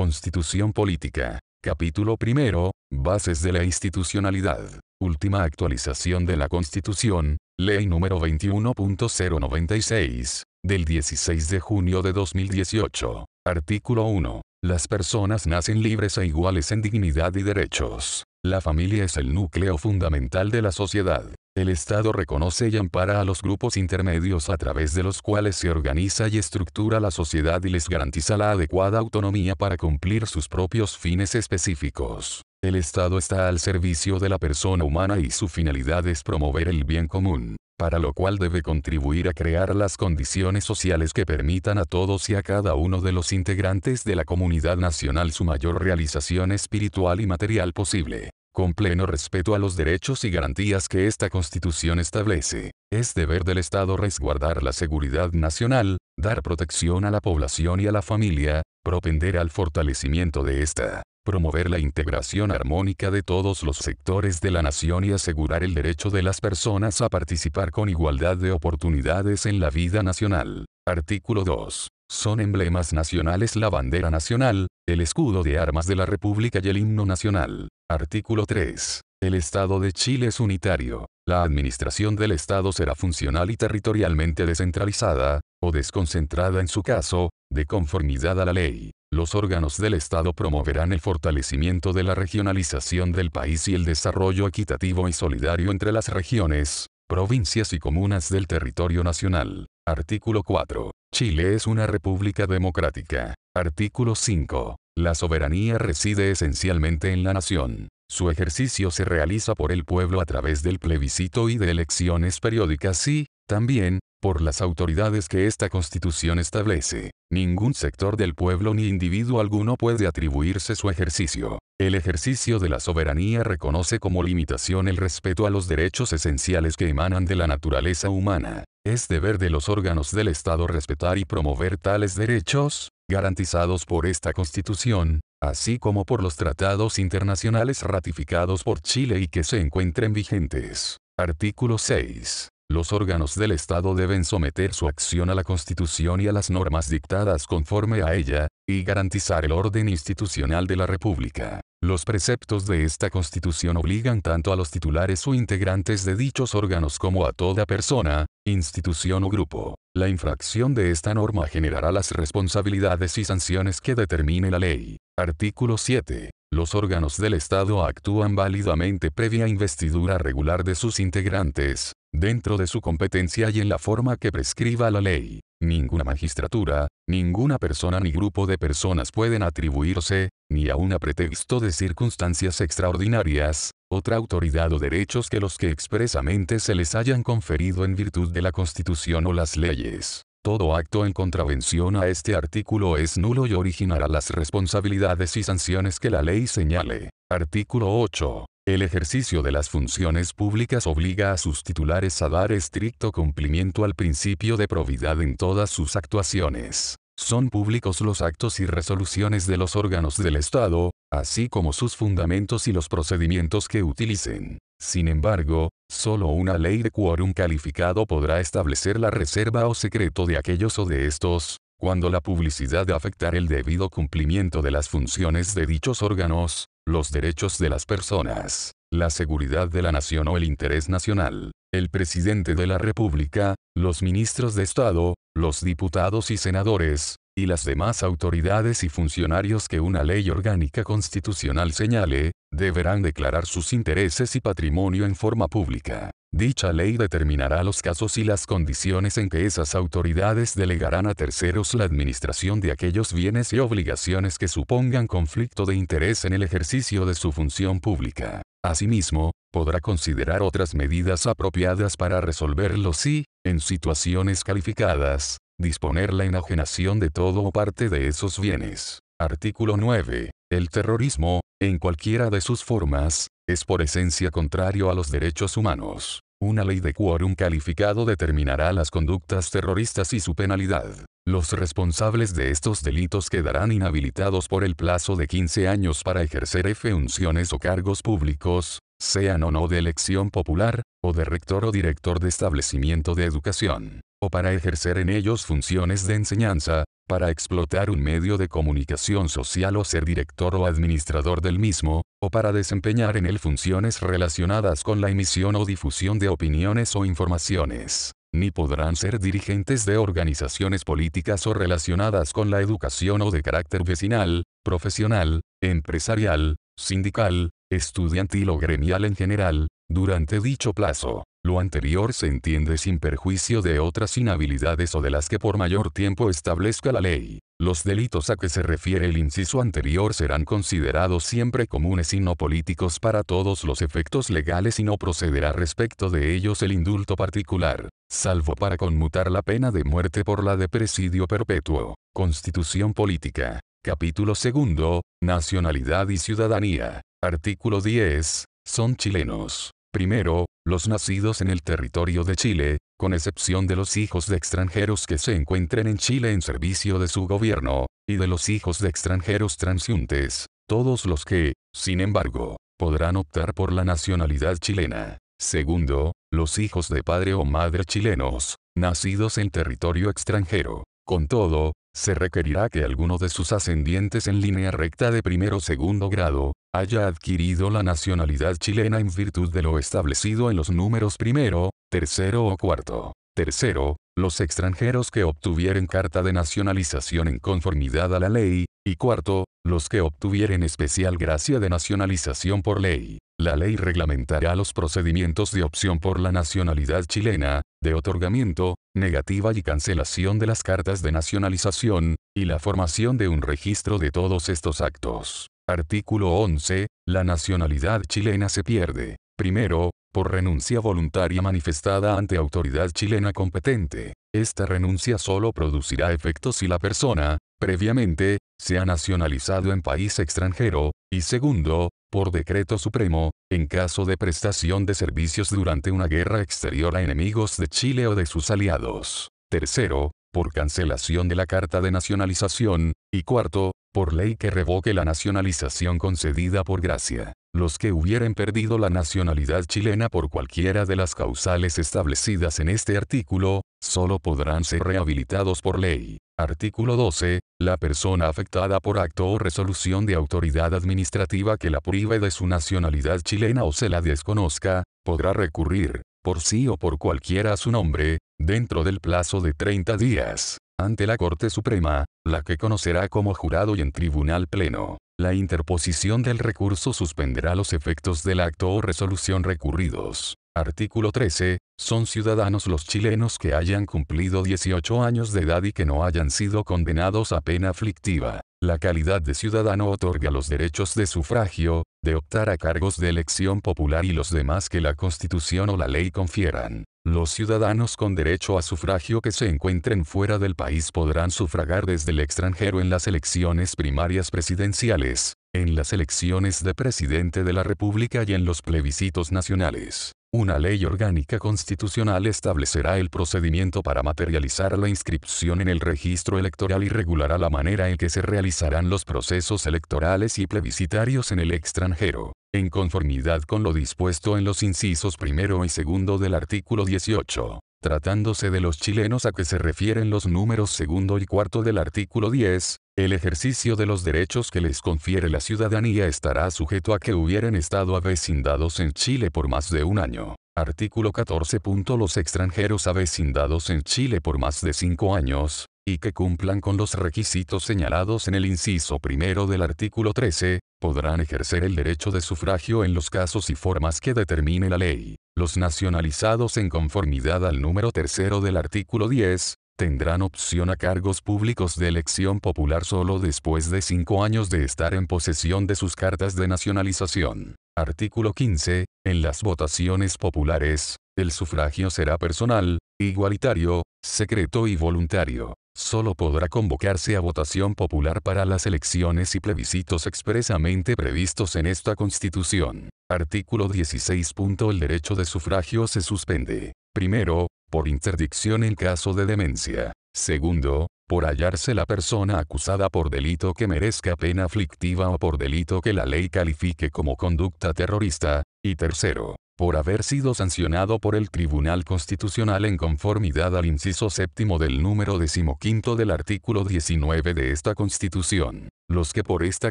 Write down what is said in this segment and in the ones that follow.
Constitución Política. Capítulo primero, Bases de la institucionalidad. Última actualización de la Constitución, Ley número 21.096, del 16 de junio de 2018. Artículo 1. Las personas nacen libres e iguales en dignidad y derechos. La familia es el núcleo fundamental de la sociedad. El Estado reconoce y ampara a los grupos intermedios a través de los cuales se organiza y estructura la sociedad y les garantiza la adecuada autonomía para cumplir sus propios fines específicos. El Estado está al servicio de la persona humana y su finalidad es promover el bien común, para lo cual debe contribuir a crear las condiciones sociales que permitan a todos y a cada uno de los integrantes de la comunidad nacional su mayor realización espiritual y material posible con pleno respeto a los derechos y garantías que esta Constitución establece. Es deber del Estado resguardar la seguridad nacional, dar protección a la población y a la familia, propender al fortalecimiento de esta, promover la integración armónica de todos los sectores de la nación y asegurar el derecho de las personas a participar con igualdad de oportunidades en la vida nacional. Artículo 2. Son emblemas nacionales la bandera nacional, el escudo de armas de la República y el himno nacional. Artículo 3. El Estado de Chile es unitario. La administración del Estado será funcional y territorialmente descentralizada, o desconcentrada en su caso, de conformidad a la ley. Los órganos del Estado promoverán el fortalecimiento de la regionalización del país y el desarrollo equitativo y solidario entre las regiones, provincias y comunas del territorio nacional. Artículo 4. Chile es una república democrática. Artículo 5. La soberanía reside esencialmente en la nación. Su ejercicio se realiza por el pueblo a través del plebiscito y de elecciones periódicas y, también, por las autoridades que esta constitución establece. Ningún sector del pueblo ni individuo alguno puede atribuirse su ejercicio. El ejercicio de la soberanía reconoce como limitación el respeto a los derechos esenciales que emanan de la naturaleza humana. Es deber de los órganos del Estado respetar y promover tales derechos, garantizados por esta Constitución, así como por los tratados internacionales ratificados por Chile y que se encuentren vigentes. Artículo 6. Los órganos del Estado deben someter su acción a la Constitución y a las normas dictadas conforme a ella, y garantizar el orden institucional de la República. Los preceptos de esta Constitución obligan tanto a los titulares o integrantes de dichos órganos como a toda persona, institución o grupo. La infracción de esta norma generará las responsabilidades y sanciones que determine la ley. Artículo 7. Los órganos del Estado actúan válidamente previa investidura regular de sus integrantes, dentro de su competencia y en la forma que prescriba la ley. Ninguna magistratura, ninguna persona ni grupo de personas pueden atribuirse, ni aun a pretexto de circunstancias extraordinarias, otra autoridad o derechos que los que expresamente se les hayan conferido en virtud de la Constitución o las leyes. Todo acto en contravención a este artículo es nulo y originará las responsabilidades y sanciones que la ley señale. Artículo 8. El ejercicio de las funciones públicas obliga a sus titulares a dar estricto cumplimiento al principio de probidad en todas sus actuaciones. Son públicos los actos y resoluciones de los órganos del Estado, así como sus fundamentos y los procedimientos que utilicen. Sin embargo, solo una ley de quórum calificado podrá establecer la reserva o secreto de aquellos o de estos, cuando la publicidad afectar el debido cumplimiento de las funciones de dichos órganos, los derechos de las personas, la seguridad de la nación o el interés nacional, el presidente de la República, los ministros de Estado, los diputados y senadores, y las demás autoridades y funcionarios que una ley orgánica constitucional señale, deberán declarar sus intereses y patrimonio en forma pública. Dicha ley determinará los casos y las condiciones en que esas autoridades delegarán a terceros la administración de aquellos bienes y obligaciones que supongan conflicto de interés en el ejercicio de su función pública. Asimismo, podrá considerar otras medidas apropiadas para resolverlos y, en situaciones calificadas, disponer la enajenación de todo o parte de esos bienes. Artículo 9. El terrorismo, en cualquiera de sus formas, es por esencia contrario a los derechos humanos. Una ley de quórum calificado determinará las conductas terroristas y su penalidad. Los responsables de estos delitos quedarán inhabilitados por el plazo de 15 años para ejercer funciones o cargos públicos, sean o no de elección popular, o de rector o director de establecimiento de educación, o para ejercer en ellos funciones de enseñanza, para explotar un medio de comunicación social o ser director o administrador del mismo, o para desempeñar en él funciones relacionadas con la emisión o difusión de opiniones o informaciones ni podrán ser dirigentes de organizaciones políticas o relacionadas con la educación o de carácter vecinal, profesional, empresarial, sindical, estudiantil o gremial en general, durante dicho plazo. Lo anterior se entiende sin perjuicio de otras inhabilidades o de las que por mayor tiempo establezca la ley. Los delitos a que se refiere el inciso anterior serán considerados siempre comunes y no políticos para todos los efectos legales y no procederá respecto de ellos el indulto particular, salvo para conmutar la pena de muerte por la de presidio perpetuo. Constitución Política. Capítulo 2. Nacionalidad y Ciudadanía. Artículo 10. Son chilenos. Primero, los nacidos en el territorio de Chile, con excepción de los hijos de extranjeros que se encuentren en Chile en servicio de su gobierno, y de los hijos de extranjeros transiuntes, todos los que, sin embargo, podrán optar por la nacionalidad chilena. Segundo, los hijos de padre o madre chilenos, nacidos en territorio extranjero. Con todo, se requerirá que alguno de sus ascendientes en línea recta de primero o segundo grado, haya adquirido la nacionalidad chilena en virtud de lo establecido en los números primero, tercero o cuarto. Tercero, los extranjeros que obtuvieren carta de nacionalización en conformidad a la ley, y cuarto, los que obtuvieren especial gracia de nacionalización por ley. La ley reglamentará los procedimientos de opción por la nacionalidad chilena, de otorgamiento, negativa y cancelación de las cartas de nacionalización, y la formación de un registro de todos estos actos. Artículo 11. La nacionalidad chilena se pierde. Primero, por renuncia voluntaria manifestada ante autoridad chilena competente. Esta renuncia solo producirá efecto si la persona, previamente, se ha nacionalizado en país extranjero, y segundo, por decreto supremo, en caso de prestación de servicios durante una guerra exterior a enemigos de Chile o de sus aliados. Tercero, por cancelación de la carta de nacionalización, y cuarto, por ley que revoque la nacionalización concedida por gracia. Los que hubieren perdido la nacionalidad chilena por cualquiera de las causales establecidas en este artículo, solo podrán ser rehabilitados por ley. Artículo 12. La persona afectada por acto o resolución de autoridad administrativa que la prive de su nacionalidad chilena o se la desconozca, podrá recurrir, por sí o por cualquiera a su nombre, dentro del plazo de 30 días, ante la Corte Suprema, la que conocerá como jurado y en tribunal pleno. La interposición del recurso suspenderá los efectos del acto o resolución recurridos. Artículo 13. Son ciudadanos los chilenos que hayan cumplido 18 años de edad y que no hayan sido condenados a pena aflictiva. La calidad de ciudadano otorga los derechos de sufragio, de optar a cargos de elección popular y los demás que la Constitución o la ley confieran. Los ciudadanos con derecho a sufragio que se encuentren fuera del país podrán sufragar desde el extranjero en las elecciones primarias presidenciales, en las elecciones de presidente de la República y en los plebiscitos nacionales. Una ley orgánica constitucional establecerá el procedimiento para materializar la inscripción en el registro electoral y regulará la manera en que se realizarán los procesos electorales y plebiscitarios en el extranjero, en conformidad con lo dispuesto en los incisos primero y segundo del artículo 18. Tratándose de los chilenos a que se refieren los números segundo y cuarto del artículo 10, el ejercicio de los derechos que les confiere la ciudadanía estará sujeto a que hubieran estado avecindados en Chile por más de un año. Artículo 14. Los extranjeros avecindados en Chile por más de cinco años, y que cumplan con los requisitos señalados en el inciso primero del artículo 13, podrán ejercer el derecho de sufragio en los casos y formas que determine la ley. Los nacionalizados en conformidad al número tercero del artículo 10, tendrán opción a cargos públicos de elección popular solo después de cinco años de estar en posesión de sus cartas de nacionalización. Artículo 15. En las votaciones populares, el sufragio será personal, igualitario, secreto y voluntario. Solo podrá convocarse a votación popular para las elecciones y plebiscitos expresamente previstos en esta Constitución. Artículo 16. El derecho de sufragio se suspende. Primero, por interdicción en caso de demencia. Segundo, por hallarse la persona acusada por delito que merezca pena aflictiva o por delito que la ley califique como conducta terrorista. Y tercero, por haber sido sancionado por el Tribunal Constitucional en conformidad al inciso séptimo del número decimoquinto del artículo 19 de esta Constitución. Los que por esta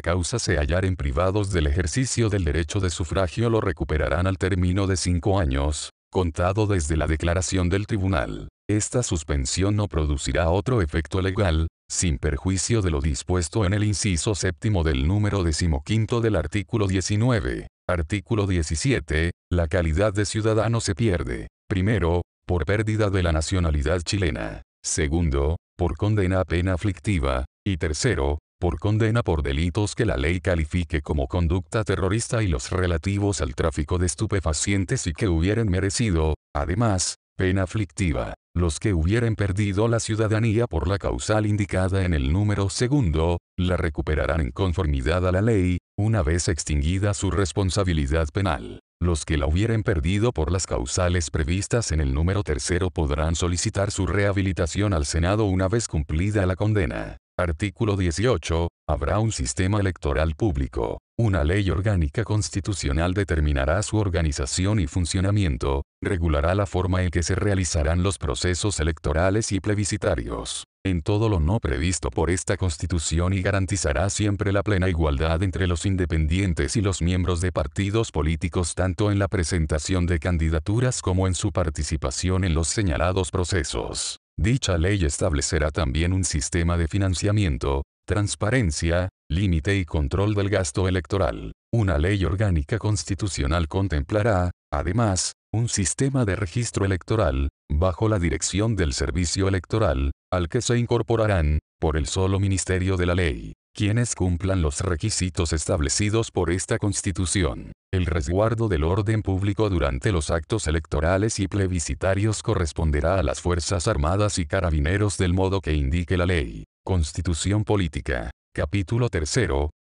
causa se hallaren privados del ejercicio del derecho de sufragio lo recuperarán al término de cinco años, contado desde la declaración del tribunal. Esta suspensión no producirá otro efecto legal, sin perjuicio de lo dispuesto en el inciso séptimo del número decimoquinto del artículo 19. Artículo 17. La calidad de ciudadano se pierde. Primero, por pérdida de la nacionalidad chilena. Segundo, por condena a pena aflictiva. Y tercero, por condena por delitos que la ley califique como conducta terrorista y los relativos al tráfico de estupefacientes y que hubieran merecido, además, pena aflictiva. Los que hubieran perdido la ciudadanía por la causal indicada en el número segundo, la recuperarán en conformidad a la ley, una vez extinguida su responsabilidad penal. Los que la hubieran perdido por las causales previstas en el número tercero podrán solicitar su rehabilitación al Senado una vez cumplida la condena. Artículo 18. Habrá un sistema electoral público. Una ley orgánica constitucional determinará su organización y funcionamiento, regulará la forma en que se realizarán los procesos electorales y plebiscitarios, en todo lo no previsto por esta Constitución y garantizará siempre la plena igualdad entre los independientes y los miembros de partidos políticos tanto en la presentación de candidaturas como en su participación en los señalados procesos. Dicha ley establecerá también un sistema de financiamiento, transparencia, límite y control del gasto electoral. Una ley orgánica constitucional contemplará, además, un sistema de registro electoral, bajo la dirección del Servicio Electoral, al que se incorporarán, por el solo Ministerio de la Ley, quienes cumplan los requisitos establecidos por esta Constitución. El resguardo del orden público durante los actos electorales y plebiscitarios corresponderá a las Fuerzas Armadas y Carabineros del modo que indique la ley. Constitución Política. Capítulo 3.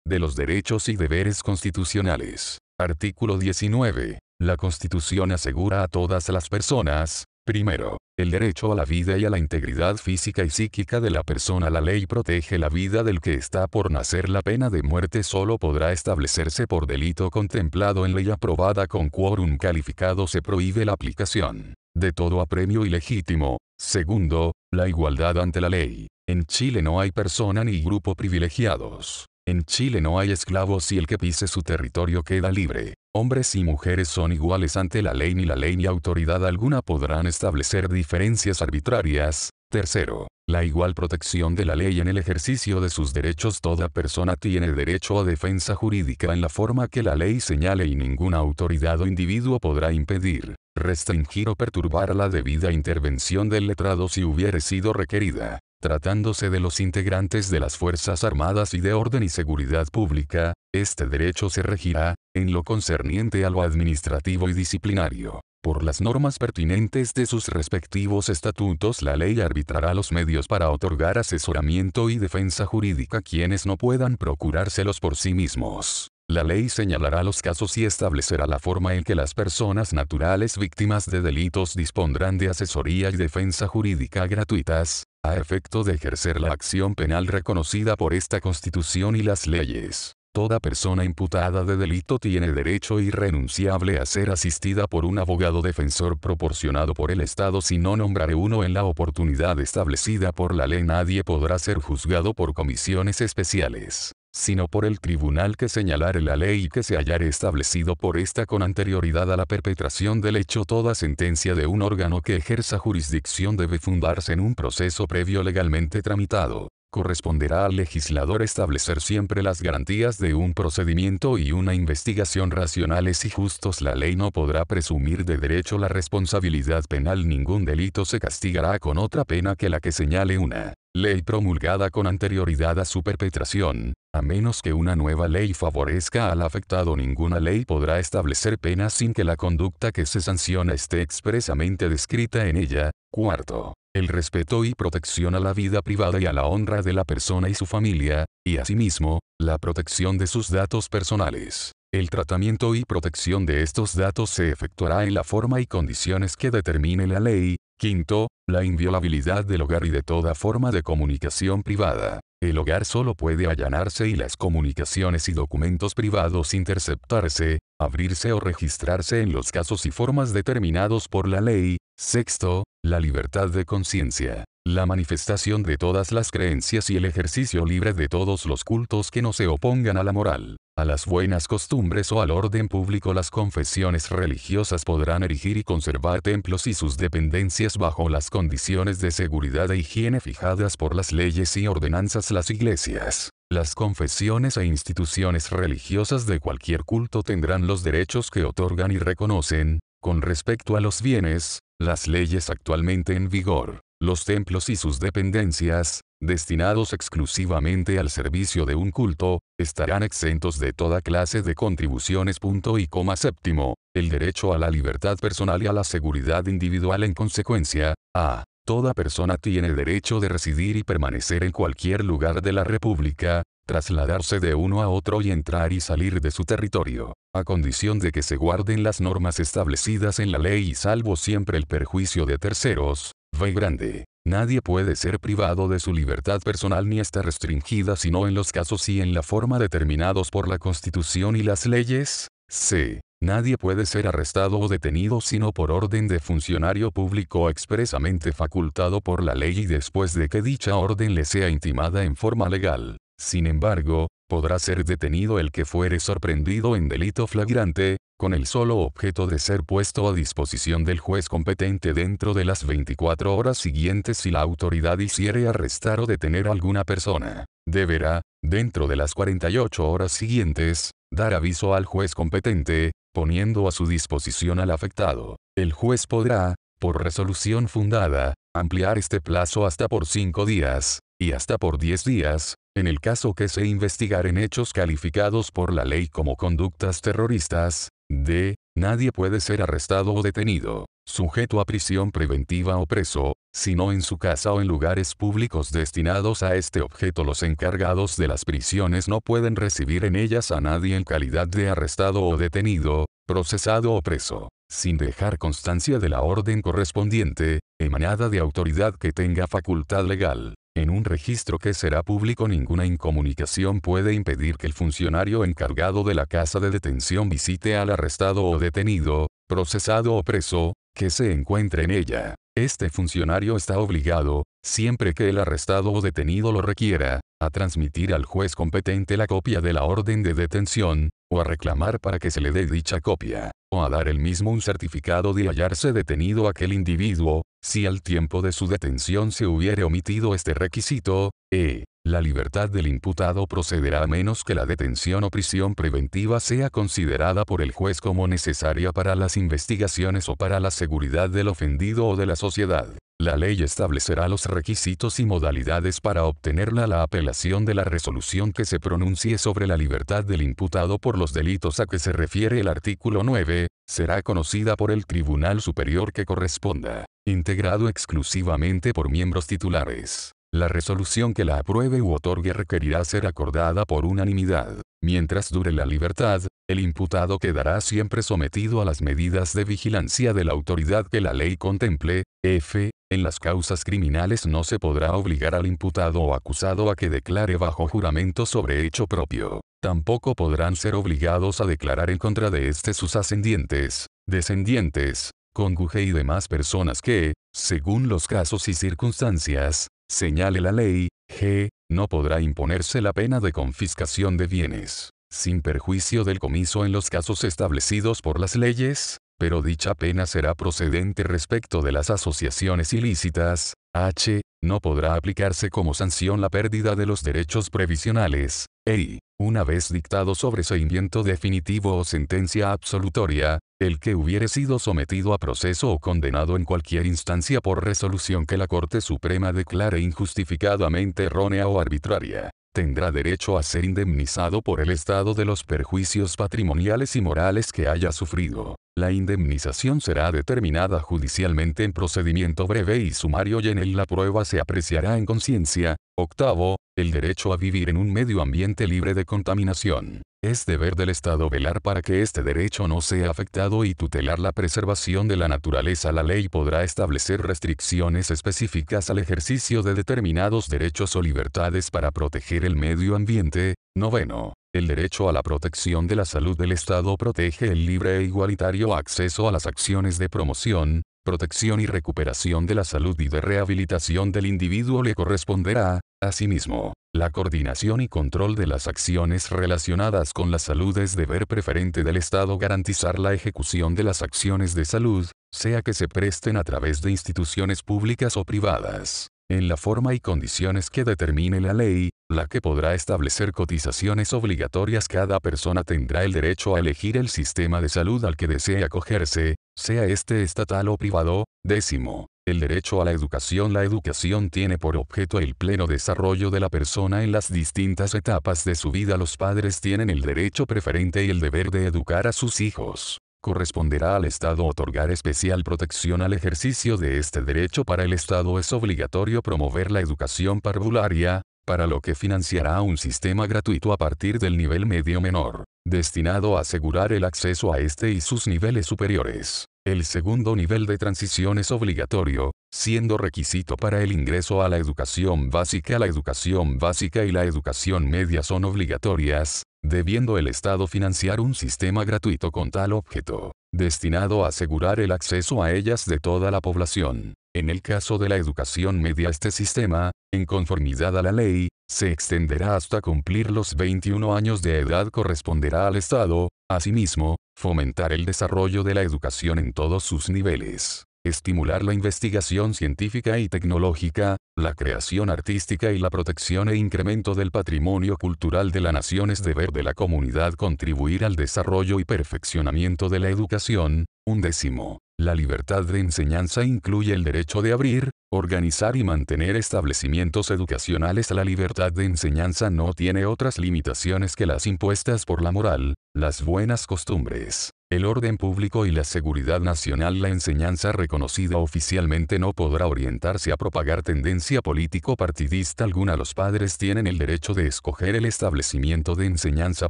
De los Derechos y Deberes Constitucionales. Artículo 19. La Constitución asegura a todas las personas, Primero, el derecho a la vida y a la integridad física y psíquica de la persona. La ley protege la vida del que está por nacer. La pena de muerte solo podrá establecerse por delito contemplado en ley aprobada con quórum calificado. Se prohíbe la aplicación de todo apremio ilegítimo. Segundo, la igualdad ante la ley. En Chile no hay persona ni grupo privilegiados. En Chile no hay esclavos y el que pise su territorio queda libre. Hombres y mujeres son iguales ante la ley ni la ley ni autoridad alguna podrán establecer diferencias arbitrarias. Tercero, la igual protección de la ley en el ejercicio de sus derechos. Toda persona tiene derecho a defensa jurídica en la forma que la ley señale y ninguna autoridad o individuo podrá impedir, restringir o perturbar la debida intervención del letrado si hubiere sido requerida. Tratándose de los integrantes de las Fuerzas Armadas y de Orden y Seguridad Pública, este derecho se regirá, en lo concerniente a lo administrativo y disciplinario, por las normas pertinentes de sus respectivos estatutos. La ley arbitrará los medios para otorgar asesoramiento y defensa jurídica a quienes no puedan procurárselos por sí mismos. La ley señalará los casos y establecerá la forma en que las personas naturales víctimas de delitos dispondrán de asesoría y defensa jurídica gratuitas, a efecto de ejercer la acción penal reconocida por esta Constitución y las leyes. Toda persona imputada de delito tiene derecho irrenunciable a ser asistida por un abogado defensor proporcionado por el Estado si no nombraré uno en la oportunidad establecida por la ley nadie podrá ser juzgado por comisiones especiales sino por el tribunal que señalare la ley y que se hallare establecido por esta con anterioridad a la perpetración del hecho toda sentencia de un órgano que ejerza jurisdicción debe fundarse en un proceso previo legalmente tramitado. Corresponderá al legislador establecer siempre las garantías de un procedimiento y una investigación racionales y justos. La ley no podrá presumir de derecho la responsabilidad penal. Ningún delito se castigará con otra pena que la que señale una ley promulgada con anterioridad a su perpetración, a menos que una nueva ley favorezca al afectado ninguna ley podrá establecer penas sin que la conducta que se sanciona esté expresamente descrita en ella. Cuarto, el respeto y protección a la vida privada y a la honra de la persona y su familia, y asimismo, la protección de sus datos personales. El tratamiento y protección de estos datos se efectuará en la forma y condiciones que determine la ley, Quinto, la inviolabilidad del hogar y de toda forma de comunicación privada. El hogar solo puede allanarse y las comunicaciones y documentos privados interceptarse, abrirse o registrarse en los casos y formas determinados por la ley. Sexto, la libertad de conciencia. La manifestación de todas las creencias y el ejercicio libre de todos los cultos que no se opongan a la moral a las buenas costumbres o al orden público las confesiones religiosas podrán erigir y conservar templos y sus dependencias bajo las condiciones de seguridad e higiene fijadas por las leyes y ordenanzas las iglesias. Las confesiones e instituciones religiosas de cualquier culto tendrán los derechos que otorgan y reconocen, con respecto a los bienes, las leyes actualmente en vigor. Los templos y sus dependencias, destinados exclusivamente al servicio de un culto, estarán exentos de toda clase de contribuciones. Y coma séptimo, el derecho a la libertad personal y a la seguridad individual en consecuencia, a. Toda persona tiene derecho de residir y permanecer en cualquier lugar de la República, trasladarse de uno a otro y entrar y salir de su territorio, a condición de que se guarden las normas establecidas en la ley y salvo siempre el perjuicio de terceros, Grande. Nadie puede ser privado de su libertad personal ni está restringida sino en los casos y en la forma determinados por la Constitución y las leyes. C. Nadie puede ser arrestado o detenido sino por orden de funcionario público expresamente facultado por la ley y después de que dicha orden le sea intimada en forma legal. Sin embargo, podrá ser detenido el que fuere sorprendido en delito flagrante, con el solo objeto de ser puesto a disposición del juez competente dentro de las 24 horas siguientes si la autoridad hiciere arrestar o detener a alguna persona. Deberá, dentro de las 48 horas siguientes, dar aviso al juez competente, poniendo a su disposición al afectado. El juez podrá, por resolución fundada, ampliar este plazo hasta por 5 días, y hasta por 10 días, en el caso que se investigaren hechos calificados por la ley como conductas terroristas, d. Nadie puede ser arrestado o detenido, sujeto a prisión preventiva o preso, sino en su casa o en lugares públicos destinados a este objeto. Los encargados de las prisiones no pueden recibir en ellas a nadie en calidad de arrestado o detenido, procesado o preso, sin dejar constancia de la orden correspondiente, emanada de autoridad que tenga facultad legal. En un registro que será público ninguna incomunicación puede impedir que el funcionario encargado de la casa de detención visite al arrestado o detenido, procesado o preso, que se encuentre en ella. Este funcionario está obligado, siempre que el arrestado o detenido lo requiera, a transmitir al juez competente la copia de la orden de detención, o a reclamar para que se le dé dicha copia, o a dar el mismo un certificado de hallarse detenido aquel individuo, si al tiempo de su detención se hubiere omitido este requisito, e. La libertad del imputado procederá a menos que la detención o prisión preventiva sea considerada por el juez como necesaria para las investigaciones o para la seguridad del ofendido o de la sociedad. La ley establecerá los requisitos y modalidades para obtenerla la apelación de la resolución que se pronuncie sobre la libertad del imputado por los delitos a que se refiere el artículo 9, será conocida por el Tribunal Superior que corresponda integrado exclusivamente por miembros titulares. La resolución que la apruebe u otorgue requerirá ser acordada por unanimidad. Mientras dure la libertad, el imputado quedará siempre sometido a las medidas de vigilancia de la autoridad que la ley contemple. F. En las causas criminales no se podrá obligar al imputado o acusado a que declare bajo juramento sobre hecho propio. Tampoco podrán ser obligados a declarar en contra de éste sus ascendientes, descendientes, cónyuge y demás personas que, según los casos y circunstancias, señale la ley, g. No podrá imponerse la pena de confiscación de bienes, sin perjuicio del comiso en los casos establecidos por las leyes, pero dicha pena será procedente respecto de las asociaciones ilícitas, h. No podrá aplicarse como sanción la pérdida de los derechos previsionales, e una vez dictado sobreseimiento definitivo o sentencia absolutoria, el que hubiere sido sometido a proceso o condenado en cualquier instancia por resolución que la Corte Suprema declare injustificadamente errónea o arbitraria, tendrá derecho a ser indemnizado por el Estado de los perjuicios patrimoniales y morales que haya sufrido. La indemnización será determinada judicialmente en procedimiento breve y sumario y en él la prueba se apreciará en conciencia. Octavo, el derecho a vivir en un medio ambiente libre de contaminación. Es deber del Estado velar para que este derecho no sea afectado y tutelar la preservación de la naturaleza. La ley podrá establecer restricciones específicas al ejercicio de determinados derechos o libertades para proteger el medio ambiente. Noveno. El derecho a la protección de la salud del Estado protege el libre e igualitario acceso a las acciones de promoción, protección y recuperación de la salud y de rehabilitación del individuo le corresponderá, asimismo, la coordinación y control de las acciones relacionadas con la salud es deber preferente del Estado garantizar la ejecución de las acciones de salud, sea que se presten a través de instituciones públicas o privadas en la forma y condiciones que determine la ley, la que podrá establecer cotizaciones obligatorias cada persona tendrá el derecho a elegir el sistema de salud al que desee acogerse, sea este estatal o privado. Décimo. El derecho a la educación La educación tiene por objeto el pleno desarrollo de la persona en las distintas etapas de su vida. Los padres tienen el derecho preferente y el deber de educar a sus hijos corresponderá al Estado otorgar especial protección al ejercicio de este derecho. Para el Estado es obligatorio promover la educación parvularia, para lo que financiará un sistema gratuito a partir del nivel medio menor, destinado a asegurar el acceso a este y sus niveles superiores. El segundo nivel de transición es obligatorio, siendo requisito para el ingreso a la educación básica. La educación básica y la educación media son obligatorias, debiendo el Estado financiar un sistema gratuito con tal objeto, destinado a asegurar el acceso a ellas de toda la población. En el caso de la educación media este sistema, en conformidad a la ley, se extenderá hasta cumplir los 21 años de edad corresponderá al Estado, asimismo, fomentar el desarrollo de la educación en todos sus niveles estimular la investigación científica y tecnológica, la creación artística y la protección e incremento del patrimonio cultural de la nación es deber de la comunidad contribuir al desarrollo y perfeccionamiento de la educación. Un décimo. La libertad de enseñanza incluye el derecho de abrir, organizar y mantener establecimientos educacionales. La libertad de enseñanza no tiene otras limitaciones que las impuestas por la moral, las buenas costumbres, el orden público y la seguridad nacional la enseñanza reconocida oficialmente no podrá orientarse a propagar tendencia político-partidista alguna. Los padres tienen el derecho de escoger el establecimiento de enseñanza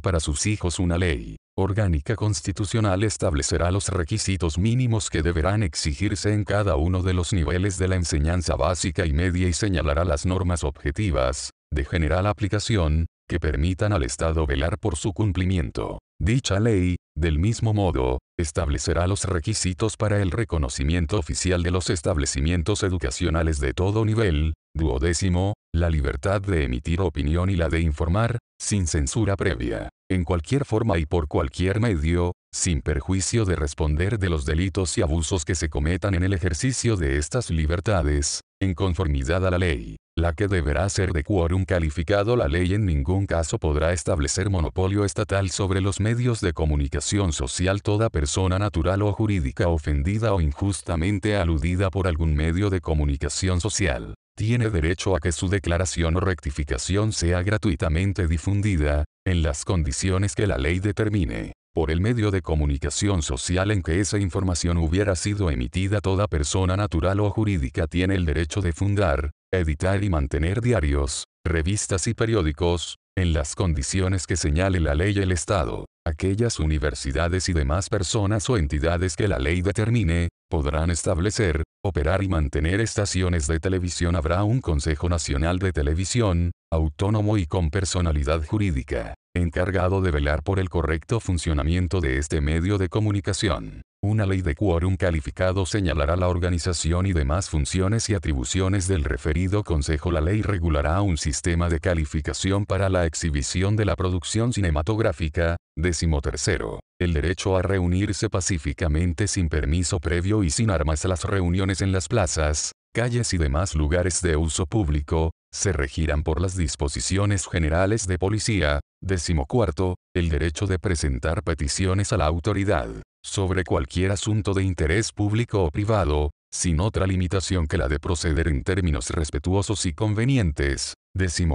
para sus hijos. Una ley orgánica constitucional establecerá los requisitos mínimos que deberán exigirse en cada uno de los niveles de la enseñanza básica y media y señalará las normas objetivas, de general aplicación, que permitan al Estado velar por su cumplimiento. Dicha ley, del mismo modo, establecerá los requisitos para el reconocimiento oficial de los establecimientos educacionales de todo nivel, duodécimo, la libertad de emitir opinión y la de informar, sin censura previa, en cualquier forma y por cualquier medio, sin perjuicio de responder de los delitos y abusos que se cometan en el ejercicio de estas libertades, en conformidad a la ley la que deberá ser de quórum calificado. La ley en ningún caso podrá establecer monopolio estatal sobre los medios de comunicación social. Toda persona natural o jurídica ofendida o injustamente aludida por algún medio de comunicación social, tiene derecho a que su declaración o rectificación sea gratuitamente difundida, en las condiciones que la ley determine por el medio de comunicación social en que esa información hubiera sido emitida toda persona natural o jurídica tiene el derecho de fundar, editar y mantener diarios, revistas y periódicos, en las condiciones que señale la ley el Estado. Aquellas universidades y demás personas o entidades que la ley determine, podrán establecer, operar y mantener estaciones de televisión. Habrá un Consejo Nacional de Televisión, autónomo y con personalidad jurídica encargado de velar por el correcto funcionamiento de este medio de comunicación. Una ley de quórum calificado señalará la organización y demás funciones y atribuciones del referido consejo. La ley regulará un sistema de calificación para la exhibición de la producción cinematográfica. Décimo tercero. El derecho a reunirse pacíficamente sin permiso previo y sin armas. Las reuniones en las plazas, calles y demás lugares de uso público, se regirán por las disposiciones generales de policía. cuarto, El derecho de presentar peticiones a la autoridad, sobre cualquier asunto de interés público o privado, sin otra limitación que la de proceder en términos respetuosos y convenientes.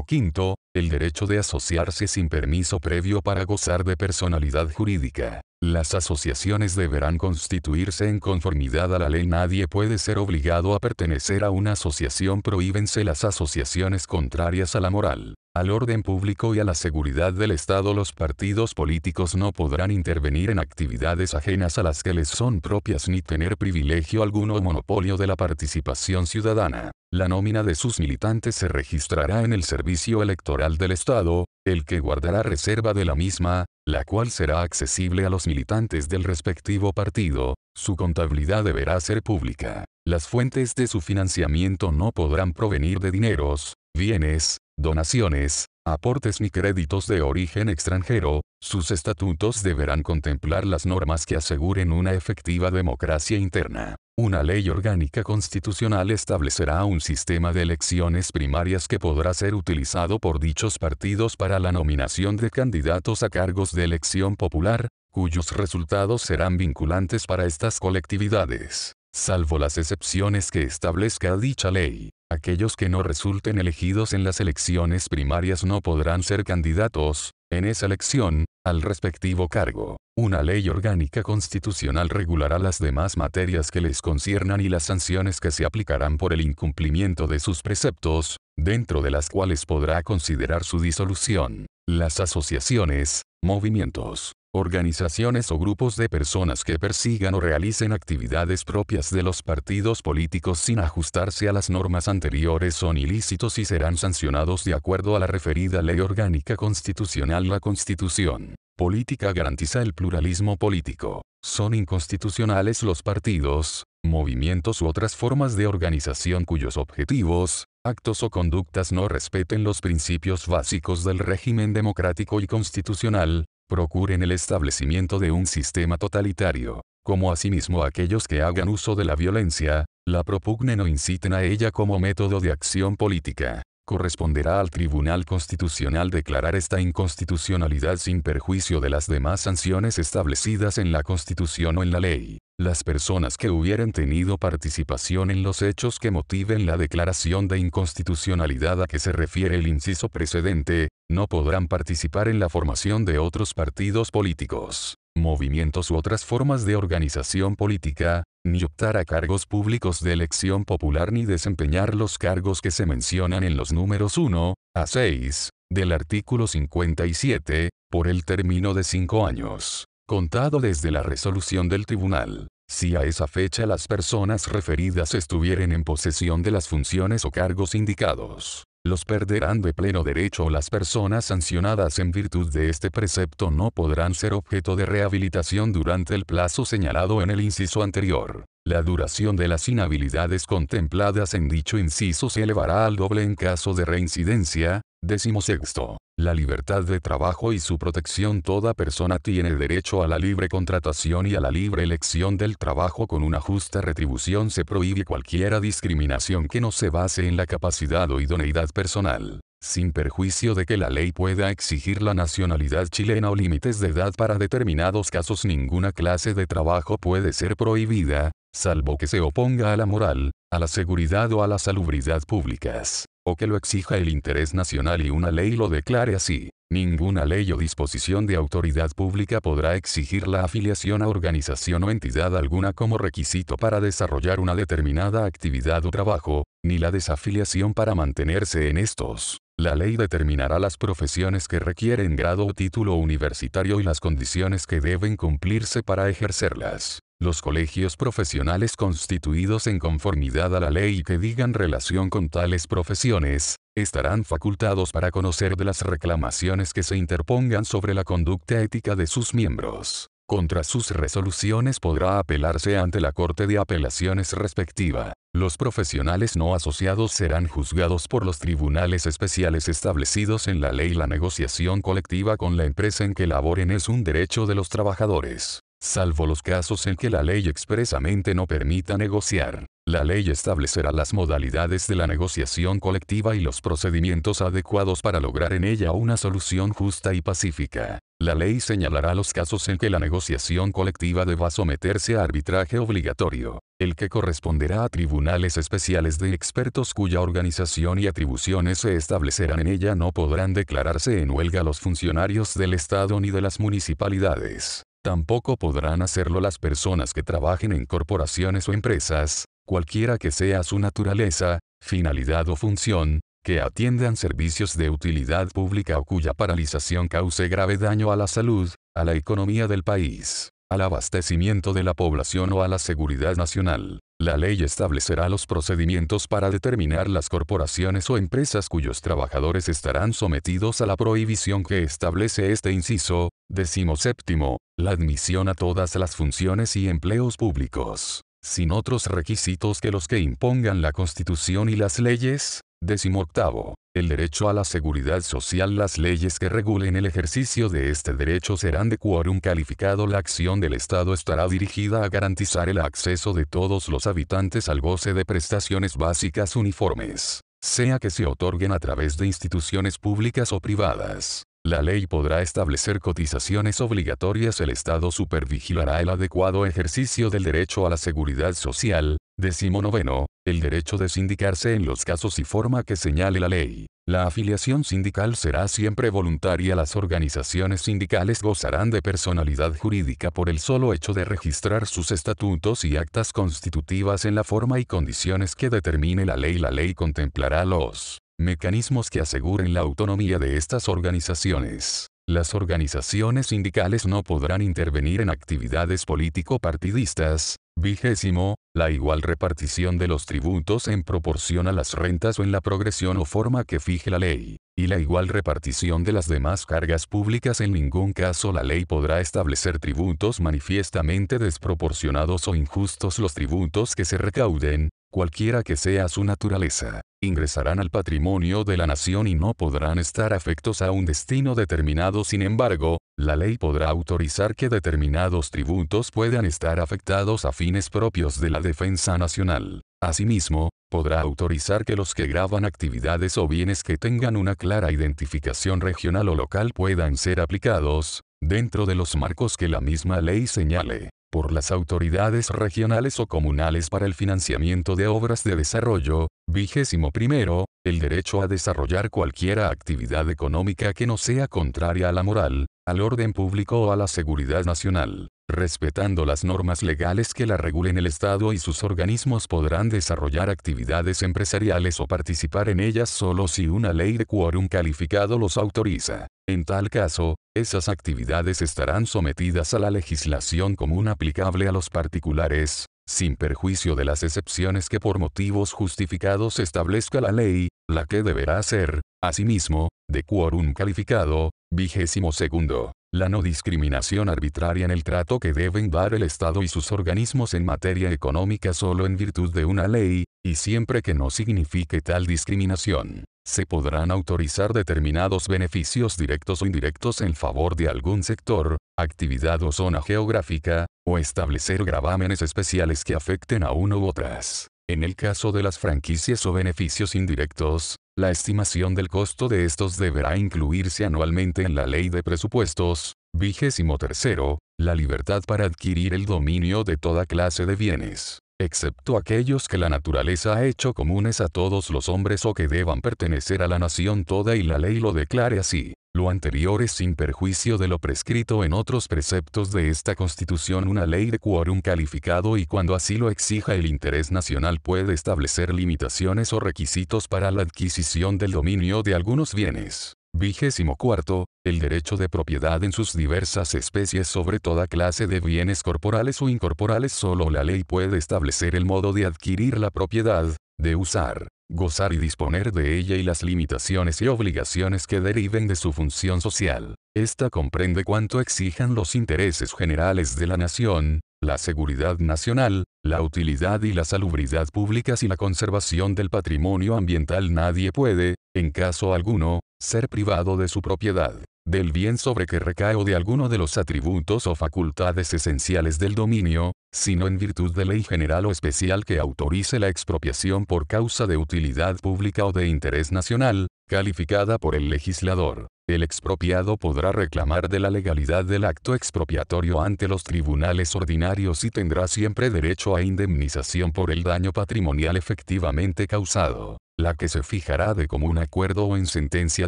quinto, El derecho de asociarse sin permiso previo para gozar de personalidad jurídica. Las asociaciones deberán constituirse en conformidad a la ley. Nadie puede ser obligado a pertenecer a una asociación. Prohíbense las asociaciones contrarias a la moral. Al orden público y a la seguridad del Estado los partidos políticos no podrán intervenir en actividades ajenas a las que les son propias ni tener privilegio alguno o monopolio de la participación ciudadana. La nómina de sus militantes se registrará en el Servicio Electoral del Estado, el que guardará reserva de la misma, la cual será accesible a los militantes del respectivo partido, su contabilidad deberá ser pública. Las fuentes de su financiamiento no podrán provenir de dineros, bienes, donaciones, aportes ni créditos de origen extranjero, sus estatutos deberán contemplar las normas que aseguren una efectiva democracia interna. Una ley orgánica constitucional establecerá un sistema de elecciones primarias que podrá ser utilizado por dichos partidos para la nominación de candidatos a cargos de elección popular, cuyos resultados serán vinculantes para estas colectividades. Salvo las excepciones que establezca dicha ley, aquellos que no resulten elegidos en las elecciones primarias no podrán ser candidatos, en esa elección, al respectivo cargo. Una ley orgánica constitucional regulará las demás materias que les conciernan y las sanciones que se aplicarán por el incumplimiento de sus preceptos, dentro de las cuales podrá considerar su disolución. Las asociaciones, movimientos, organizaciones o grupos de personas que persigan o realicen actividades propias de los partidos políticos sin ajustarse a las normas anteriores son ilícitos y serán sancionados de acuerdo a la referida ley orgánica constitucional. La Constitución política garantiza el pluralismo político. Son inconstitucionales los partidos, movimientos u otras formas de organización cuyos objetivos, actos o conductas no respeten los principios básicos del régimen democrático y constitucional, procuren el establecimiento de un sistema totalitario, como asimismo aquellos que hagan uso de la violencia, la propugnen o inciten a ella como método de acción política. Corresponderá al Tribunal Constitucional declarar esta inconstitucionalidad sin perjuicio de las demás sanciones establecidas en la Constitución o en la ley. Las personas que hubieran tenido participación en los hechos que motiven la declaración de inconstitucionalidad a que se refiere el inciso precedente, no podrán participar en la formación de otros partidos políticos, movimientos u otras formas de organización política, ni optar a cargos públicos de elección popular ni desempeñar los cargos que se mencionan en los números 1 a 6 del artículo 57, por el término de cinco años contado desde la resolución del tribunal. Si a esa fecha las personas referidas estuvieren en posesión de las funciones o cargos indicados, los perderán de pleno derecho o las personas sancionadas en virtud de este precepto no podrán ser objeto de rehabilitación durante el plazo señalado en el inciso anterior. La duración de las inhabilidades contempladas en dicho inciso se elevará al doble en caso de reincidencia. Décimo sexto. La libertad de trabajo y su protección. Toda persona tiene derecho a la libre contratación y a la libre elección del trabajo. Con una justa retribución. Se prohíbe cualquiera discriminación que no se base en la capacidad o idoneidad personal sin perjuicio de que la ley pueda exigir la nacionalidad chilena o límites de edad. Para determinados casos ninguna clase de trabajo puede ser prohibida, salvo que se oponga a la moral, a la seguridad o a la salubridad públicas, o que lo exija el interés nacional y una ley lo declare así. Ninguna ley o disposición de autoridad pública podrá exigir la afiliación a organización o entidad alguna como requisito para desarrollar una determinada actividad o trabajo, ni la desafiliación para mantenerse en estos. La ley determinará las profesiones que requieren grado o título universitario y las condiciones que deben cumplirse para ejercerlas. Los colegios profesionales constituidos en conformidad a la ley que digan relación con tales profesiones, estarán facultados para conocer de las reclamaciones que se interpongan sobre la conducta ética de sus miembros. Contra sus resoluciones podrá apelarse ante la Corte de Apelaciones respectiva. Los profesionales no asociados serán juzgados por los tribunales especiales establecidos en la ley. La negociación colectiva con la empresa en que laboren es un derecho de los trabajadores, salvo los casos en que la ley expresamente no permita negociar. La ley establecerá las modalidades de la negociación colectiva y los procedimientos adecuados para lograr en ella una solución justa y pacífica. La ley señalará los casos en que la negociación colectiva deba someterse a arbitraje obligatorio, el que corresponderá a tribunales especiales de expertos cuya organización y atribuciones se establecerán en ella no podrán declararse en huelga los funcionarios del Estado ni de las municipalidades. Tampoco podrán hacerlo las personas que trabajen en corporaciones o empresas, cualquiera que sea su naturaleza, finalidad o función, que atiendan servicios de utilidad pública o cuya paralización cause grave daño a la salud, a la economía del país, al abastecimiento de la población o a la seguridad nacional. La ley establecerá los procedimientos para determinar las corporaciones o empresas cuyos trabajadores estarán sometidos a la prohibición que establece este inciso. Decimo séptimo, la admisión a todas las funciones y empleos públicos, sin otros requisitos que los que impongan la Constitución y las leyes. Décimo octavo, el derecho a la seguridad social. Las leyes que regulen el ejercicio de este derecho serán de quórum calificado. La acción del Estado estará dirigida a garantizar el acceso de todos los habitantes al goce de prestaciones básicas uniformes, sea que se otorguen a través de instituciones públicas o privadas. La ley podrá establecer cotizaciones obligatorias. El Estado supervigilará el adecuado ejercicio del derecho a la seguridad social, Décimo noveno, el derecho de sindicarse en los casos y forma que señale la ley. La afiliación sindical será siempre voluntaria. Las organizaciones sindicales gozarán de personalidad jurídica por el solo hecho de registrar sus estatutos y actas constitutivas en la forma y condiciones que determine la ley. La ley contemplará los mecanismos que aseguren la autonomía de estas organizaciones. Las organizaciones sindicales no podrán intervenir en actividades político-partidistas. Vigésimo, la igual repartición de los tributos en proporción a las rentas o en la progresión o forma que fije la ley, y la igual repartición de las demás cargas públicas en ningún caso la ley podrá establecer tributos manifiestamente desproporcionados o injustos los tributos que se recauden, cualquiera que sea su naturaleza, ingresarán al patrimonio de la nación y no podrán estar afectos a un destino determinado. Sin embargo, la ley podrá autorizar que determinados tributos puedan estar afectados a fines propios de la defensa nacional. Asimismo, podrá autorizar que los que graban actividades o bienes que tengan una clara identificación regional o local puedan ser aplicados, dentro de los marcos que la misma ley señale por las autoridades regionales o comunales para el financiamiento de obras de desarrollo, vigésimo primero, el derecho a desarrollar cualquier actividad económica que no sea contraria a la moral, al orden público o a la seguridad nacional. Respetando las normas legales que la regulen el Estado y sus organismos podrán desarrollar actividades empresariales o participar en ellas solo si una ley de quórum calificado los autoriza. En tal caso, esas actividades estarán sometidas a la legislación común aplicable a los particulares, sin perjuicio de las excepciones que por motivos justificados establezca la ley, la que deberá ser, asimismo, de quórum calificado, vigésimo segundo. La no discriminación arbitraria en el trato que deben dar el Estado y sus organismos en materia económica solo en virtud de una ley, y siempre que no signifique tal discriminación, se podrán autorizar determinados beneficios directos o indirectos en favor de algún sector, actividad o zona geográfica, o establecer gravámenes especiales que afecten a uno u otras. En el caso de las franquicias o beneficios indirectos, la estimación del costo de estos deberá incluirse anualmente en la ley de presupuestos. Vigésimo tercero, la libertad para adquirir el dominio de toda clase de bienes, excepto aquellos que la naturaleza ha hecho comunes a todos los hombres o que deban pertenecer a la nación toda y la ley lo declare así. Lo anterior es sin perjuicio de lo prescrito en otros preceptos de esta Constitución una ley de quórum calificado y cuando así lo exija el interés nacional puede establecer limitaciones o requisitos para la adquisición del dominio de algunos bienes. Vigésimo cuarto, el derecho de propiedad en sus diversas especies sobre toda clase de bienes corporales o incorporales solo la ley puede establecer el modo de adquirir la propiedad, de usar, gozar y disponer de ella y las limitaciones y obligaciones que deriven de su función social. Esta comprende cuanto exijan los intereses generales de la nación, la seguridad nacional, la utilidad y la salubridad públicas y la conservación del patrimonio ambiental. Nadie puede, en caso alguno, ser privado de su propiedad del bien sobre que recae o de alguno de los atributos o facultades esenciales del dominio, sino en virtud de ley general o especial que autorice la expropiación por causa de utilidad pública o de interés nacional, calificada por el legislador. El expropiado podrá reclamar de la legalidad del acto expropiatorio ante los tribunales ordinarios y tendrá siempre derecho a indemnización por el daño patrimonial efectivamente causado la que se fijará de común acuerdo o en sentencia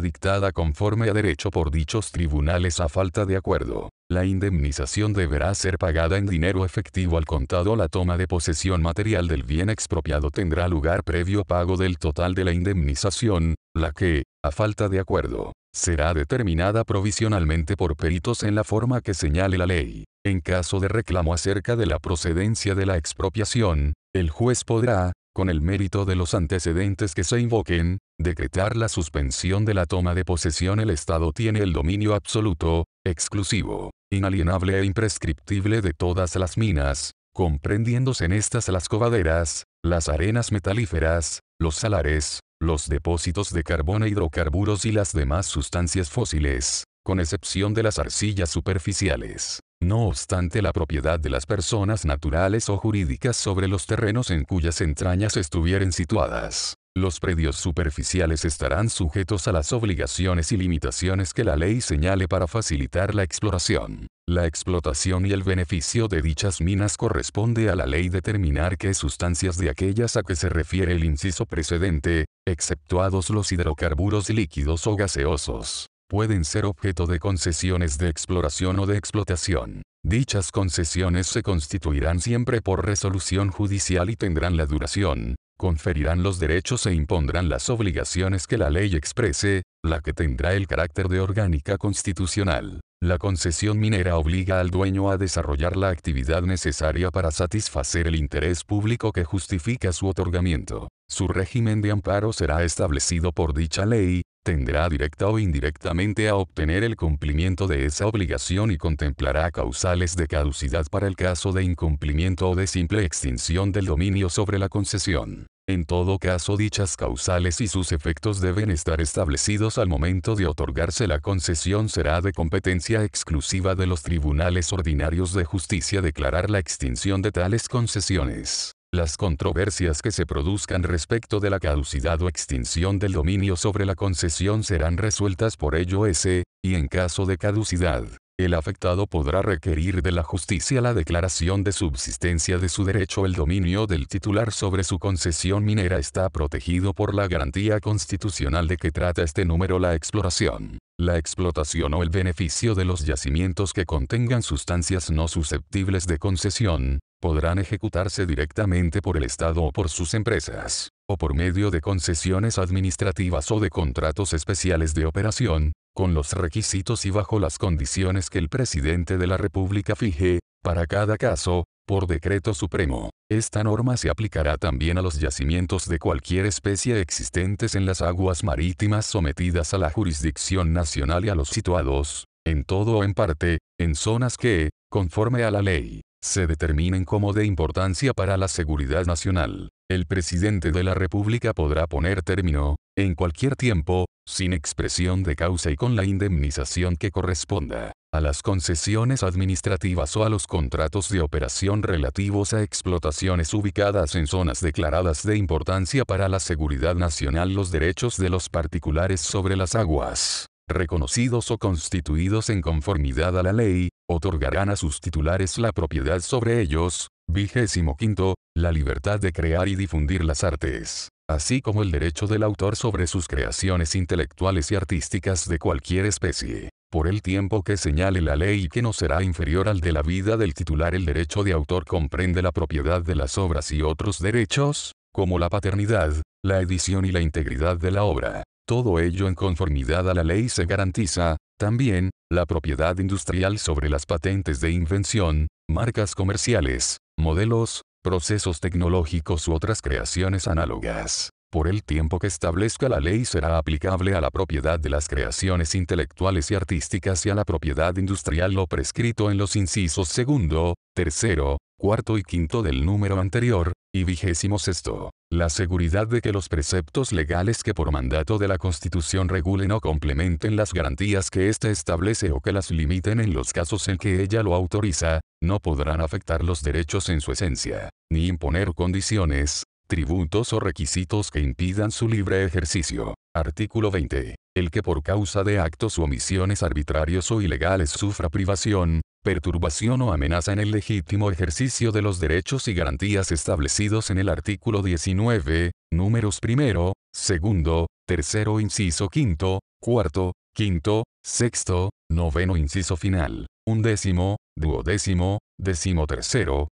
dictada conforme a derecho por dichos tribunales a falta de acuerdo. La indemnización deberá ser pagada en dinero efectivo al contado. La toma de posesión material del bien expropiado tendrá lugar previo pago del total de la indemnización, la que, a falta de acuerdo, será determinada provisionalmente por peritos en la forma que señale la ley. En caso de reclamo acerca de la procedencia de la expropiación, el juez podrá, con el mérito de los antecedentes que se invoquen, decretar la suspensión de la toma de posesión. El Estado tiene el dominio absoluto, exclusivo, inalienable e imprescriptible de todas las minas, comprendiéndose en estas las cobaderas, las arenas metalíferas, los salares, los depósitos de carbón e hidrocarburos y las demás sustancias fósiles, con excepción de las arcillas superficiales. No obstante la propiedad de las personas naturales o jurídicas sobre los terrenos en cuyas entrañas estuvieren situadas. Los predios superficiales estarán sujetos a las obligaciones y limitaciones que la ley señale para facilitar la exploración. La explotación y el beneficio de dichas minas corresponde a la ley determinar qué sustancias de aquellas a que se refiere el inciso precedente, exceptuados los hidrocarburos líquidos o gaseosos, pueden ser objeto de concesiones de exploración o de explotación. Dichas concesiones se constituirán siempre por resolución judicial y tendrán la duración, conferirán los derechos e impondrán las obligaciones que la ley exprese, la que tendrá el carácter de orgánica constitucional. La concesión minera obliga al dueño a desarrollar la actividad necesaria para satisfacer el interés público que justifica su otorgamiento. Su régimen de amparo será establecido por dicha ley, tendrá directa o indirectamente a obtener el cumplimiento de esa obligación y contemplará causales de caducidad para el caso de incumplimiento o de simple extinción del dominio sobre la concesión. En todo caso dichas causales y sus efectos deben estar establecidos al momento de otorgarse la concesión será de competencia exclusiva de los tribunales ordinarios de justicia declarar la extinción de tales concesiones. Las controversias que se produzcan respecto de la caducidad o extinción del dominio sobre la concesión serán resueltas por ello ese, y en caso de caducidad, el afectado podrá requerir de la justicia la declaración de subsistencia de su derecho. El dominio del titular sobre su concesión minera está protegido por la garantía constitucional de que trata este número la exploración, la explotación o el beneficio de los yacimientos que contengan sustancias no susceptibles de concesión, podrán ejecutarse directamente por el Estado o por sus empresas, o por medio de concesiones administrativas o de contratos especiales de operación, con los requisitos y bajo las condiciones que el presidente de la República fije, para cada caso, por decreto supremo. Esta norma se aplicará también a los yacimientos de cualquier especie existentes en las aguas marítimas sometidas a la jurisdicción nacional y a los situados, en todo o en parte, en zonas que, conforme a la ley, se determinen como de importancia para la seguridad nacional. El presidente de la República podrá poner término, en cualquier tiempo, sin expresión de causa y con la indemnización que corresponda, a las concesiones administrativas o a los contratos de operación relativos a explotaciones ubicadas en zonas declaradas de importancia para la seguridad nacional los derechos de los particulares sobre las aguas reconocidos o constituidos en conformidad a la ley, otorgarán a sus titulares la propiedad sobre ellos, vigésimo quinto, la libertad de crear y difundir las artes, así como el derecho del autor sobre sus creaciones intelectuales y artísticas de cualquier especie. Por el tiempo que señale la ley y que no será inferior al de la vida del titular el derecho de autor comprende la propiedad de las obras y otros derechos, como la paternidad, la edición y la integridad de la obra. Todo ello en conformidad a la ley se garantiza, también, la propiedad industrial sobre las patentes de invención, marcas comerciales, modelos, procesos tecnológicos u otras creaciones análogas. Por el tiempo que establezca la ley será aplicable a la propiedad de las creaciones intelectuales y artísticas y a la propiedad industrial lo prescrito en los incisos segundo, tercero, cuarto y quinto del número anterior, y vigésimo sexto. La seguridad de que los preceptos legales que por mandato de la Constitución regulen o complementen las garantías que éste establece o que las limiten en los casos en que ella lo autoriza, no podrán afectar los derechos en su esencia, ni imponer condiciones, tributos o requisitos que impidan su libre ejercicio. Artículo 20. El que por causa de actos u omisiones arbitrarios o ilegales sufra privación, perturbación o amenaza en el legítimo ejercicio de los derechos y garantías establecidos en el artículo 19, números primero, segundo, tercero inciso quinto, cuarto, quinto, sexto, noveno inciso final, undécimo, duodécimo, décimo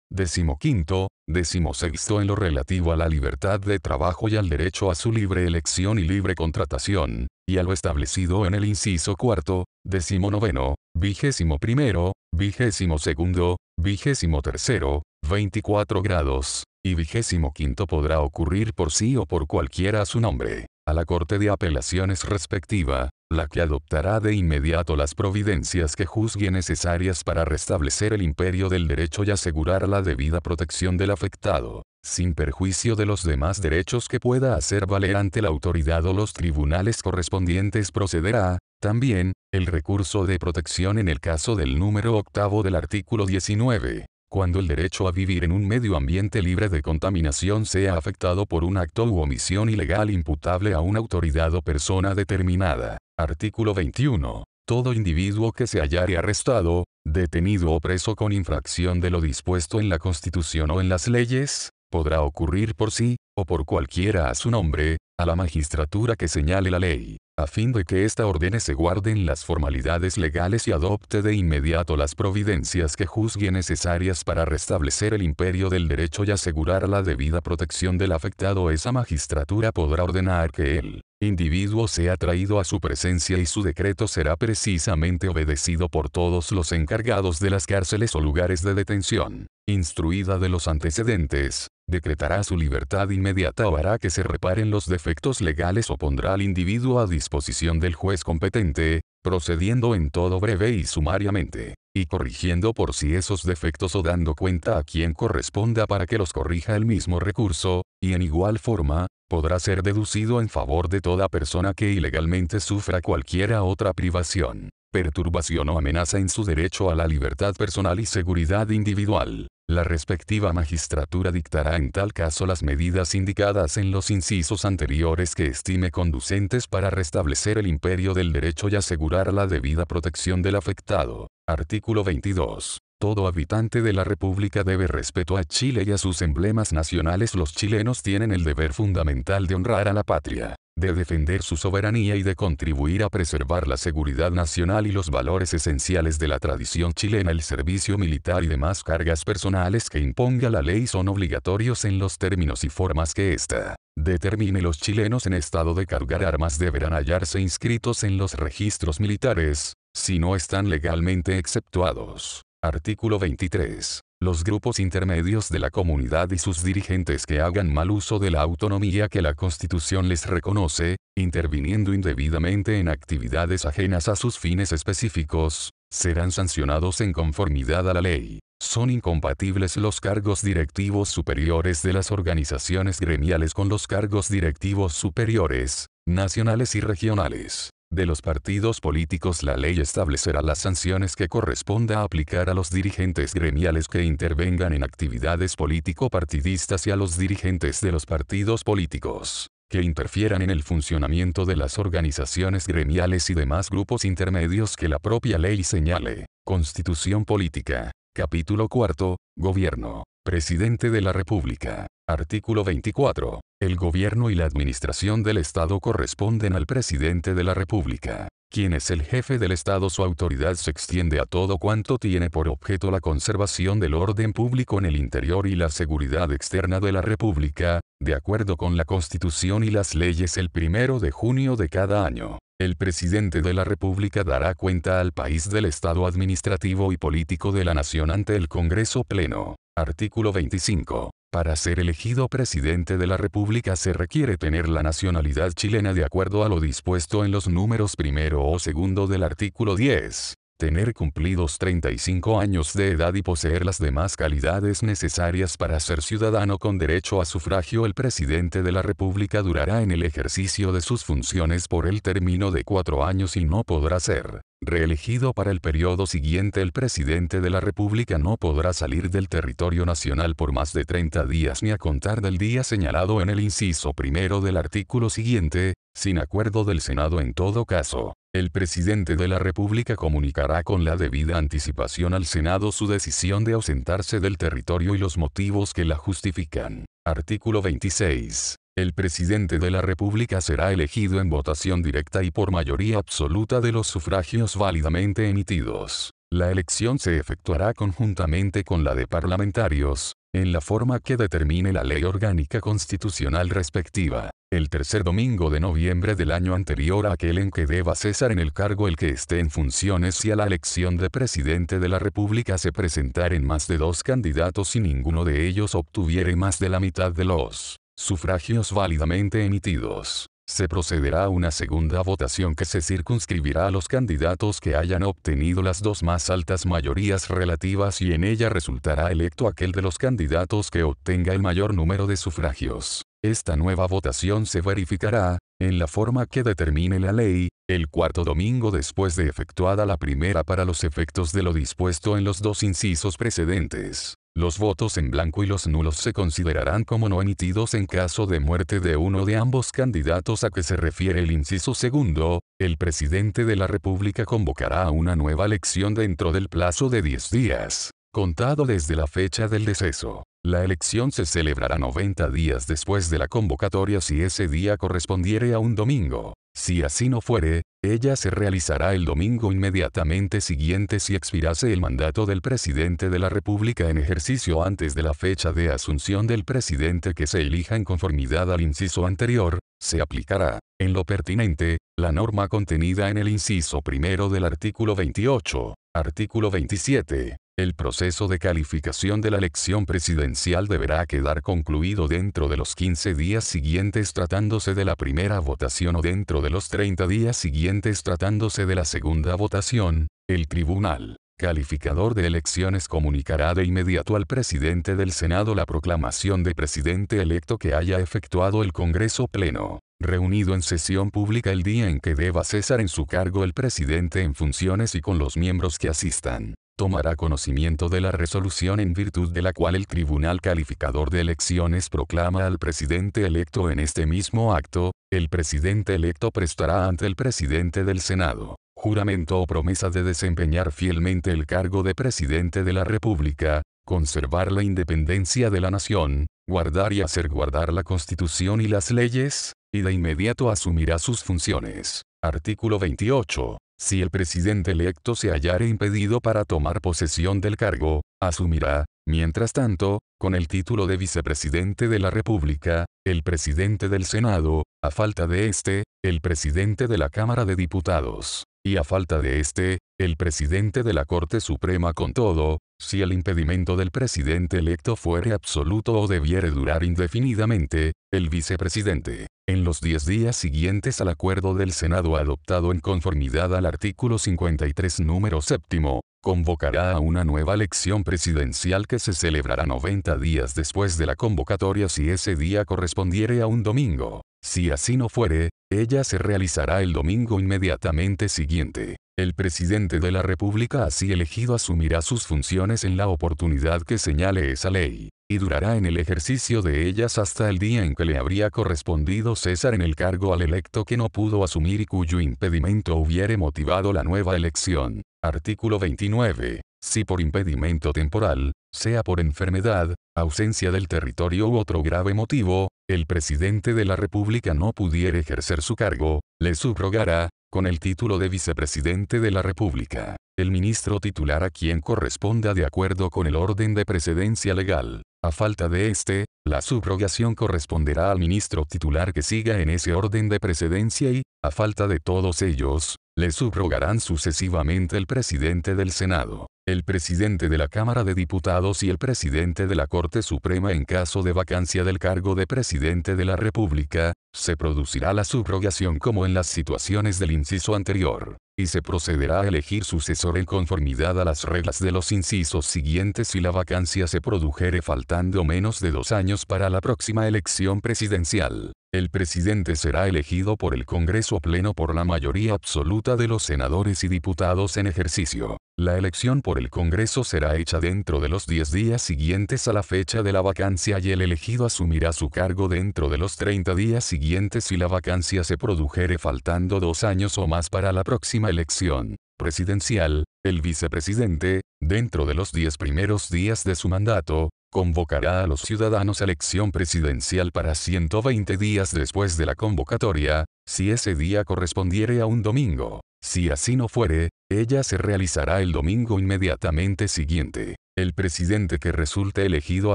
tercero, décimo quinto, décimo sexto en lo relativo a la libertad de trabajo y al derecho a su libre elección y libre contratación, y a lo establecido en el inciso cuarto, décimo noveno, vigésimo primero, vigésimo segundo, vigésimo tercero, 24 grados, y vigésimo quinto podrá ocurrir por sí o por cualquiera a su nombre, a la Corte de Apelaciones respectiva, la que adoptará de inmediato las providencias que juzgue necesarias para restablecer el imperio del derecho y asegurar la debida protección del afectado, sin perjuicio de los demás derechos que pueda hacer valer ante la autoridad o los tribunales correspondientes procederá, también, el recurso de protección en el caso del número octavo del artículo 19 cuando el derecho a vivir en un medio ambiente libre de contaminación sea afectado por un acto u omisión ilegal imputable a una autoridad o persona determinada. Artículo 21. Todo individuo que se hallare arrestado, detenido o preso con infracción de lo dispuesto en la Constitución o en las leyes, podrá ocurrir por sí, o por cualquiera a su nombre, a la magistratura que señale la ley a fin de que ésta ordene se guarden las formalidades legales y adopte de inmediato las providencias que juzgue necesarias para restablecer el imperio del derecho y asegurar la debida protección del afectado, esa magistratura podrá ordenar que el individuo sea traído a su presencia y su decreto será precisamente obedecido por todos los encargados de las cárceles o lugares de detención. Instruida de los antecedentes, decretará su libertad inmediata o hará que se reparen los defectos legales o pondrá al individuo a disposición del juez competente, procediendo en todo breve y sumariamente, y corrigiendo por sí esos defectos o dando cuenta a quien corresponda para que los corrija el mismo recurso, y en igual forma, podrá ser deducido en favor de toda persona que ilegalmente sufra cualquiera otra privación, perturbación o amenaza en su derecho a la libertad personal y seguridad individual. La respectiva magistratura dictará en tal caso las medidas indicadas en los incisos anteriores que estime conducentes para restablecer el imperio del derecho y asegurar la debida protección del afectado. Artículo 22. Todo habitante de la República debe respeto a Chile y a sus emblemas nacionales. Los chilenos tienen el deber fundamental de honrar a la patria de defender su soberanía y de contribuir a preservar la seguridad nacional y los valores esenciales de la tradición chilena. El servicio militar y demás cargas personales que imponga la ley son obligatorios en los términos y formas que ésta determine. Los chilenos en estado de cargar armas deberán hallarse inscritos en los registros militares, si no están legalmente exceptuados. Artículo 23. Los grupos intermedios de la comunidad y sus dirigentes que hagan mal uso de la autonomía que la Constitución les reconoce, interviniendo indebidamente en actividades ajenas a sus fines específicos, serán sancionados en conformidad a la ley. Son incompatibles los cargos directivos superiores de las organizaciones gremiales con los cargos directivos superiores, nacionales y regionales de los partidos políticos la ley establecerá las sanciones que corresponda aplicar a los dirigentes gremiales que intervengan en actividades político-partidistas y a los dirigentes de los partidos políticos que interfieran en el funcionamiento de las organizaciones gremiales y demás grupos intermedios que la propia ley señale. Constitución Política. Capítulo 4. Gobierno. Presidente de la República. Artículo 24. El gobierno y la administración del Estado corresponden al presidente de la República. Quien es el jefe del Estado su autoridad se extiende a todo cuanto tiene por objeto la conservación del orden público en el interior y la seguridad externa de la República, de acuerdo con la Constitución y las leyes el primero de junio de cada año. El presidente de la República dará cuenta al país del estado administrativo y político de la nación ante el Congreso Pleno. Artículo 25. Para ser elegido presidente de la República se requiere tener la nacionalidad chilena de acuerdo a lo dispuesto en los números primero o segundo del artículo 10 tener cumplidos 35 años de edad y poseer las demás calidades necesarias para ser ciudadano con derecho a sufragio. El presidente de la República durará en el ejercicio de sus funciones por el término de cuatro años y no podrá ser reelegido para el periodo siguiente. El presidente de la República no podrá salir del territorio nacional por más de 30 días ni a contar del día señalado en el inciso primero del artículo siguiente, sin acuerdo del Senado en todo caso. El presidente de la República comunicará con la debida anticipación al Senado su decisión de ausentarse del territorio y los motivos que la justifican. Artículo 26. El presidente de la República será elegido en votación directa y por mayoría absoluta de los sufragios válidamente emitidos. La elección se efectuará conjuntamente con la de parlamentarios, en la forma que determine la ley orgánica constitucional respectiva. El tercer domingo de noviembre del año anterior a aquel en que deba cesar en el cargo el que esté en funciones y a la elección de presidente de la República se presentaren más de dos candidatos y ninguno de ellos obtuviere más de la mitad de los sufragios válidamente emitidos. Se procederá a una segunda votación que se circunscribirá a los candidatos que hayan obtenido las dos más altas mayorías relativas y en ella resultará electo aquel de los candidatos que obtenga el mayor número de sufragios. Esta nueva votación se verificará, en la forma que determine la ley, el cuarto domingo después de efectuada la primera para los efectos de lo dispuesto en los dos incisos precedentes. Los votos en blanco y los nulos se considerarán como no emitidos en caso de muerte de uno de ambos candidatos a que se refiere el inciso segundo, el presidente de la República convocará a una nueva elección dentro del plazo de 10 días, contado desde la fecha del deceso. La elección se celebrará 90 días después de la convocatoria si ese día correspondiere a un domingo. Si así no fuere, ella se realizará el domingo inmediatamente siguiente si expirase el mandato del presidente de la República en ejercicio antes de la fecha de asunción del presidente que se elija en conformidad al inciso anterior, se aplicará, en lo pertinente, la norma contenida en el inciso primero del artículo 28, artículo 27, el proceso de calificación de la elección presidencial deberá quedar concluido dentro de los 15 días siguientes tratándose de la primera votación o dentro de los 30 días siguientes tratándose de la segunda votación. El tribunal calificador de elecciones comunicará de inmediato al presidente del Senado la proclamación de presidente electo que haya efectuado el Congreso Pleno, reunido en sesión pública el día en que deba cesar en su cargo el presidente en funciones y con los miembros que asistan tomará conocimiento de la resolución en virtud de la cual el Tribunal Calificador de Elecciones proclama al presidente electo en este mismo acto, el presidente electo prestará ante el presidente del Senado, juramento o promesa de desempeñar fielmente el cargo de presidente de la República, conservar la independencia de la nación, guardar y hacer guardar la Constitución y las leyes, y de inmediato asumirá sus funciones. Artículo 28. Si el presidente electo se hallare impedido para tomar posesión del cargo, asumirá, mientras tanto, con el título de vicepresidente de la República, el presidente del Senado, a falta de este, el presidente de la Cámara de Diputados, y a falta de este, el presidente de la Corte Suprema. Con todo, si el impedimento del presidente electo fuere absoluto o debiere durar indefinidamente, el vicepresidente, en los 10 días siguientes al acuerdo del Senado adoptado en conformidad al artículo 53 número séptimo, convocará a una nueva elección presidencial que se celebrará 90 días después de la convocatoria si ese día correspondiere a un domingo. Si así no fuere, ella se realizará el domingo inmediatamente siguiente. El presidente de la República así elegido asumirá sus funciones en la oportunidad que señale esa ley, y durará en el ejercicio de ellas hasta el día en que le habría correspondido cesar en el cargo al electo que no pudo asumir y cuyo impedimento hubiere motivado la nueva elección. Artículo 29. Si por impedimento temporal, sea por enfermedad, ausencia del territorio u otro grave motivo, el presidente de la República no pudiera ejercer su cargo, le subrogará, con el título de vicepresidente de la República, el ministro titular a quien corresponda de acuerdo con el orden de precedencia legal. A falta de este, la subrogación corresponderá al ministro titular que siga en ese orden de precedencia y, a falta de todos ellos, le subrogarán sucesivamente el presidente del Senado, el presidente de la Cámara de Diputados y el presidente de la Corte Suprema en caso de vacancia del cargo de presidente de la República, se producirá la subrogación como en las situaciones del inciso anterior, y se procederá a elegir sucesor en conformidad a las reglas de los incisos siguientes si la vacancia se produjere faltando menos de dos años para la próxima elección presidencial. El presidente será elegido por el Congreso Pleno por la mayoría absoluta de los senadores y diputados en ejercicio. La elección por el Congreso será hecha dentro de los 10 días siguientes a la fecha de la vacancia y el elegido asumirá su cargo dentro de los 30 días siguientes si la vacancia se produjere faltando dos años o más para la próxima elección presidencial. El vicepresidente, dentro de los 10 primeros días de su mandato, convocará a los ciudadanos a elección presidencial para 120 días después de la convocatoria, si ese día correspondiere a un domingo. Si así no fuere, ella se realizará el domingo inmediatamente siguiente. El presidente que resulte elegido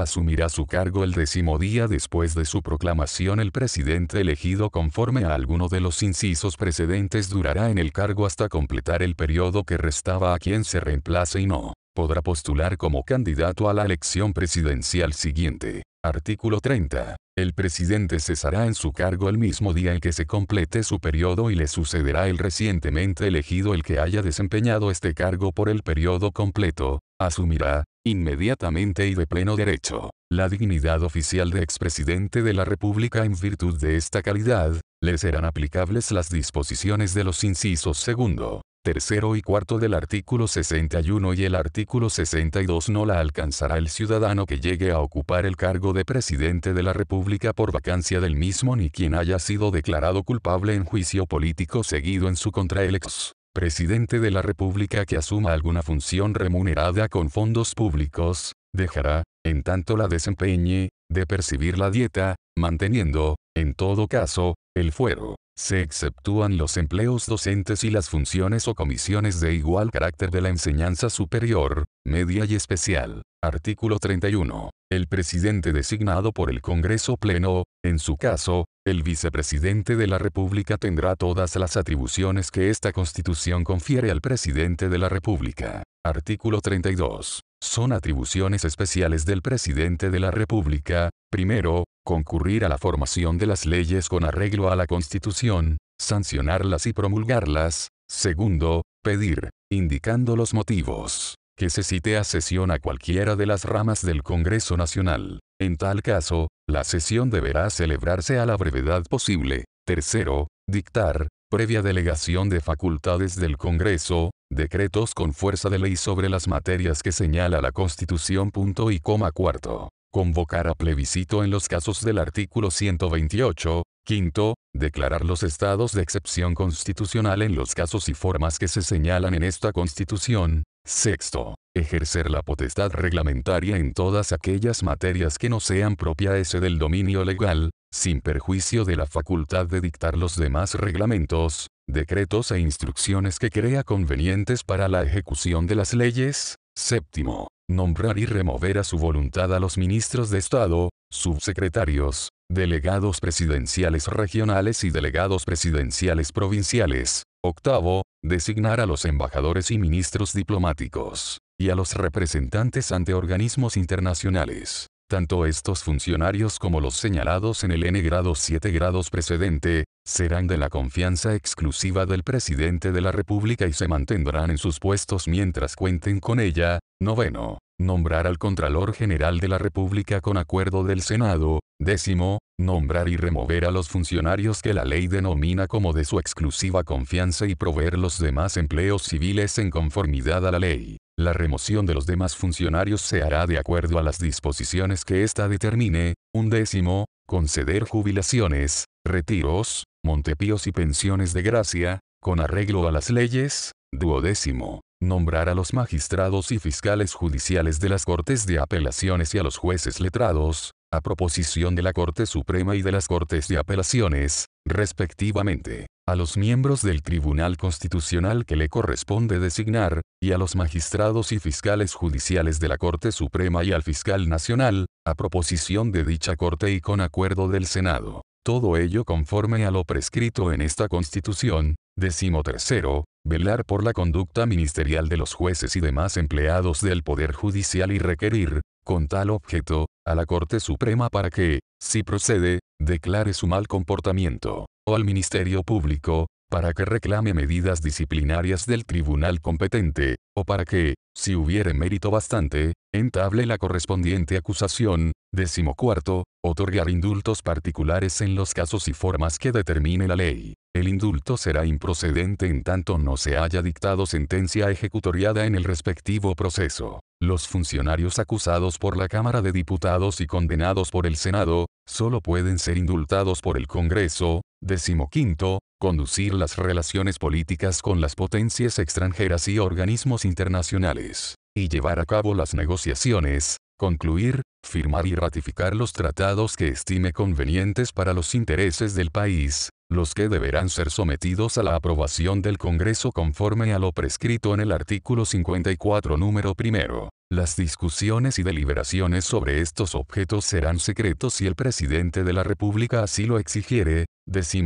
asumirá su cargo el décimo día después de su proclamación. El presidente elegido conforme a alguno de los incisos precedentes durará en el cargo hasta completar el periodo que restaba a quien se reemplace y no podrá postular como candidato a la elección presidencial siguiente. Artículo 30. El presidente cesará en su cargo el mismo día en que se complete su periodo y le sucederá el recientemente elegido el que haya desempeñado este cargo por el periodo completo, asumirá, inmediatamente y de pleno derecho, la dignidad oficial de expresidente de la República en virtud de esta calidad, le serán aplicables las disposiciones de los incisos segundo, tercero y cuarto del artículo 61 y el artículo 62 no la alcanzará el ciudadano que llegue a ocupar el cargo de presidente de la República por vacancia del mismo ni quien haya sido declarado culpable en juicio político seguido en su contra el ex presidente de la República que asuma alguna función remunerada con fondos públicos, dejará, en tanto la desempeñe, de percibir la dieta, manteniendo, en todo caso, el fuero. Se exceptúan los empleos docentes y las funciones o comisiones de igual carácter de la enseñanza superior, media y especial. Artículo 31. El presidente designado por el Congreso Pleno, en su caso, el vicepresidente de la República tendrá todas las atribuciones que esta Constitución confiere al presidente de la República. Artículo 32. Son atribuciones especiales del presidente de la República, primero, concurrir a la formación de las leyes con arreglo a la Constitución, sancionarlas y promulgarlas, segundo, pedir, indicando los motivos, que se cite a sesión a cualquiera de las ramas del Congreso Nacional. En tal caso, la sesión deberá celebrarse a la brevedad posible. Tercero, dictar, previa delegación de facultades del Congreso, decretos con fuerza de ley sobre las materias que señala la Constitución. Y coma cuarto. Convocar a plebiscito en los casos del artículo 128, quinto, declarar los estados de excepción constitucional en los casos y formas que se señalan en esta Constitución. Sexto, ejercer la potestad reglamentaria en todas aquellas materias que no sean propia ese del dominio legal, sin perjuicio de la facultad de dictar los demás reglamentos, decretos e instrucciones que crea convenientes para la ejecución de las leyes. Séptimo, nombrar y remover a su voluntad a los ministros de Estado, subsecretarios, delegados presidenciales regionales y delegados presidenciales provinciales. Octavo, designar a los embajadores y ministros diplomáticos, y a los representantes ante organismos internacionales. Tanto estos funcionarios como los señalados en el N grado 7 grados precedente, serán de la confianza exclusiva del presidente de la República y se mantendrán en sus puestos mientras cuenten con ella. Noveno. Nombrar al Contralor General de la República con acuerdo del Senado. Décimo. Nombrar y remover a los funcionarios que la ley denomina como de su exclusiva confianza y proveer los demás empleos civiles en conformidad a la ley. La remoción de los demás funcionarios se hará de acuerdo a las disposiciones que ésta determine. Un décimo. Conceder jubilaciones, retiros, montepíos y pensiones de gracia, con arreglo a las leyes. Duodécimo. Nombrar a los magistrados y fiscales judiciales de las Cortes de Apelaciones y a los jueces letrados, a proposición de la Corte Suprema y de las Cortes de Apelaciones, respectivamente, a los miembros del Tribunal Constitucional que le corresponde designar, y a los magistrados y fiscales judiciales de la Corte Suprema y al fiscal nacional, a proposición de dicha Corte y con acuerdo del Senado. Todo ello conforme a lo prescrito en esta Constitución. Décimo tercero, velar por la conducta ministerial de los jueces y demás empleados del Poder Judicial y requerir, con tal objeto, a la Corte Suprema para que, si procede, declare su mal comportamiento, o al Ministerio Público, para que reclame medidas disciplinarias del tribunal competente, o para que, si hubiere mérito bastante, entable la correspondiente acusación. Décimo cuarto, otorgar indultos particulares en los casos y formas que determine la ley. El indulto será improcedente en tanto no se haya dictado sentencia ejecutoriada en el respectivo proceso. Los funcionarios acusados por la Cámara de Diputados y condenados por el Senado, solo pueden ser indultados por el Congreso. Décimo quinto, conducir las relaciones políticas con las potencias extranjeras y organismos internacionales, y llevar a cabo las negociaciones, concluir, firmar y ratificar los tratados que estime convenientes para los intereses del país, los que deberán ser sometidos a la aprobación del Congreso conforme a lo prescrito en el artículo 54 número primero. Las discusiones y deliberaciones sobre estos objetos serán secretos si el presidente de la República así lo exigiere.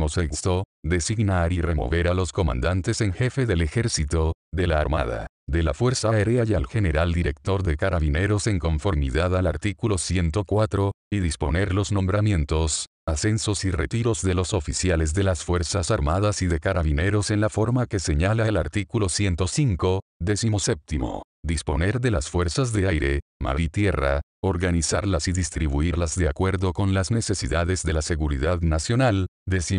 sexto, Designar y remover a los comandantes en jefe del ejército, de la Armada, de la Fuerza Aérea y al general director de carabineros en conformidad al artículo 104, y disponer los nombramientos, ascensos y retiros de los oficiales de las Fuerzas Armadas y de Carabineros en la forma que señala el artículo 105, séptimo. Disponer de las fuerzas de aire, mar y tierra, organizarlas y distribuirlas de acuerdo con las necesidades de la seguridad nacional.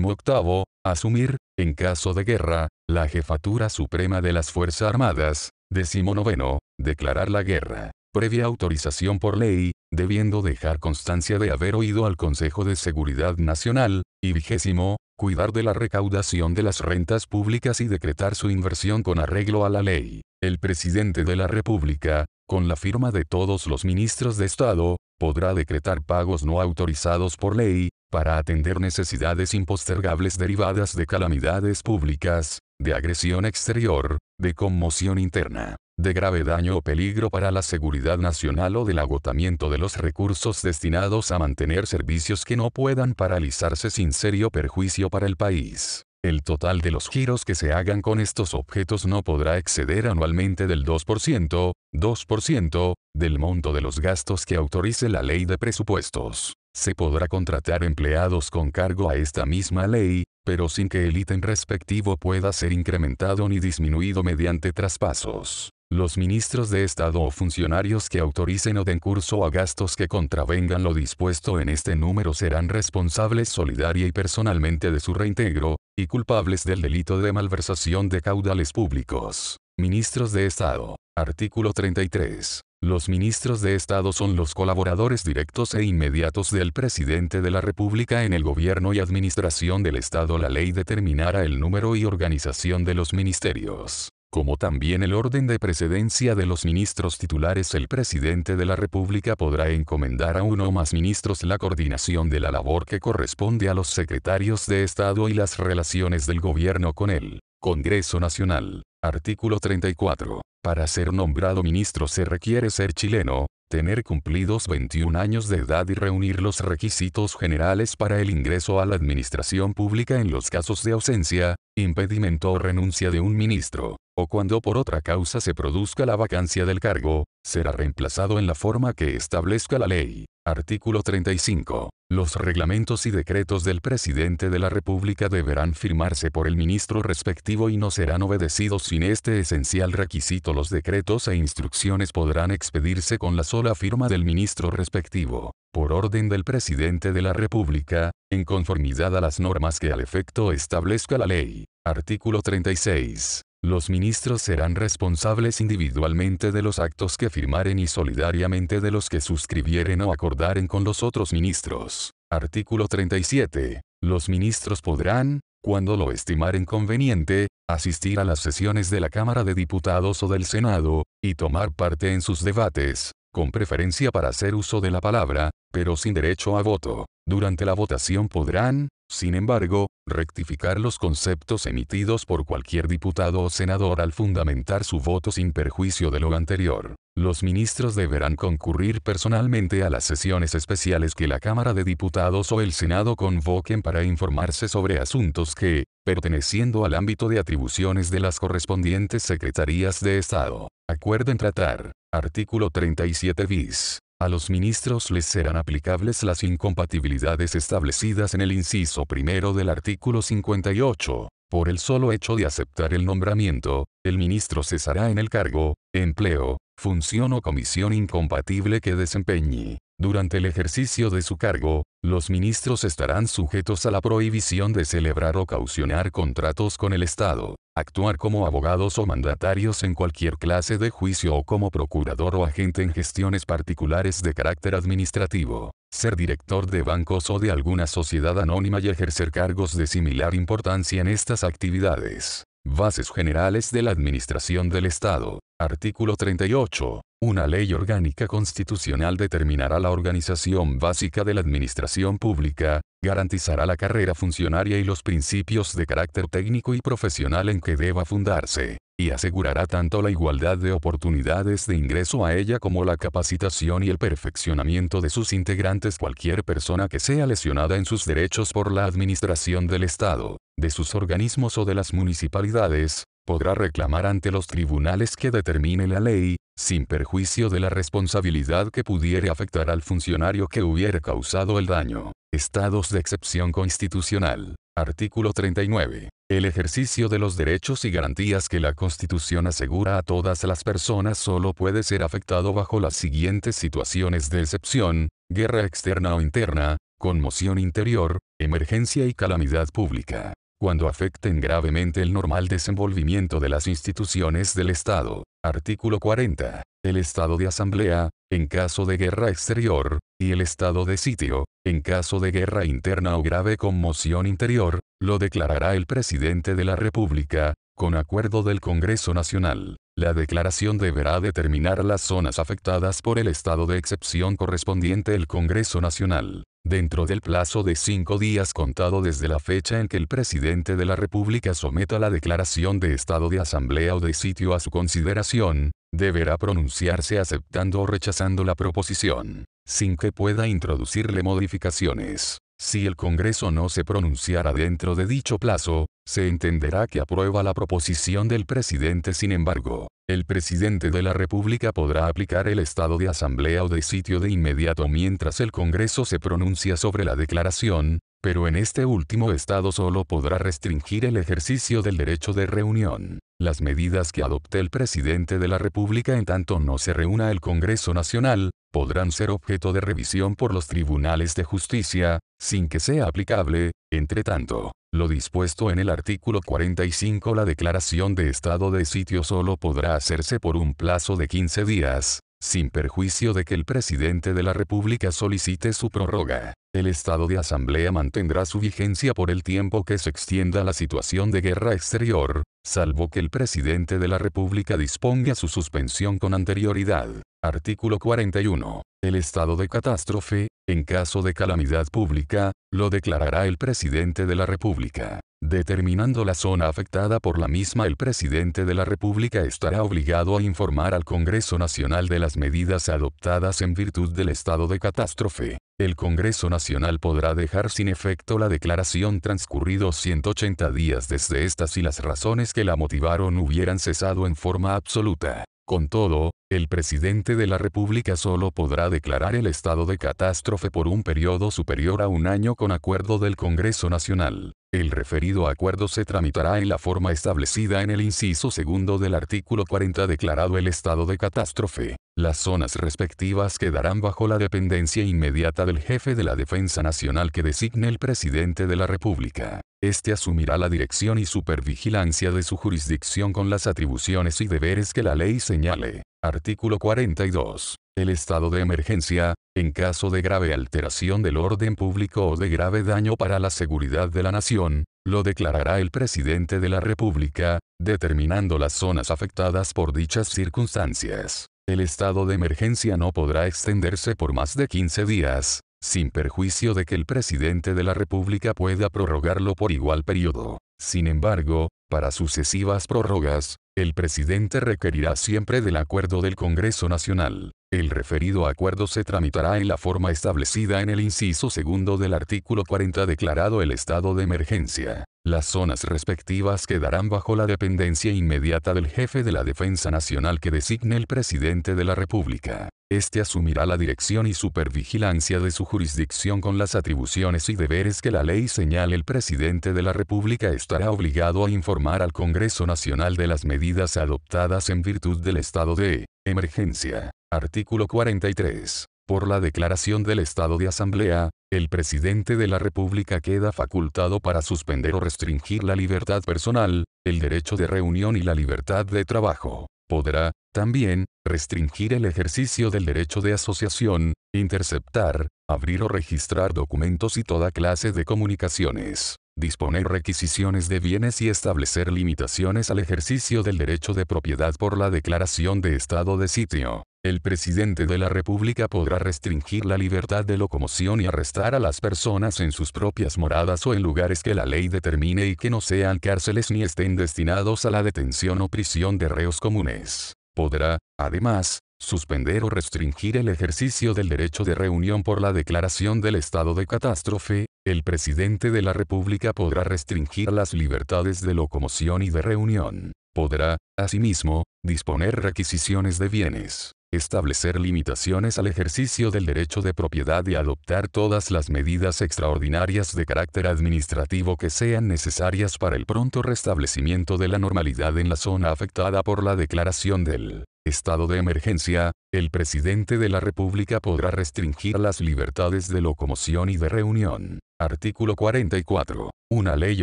octavo, Asumir, en caso de guerra, la jefatura suprema de las Fuerzas Armadas. noveno, Declarar la guerra previa autorización por ley, debiendo dejar constancia de haber oído al Consejo de Seguridad Nacional, y vigésimo, cuidar de la recaudación de las rentas públicas y decretar su inversión con arreglo a la ley. El presidente de la República, con la firma de todos los ministros de Estado, podrá decretar pagos no autorizados por ley, para atender necesidades impostergables derivadas de calamidades públicas, de agresión exterior, de conmoción interna, de grave daño o peligro para la seguridad nacional o del agotamiento de los recursos destinados a mantener servicios que no puedan paralizarse sin serio perjuicio para el país. El total de los giros que se hagan con estos objetos no podrá exceder anualmente del 2%, 2%, del monto de los gastos que autorice la ley de presupuestos. Se podrá contratar empleados con cargo a esta misma ley, pero sin que el ítem respectivo pueda ser incrementado ni disminuido mediante traspasos. Los ministros de Estado o funcionarios que autoricen o den curso a gastos que contravengan lo dispuesto en este número serán responsables solidaria y personalmente de su reintegro, y culpables del delito de malversación de caudales públicos. Ministros de Estado. Artículo 33. Los ministros de Estado son los colaboradores directos e inmediatos del presidente de la República en el gobierno y administración del Estado. La ley determinará el número y organización de los ministerios como también el orden de precedencia de los ministros titulares. El presidente de la República podrá encomendar a uno o más ministros la coordinación de la labor que corresponde a los secretarios de Estado y las relaciones del gobierno con el Congreso Nacional. Artículo 34. Para ser nombrado ministro se requiere ser chileno, tener cumplidos 21 años de edad y reunir los requisitos generales para el ingreso a la administración pública en los casos de ausencia, impedimento o renuncia de un ministro, o cuando por otra causa se produzca la vacancia del cargo, será reemplazado en la forma que establezca la ley. Artículo 35. Los reglamentos y decretos del presidente de la República deberán firmarse por el ministro respectivo y no serán obedecidos sin este esencial requisito. Los decretos e instrucciones podrán expedirse con la sola firma del ministro respectivo, por orden del presidente de la República, en conformidad a las normas que al efecto establezca la ley. Artículo 36. Los ministros serán responsables individualmente de los actos que firmaren y solidariamente de los que suscribieren o acordaren con los otros ministros. Artículo 37. Los ministros podrán, cuando lo estimaren conveniente, asistir a las sesiones de la Cámara de Diputados o del Senado, y tomar parte en sus debates, con preferencia para hacer uso de la palabra, pero sin derecho a voto. Durante la votación podrán, sin embargo, rectificar los conceptos emitidos por cualquier diputado o senador al fundamentar su voto sin perjuicio de lo anterior. Los ministros deberán concurrir personalmente a las sesiones especiales que la Cámara de Diputados o el Senado convoquen para informarse sobre asuntos que, perteneciendo al ámbito de atribuciones de las correspondientes secretarías de Estado, acuerden tratar. Artículo 37 bis. A los ministros les serán aplicables las incompatibilidades establecidas en el inciso primero del artículo 58. Por el solo hecho de aceptar el nombramiento, el ministro cesará en el cargo, empleo, función o comisión incompatible que desempeñe. Durante el ejercicio de su cargo, los ministros estarán sujetos a la prohibición de celebrar o caucionar contratos con el Estado, actuar como abogados o mandatarios en cualquier clase de juicio o como procurador o agente en gestiones particulares de carácter administrativo, ser director de bancos o de alguna sociedad anónima y ejercer cargos de similar importancia en estas actividades. Bases generales de la Administración del Estado. Artículo 38. Una ley orgánica constitucional determinará la organización básica de la administración pública, garantizará la carrera funcionaria y los principios de carácter técnico y profesional en que deba fundarse, y asegurará tanto la igualdad de oportunidades de ingreso a ella como la capacitación y el perfeccionamiento de sus integrantes. Cualquier persona que sea lesionada en sus derechos por la administración del Estado, de sus organismos o de las municipalidades, podrá reclamar ante los tribunales que determine la ley, sin perjuicio de la responsabilidad que pudiere afectar al funcionario que hubiere causado el daño. Estados de excepción constitucional. Artículo 39. El ejercicio de los derechos y garantías que la Constitución asegura a todas las personas solo puede ser afectado bajo las siguientes situaciones de excepción, guerra externa o interna, conmoción interior, emergencia y calamidad pública cuando afecten gravemente el normal desenvolvimiento de las instituciones del Estado. Artículo 40. El estado de asamblea, en caso de guerra exterior, y el estado de sitio, en caso de guerra interna o grave conmoción interior, lo declarará el presidente de la República, con acuerdo del Congreso Nacional. La declaración deberá determinar las zonas afectadas por el estado de excepción correspondiente el Congreso Nacional dentro del plazo de cinco días contado desde la fecha en que el presidente de la República someta la declaración de estado de asamblea o de sitio a su consideración, deberá pronunciarse aceptando o rechazando la proposición, sin que pueda introducirle modificaciones. Si el Congreso no se pronunciara dentro de dicho plazo, se entenderá que aprueba la proposición del presidente. Sin embargo, el presidente de la República podrá aplicar el estado de asamblea o de sitio de inmediato mientras el Congreso se pronuncia sobre la declaración, pero en este último estado solo podrá restringir el ejercicio del derecho de reunión. Las medidas que adopte el presidente de la República en tanto no se reúna el Congreso Nacional, podrán ser objeto de revisión por los tribunales de justicia, sin que sea aplicable, entre tanto, lo dispuesto en el artículo 45 la declaración de estado de sitio solo podrá hacerse por un plazo de 15 días, sin perjuicio de que el presidente de la República solicite su prórroga. El estado de asamblea mantendrá su vigencia por el tiempo que se extienda la situación de guerra exterior, salvo que el presidente de la República disponga su suspensión con anterioridad. Artículo 41. El estado de catástrofe, en caso de calamidad pública, lo declarará el presidente de la República. Determinando la zona afectada por la misma el presidente de la República estará obligado a informar al Congreso Nacional de las medidas adoptadas en virtud del estado de catástrofe. El Congreso Nacional podrá dejar sin efecto la declaración transcurridos 180 días desde esta si las razones que la motivaron hubieran cesado en forma absoluta. Con todo, el presidente de la República solo podrá declarar el estado de catástrofe por un periodo superior a un año con acuerdo del Congreso Nacional. El referido acuerdo se tramitará en la forma establecida en el inciso segundo del artículo 40 declarado el estado de catástrofe. Las zonas respectivas quedarán bajo la dependencia inmediata del jefe de la Defensa Nacional que designe el presidente de la República. Este asumirá la dirección y supervigilancia de su jurisdicción con las atribuciones y deberes que la ley señale. Artículo 42. El estado de emergencia, en caso de grave alteración del orden público o de grave daño para la seguridad de la nación, lo declarará el presidente de la República, determinando las zonas afectadas por dichas circunstancias. El estado de emergencia no podrá extenderse por más de 15 días, sin perjuicio de que el presidente de la República pueda prorrogarlo por igual periodo. Sin embargo, para sucesivas prórrogas, el presidente requerirá siempre del acuerdo del Congreso Nacional. El referido acuerdo se tramitará en la forma establecida en el inciso segundo del artículo 40 declarado el estado de emergencia. Las zonas respectivas quedarán bajo la dependencia inmediata del jefe de la Defensa Nacional que designe el presidente de la República. Este asumirá la dirección y supervigilancia de su jurisdicción con las atribuciones y deberes que la ley señale. El presidente de la República estará obligado a informar al Congreso Nacional de las medidas adoptadas en virtud del estado de emergencia. Artículo 43. Por la declaración del estado de asamblea, el presidente de la República queda facultado para suspender o restringir la libertad personal, el derecho de reunión y la libertad de trabajo. Podrá, también, restringir el ejercicio del derecho de asociación, interceptar, abrir o registrar documentos y toda clase de comunicaciones. disponer requisiciones de bienes y establecer limitaciones al ejercicio del derecho de propiedad por la declaración de estado de sitio. El presidente de la República podrá restringir la libertad de locomoción y arrestar a las personas en sus propias moradas o en lugares que la ley determine y que no sean cárceles ni estén destinados a la detención o prisión de reos comunes. Podrá, además, suspender o restringir el ejercicio del derecho de reunión por la declaración del estado de catástrofe, el presidente de la República podrá restringir las libertades de locomoción y de reunión. Podrá, asimismo, disponer requisiciones de bienes, establecer limitaciones al ejercicio del derecho de propiedad y adoptar todas las medidas extraordinarias de carácter administrativo que sean necesarias para el pronto restablecimiento de la normalidad en la zona afectada por la declaración del estado de emergencia, el presidente de la República podrá restringir las libertades de locomoción y de reunión. Artículo 44. Una ley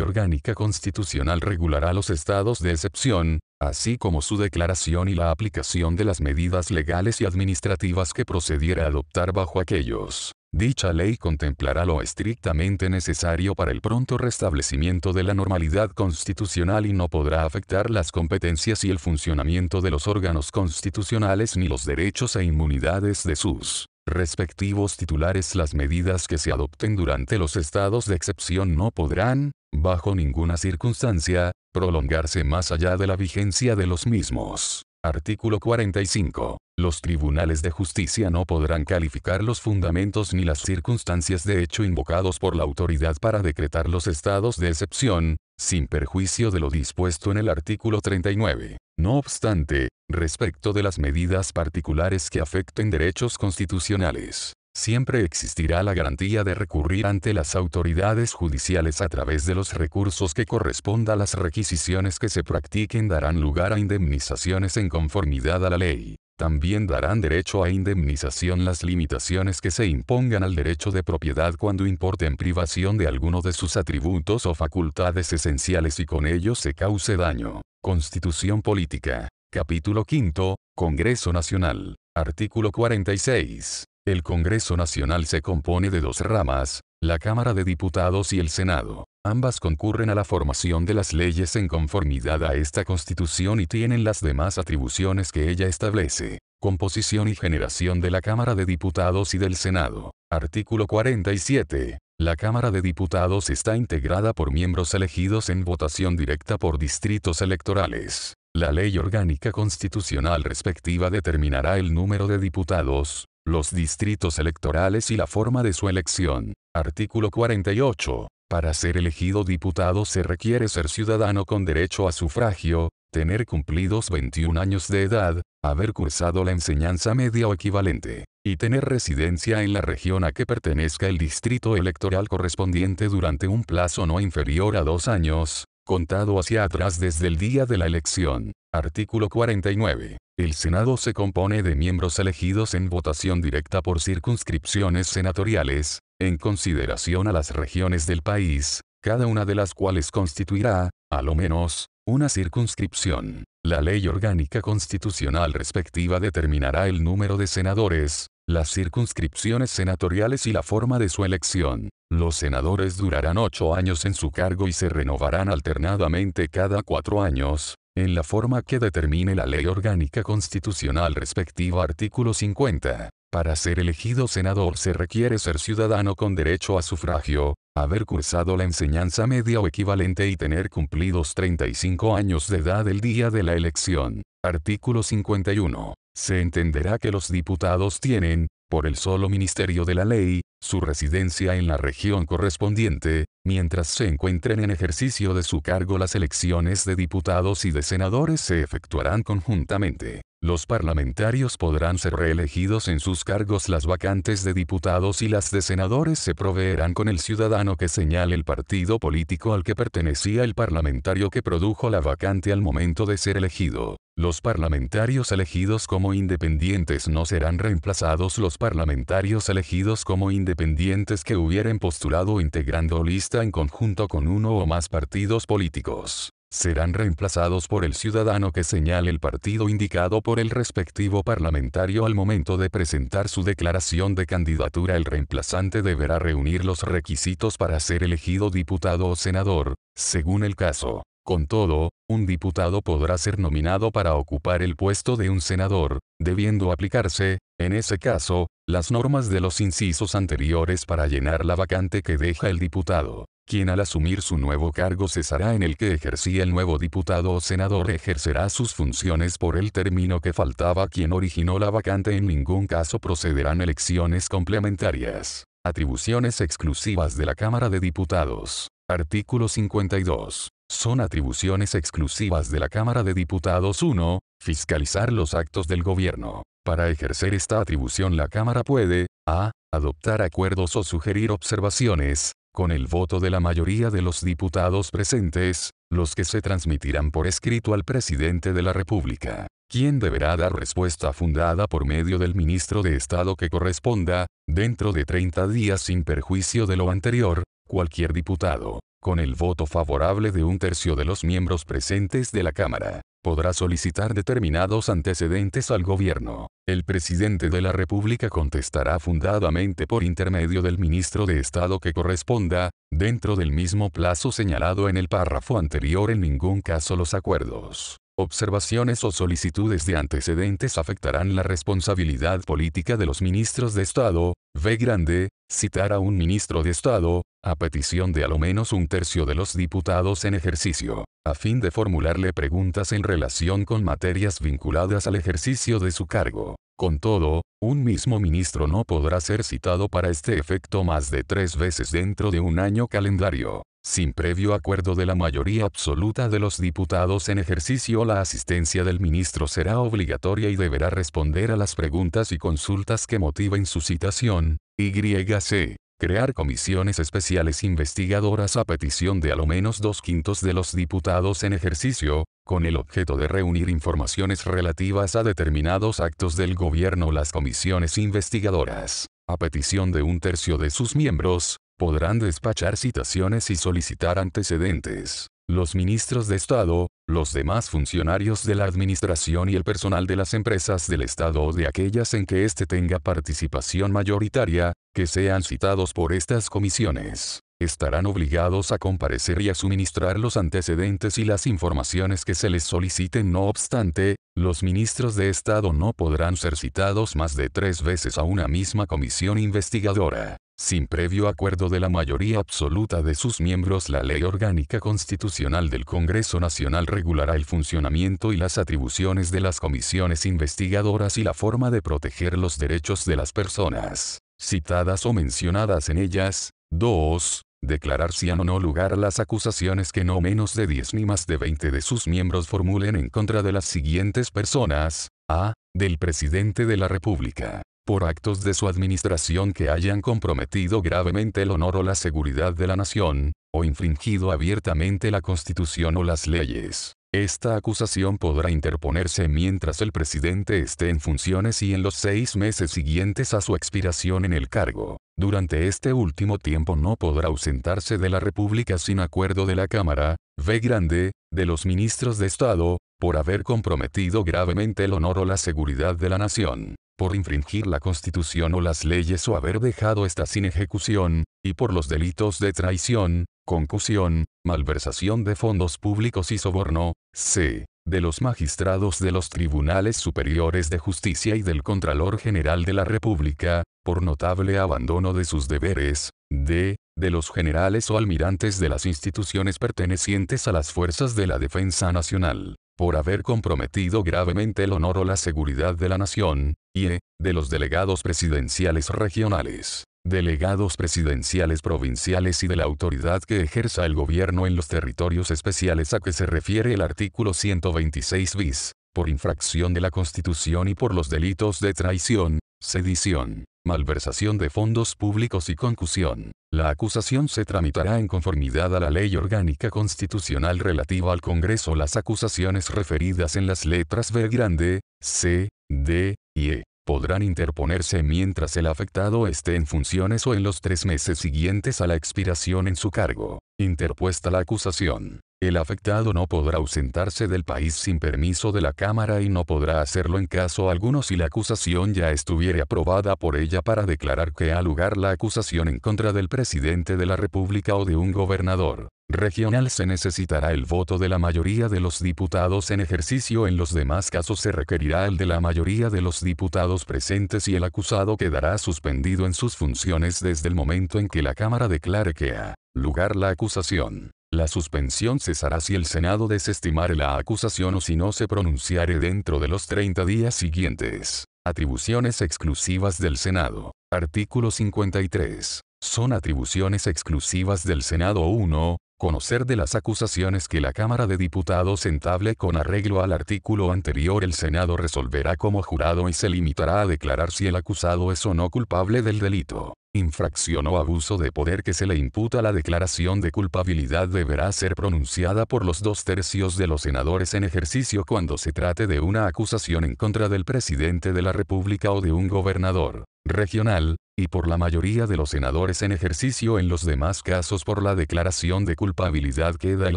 orgánica constitucional regulará los estados de excepción, así como su declaración y la aplicación de las medidas legales y administrativas que procediera a adoptar bajo aquellos. Dicha ley contemplará lo estrictamente necesario para el pronto restablecimiento de la normalidad constitucional y no podrá afectar las competencias y el funcionamiento de los órganos constitucionales ni los derechos e inmunidades de sus respectivos titulares. Las medidas que se adopten durante los estados de excepción no podrán, bajo ninguna circunstancia, prolongarse más allá de la vigencia de los mismos. Artículo 45. Los tribunales de justicia no podrán calificar los fundamentos ni las circunstancias de hecho invocados por la autoridad para decretar los estados de excepción, sin perjuicio de lo dispuesto en el artículo 39. No obstante, respecto de las medidas particulares que afecten derechos constitucionales, siempre existirá la garantía de recurrir ante las autoridades judiciales a través de los recursos que corresponda a las requisiciones que se practiquen darán lugar a indemnizaciones en conformidad a la ley. También darán derecho a indemnización las limitaciones que se impongan al derecho de propiedad cuando importen privación de alguno de sus atributos o facultades esenciales y con ello se cause daño. Constitución Política. Capítulo 5. Congreso Nacional. Artículo 46. El Congreso Nacional se compone de dos ramas, la Cámara de Diputados y el Senado. Ambas concurren a la formación de las leyes en conformidad a esta Constitución y tienen las demás atribuciones que ella establece. Composición y generación de la Cámara de Diputados y del Senado. Artículo 47. La Cámara de Diputados está integrada por miembros elegidos en votación directa por distritos electorales. La ley orgánica constitucional respectiva determinará el número de diputados, los distritos electorales y la forma de su elección. Artículo 48. Para ser elegido diputado se requiere ser ciudadano con derecho a sufragio, tener cumplidos 21 años de edad, haber cursado la enseñanza media o equivalente, y tener residencia en la región a que pertenezca el distrito electoral correspondiente durante un plazo no inferior a dos años, contado hacia atrás desde el día de la elección. Artículo 49. El Senado se compone de miembros elegidos en votación directa por circunscripciones senatoriales, en consideración a las regiones del país, cada una de las cuales constituirá, a lo menos, una circunscripción. La ley orgánica constitucional respectiva determinará el número de senadores, las circunscripciones senatoriales y la forma de su elección. Los senadores durarán ocho años en su cargo y se renovarán alternadamente cada cuatro años, en la forma que determine la ley orgánica constitucional respectiva artículo 50. Para ser elegido senador se requiere ser ciudadano con derecho a sufragio, haber cursado la enseñanza media o equivalente y tener cumplidos 35 años de edad el día de la elección. Artículo 51. Se entenderá que los diputados tienen, por el solo ministerio de la ley, su residencia en la región correspondiente, mientras se encuentren en ejercicio de su cargo las elecciones de diputados y de senadores se efectuarán conjuntamente. Los parlamentarios podrán ser reelegidos en sus cargos las vacantes de diputados y las de senadores se proveerán con el ciudadano que señale el partido político al que pertenecía el parlamentario que produjo la vacante al momento de ser elegido. Los parlamentarios elegidos como independientes no serán reemplazados los parlamentarios elegidos como independientes que hubieren postulado integrando en conjunto con uno o más partidos políticos. serán reemplazados por el ciudadano que señale el partido indicado por el respectivo parlamentario al momento de presentar su declaración de candidatura. El reemplazante deberá reunir los requisitos para ser elegido diputado o senador, según el caso. Con todo, un diputado podrá ser nominado para ocupar el puesto de un senador, debiendo aplicarse, en ese caso, las normas de los incisos anteriores para llenar la vacante que deja el diputado quien al asumir su nuevo cargo cesará en el que ejercía el nuevo diputado o senador ejercerá sus funciones por el término que faltaba quien originó la vacante en ningún caso procederán elecciones complementarias. Atribuciones exclusivas de la Cámara de Diputados. Artículo 52. Son atribuciones exclusivas de la Cámara de Diputados 1. Fiscalizar los actos del gobierno. Para ejercer esta atribución la Cámara puede, a. Adoptar acuerdos o sugerir observaciones, con el voto de la mayoría de los diputados presentes, los que se transmitirán por escrito al presidente de la República, quien deberá dar respuesta fundada por medio del ministro de Estado que corresponda, dentro de 30 días sin perjuicio de lo anterior, cualquier diputado, con el voto favorable de un tercio de los miembros presentes de la Cámara, podrá solicitar determinados antecedentes al gobierno. El presidente de la República contestará fundadamente por intermedio del ministro de Estado que corresponda, dentro del mismo plazo señalado en el párrafo anterior en ningún caso los acuerdos Observaciones o solicitudes de antecedentes afectarán la responsabilidad política de los ministros de Estado. V. Grande, citar a un ministro de Estado, a petición de a lo menos un tercio de los diputados en ejercicio, a fin de formularle preguntas en relación con materias vinculadas al ejercicio de su cargo. Con todo, un mismo ministro no podrá ser citado para este efecto más de tres veces dentro de un año calendario. Sin previo acuerdo de la mayoría absoluta de los diputados en ejercicio la asistencia del ministro será obligatoria y deberá responder a las preguntas y consultas que motiven su citación. YC. Crear comisiones especiales investigadoras a petición de a lo menos dos quintos de los diputados en ejercicio, con el objeto de reunir informaciones relativas a determinados actos del gobierno. Las comisiones investigadoras, a petición de un tercio de sus miembros, podrán despachar citaciones y solicitar antecedentes. Los ministros de Estado, los demás funcionarios de la Administración y el personal de las empresas del Estado o de aquellas en que éste tenga participación mayoritaria, que sean citados por estas comisiones, estarán obligados a comparecer y a suministrar los antecedentes y las informaciones que se les soliciten. No obstante, los ministros de Estado no podrán ser citados más de tres veces a una misma comisión investigadora. Sin previo acuerdo de la mayoría absoluta de sus miembros la Ley Orgánica Constitucional del Congreso Nacional regulará el funcionamiento y las atribuciones de las comisiones investigadoras y la forma de proteger los derechos de las personas, citadas o mencionadas en ellas. 2. Declarar si han o no lugar las acusaciones que no menos de 10 ni más de 20 de sus miembros formulen en contra de las siguientes personas. A. Del presidente de la República por actos de su administración que hayan comprometido gravemente el honor o la seguridad de la nación, o infringido abiertamente la Constitución o las leyes. Esta acusación podrá interponerse mientras el presidente esté en funciones y en los seis meses siguientes a su expiración en el cargo. Durante este último tiempo no podrá ausentarse de la República sin acuerdo de la Cámara, V. Grande, de los ministros de Estado, por haber comprometido gravemente el honor o la seguridad de la nación por infringir la Constitución o las leyes o haber dejado esta sin ejecución, y por los delitos de traición, concusión, malversación de fondos públicos y soborno, c. de los magistrados de los tribunales superiores de justicia y del Contralor General de la República, por notable abandono de sus deberes, d. de los generales o almirantes de las instituciones pertenecientes a las fuerzas de la defensa nacional por haber comprometido gravemente el honor o la seguridad de la nación, y e, de los delegados presidenciales regionales, delegados presidenciales provinciales y de la autoridad que ejerza el gobierno en los territorios especiales a que se refiere el artículo 126 bis, por infracción de la Constitución y por los delitos de traición, sedición, malversación de fondos públicos y concusión. La acusación se tramitará en conformidad a la ley orgánica constitucional relativa al Congreso. Las acusaciones referidas en las letras B grande, C, D y E podrán interponerse mientras el afectado esté en funciones o en los tres meses siguientes a la expiración en su cargo. Interpuesta la acusación. El afectado no podrá ausentarse del país sin permiso de la Cámara y no podrá hacerlo en caso alguno si la acusación ya estuviere aprobada por ella para declarar que ha lugar la acusación en contra del presidente de la República o de un gobernador regional se necesitará el voto de la mayoría de los diputados en ejercicio en los demás casos se requerirá el de la mayoría de los diputados presentes y el acusado quedará suspendido en sus funciones desde el momento en que la Cámara declare que ha lugar la acusación. La suspensión cesará si el Senado desestimare la acusación o si no se pronunciare dentro de los 30 días siguientes. Atribuciones exclusivas del Senado. Artículo 53. Son atribuciones exclusivas del Senado 1. Conocer de las acusaciones que la Cámara de Diputados entable con arreglo al artículo anterior el Senado resolverá como jurado y se limitará a declarar si el acusado es o no culpable del delito. Infracción o abuso de poder que se le imputa la declaración de culpabilidad deberá ser pronunciada por los dos tercios de los senadores en ejercicio cuando se trate de una acusación en contra del presidente de la República o de un gobernador regional, y por la mayoría de los senadores en ejercicio en los demás casos por la declaración de culpabilidad queda el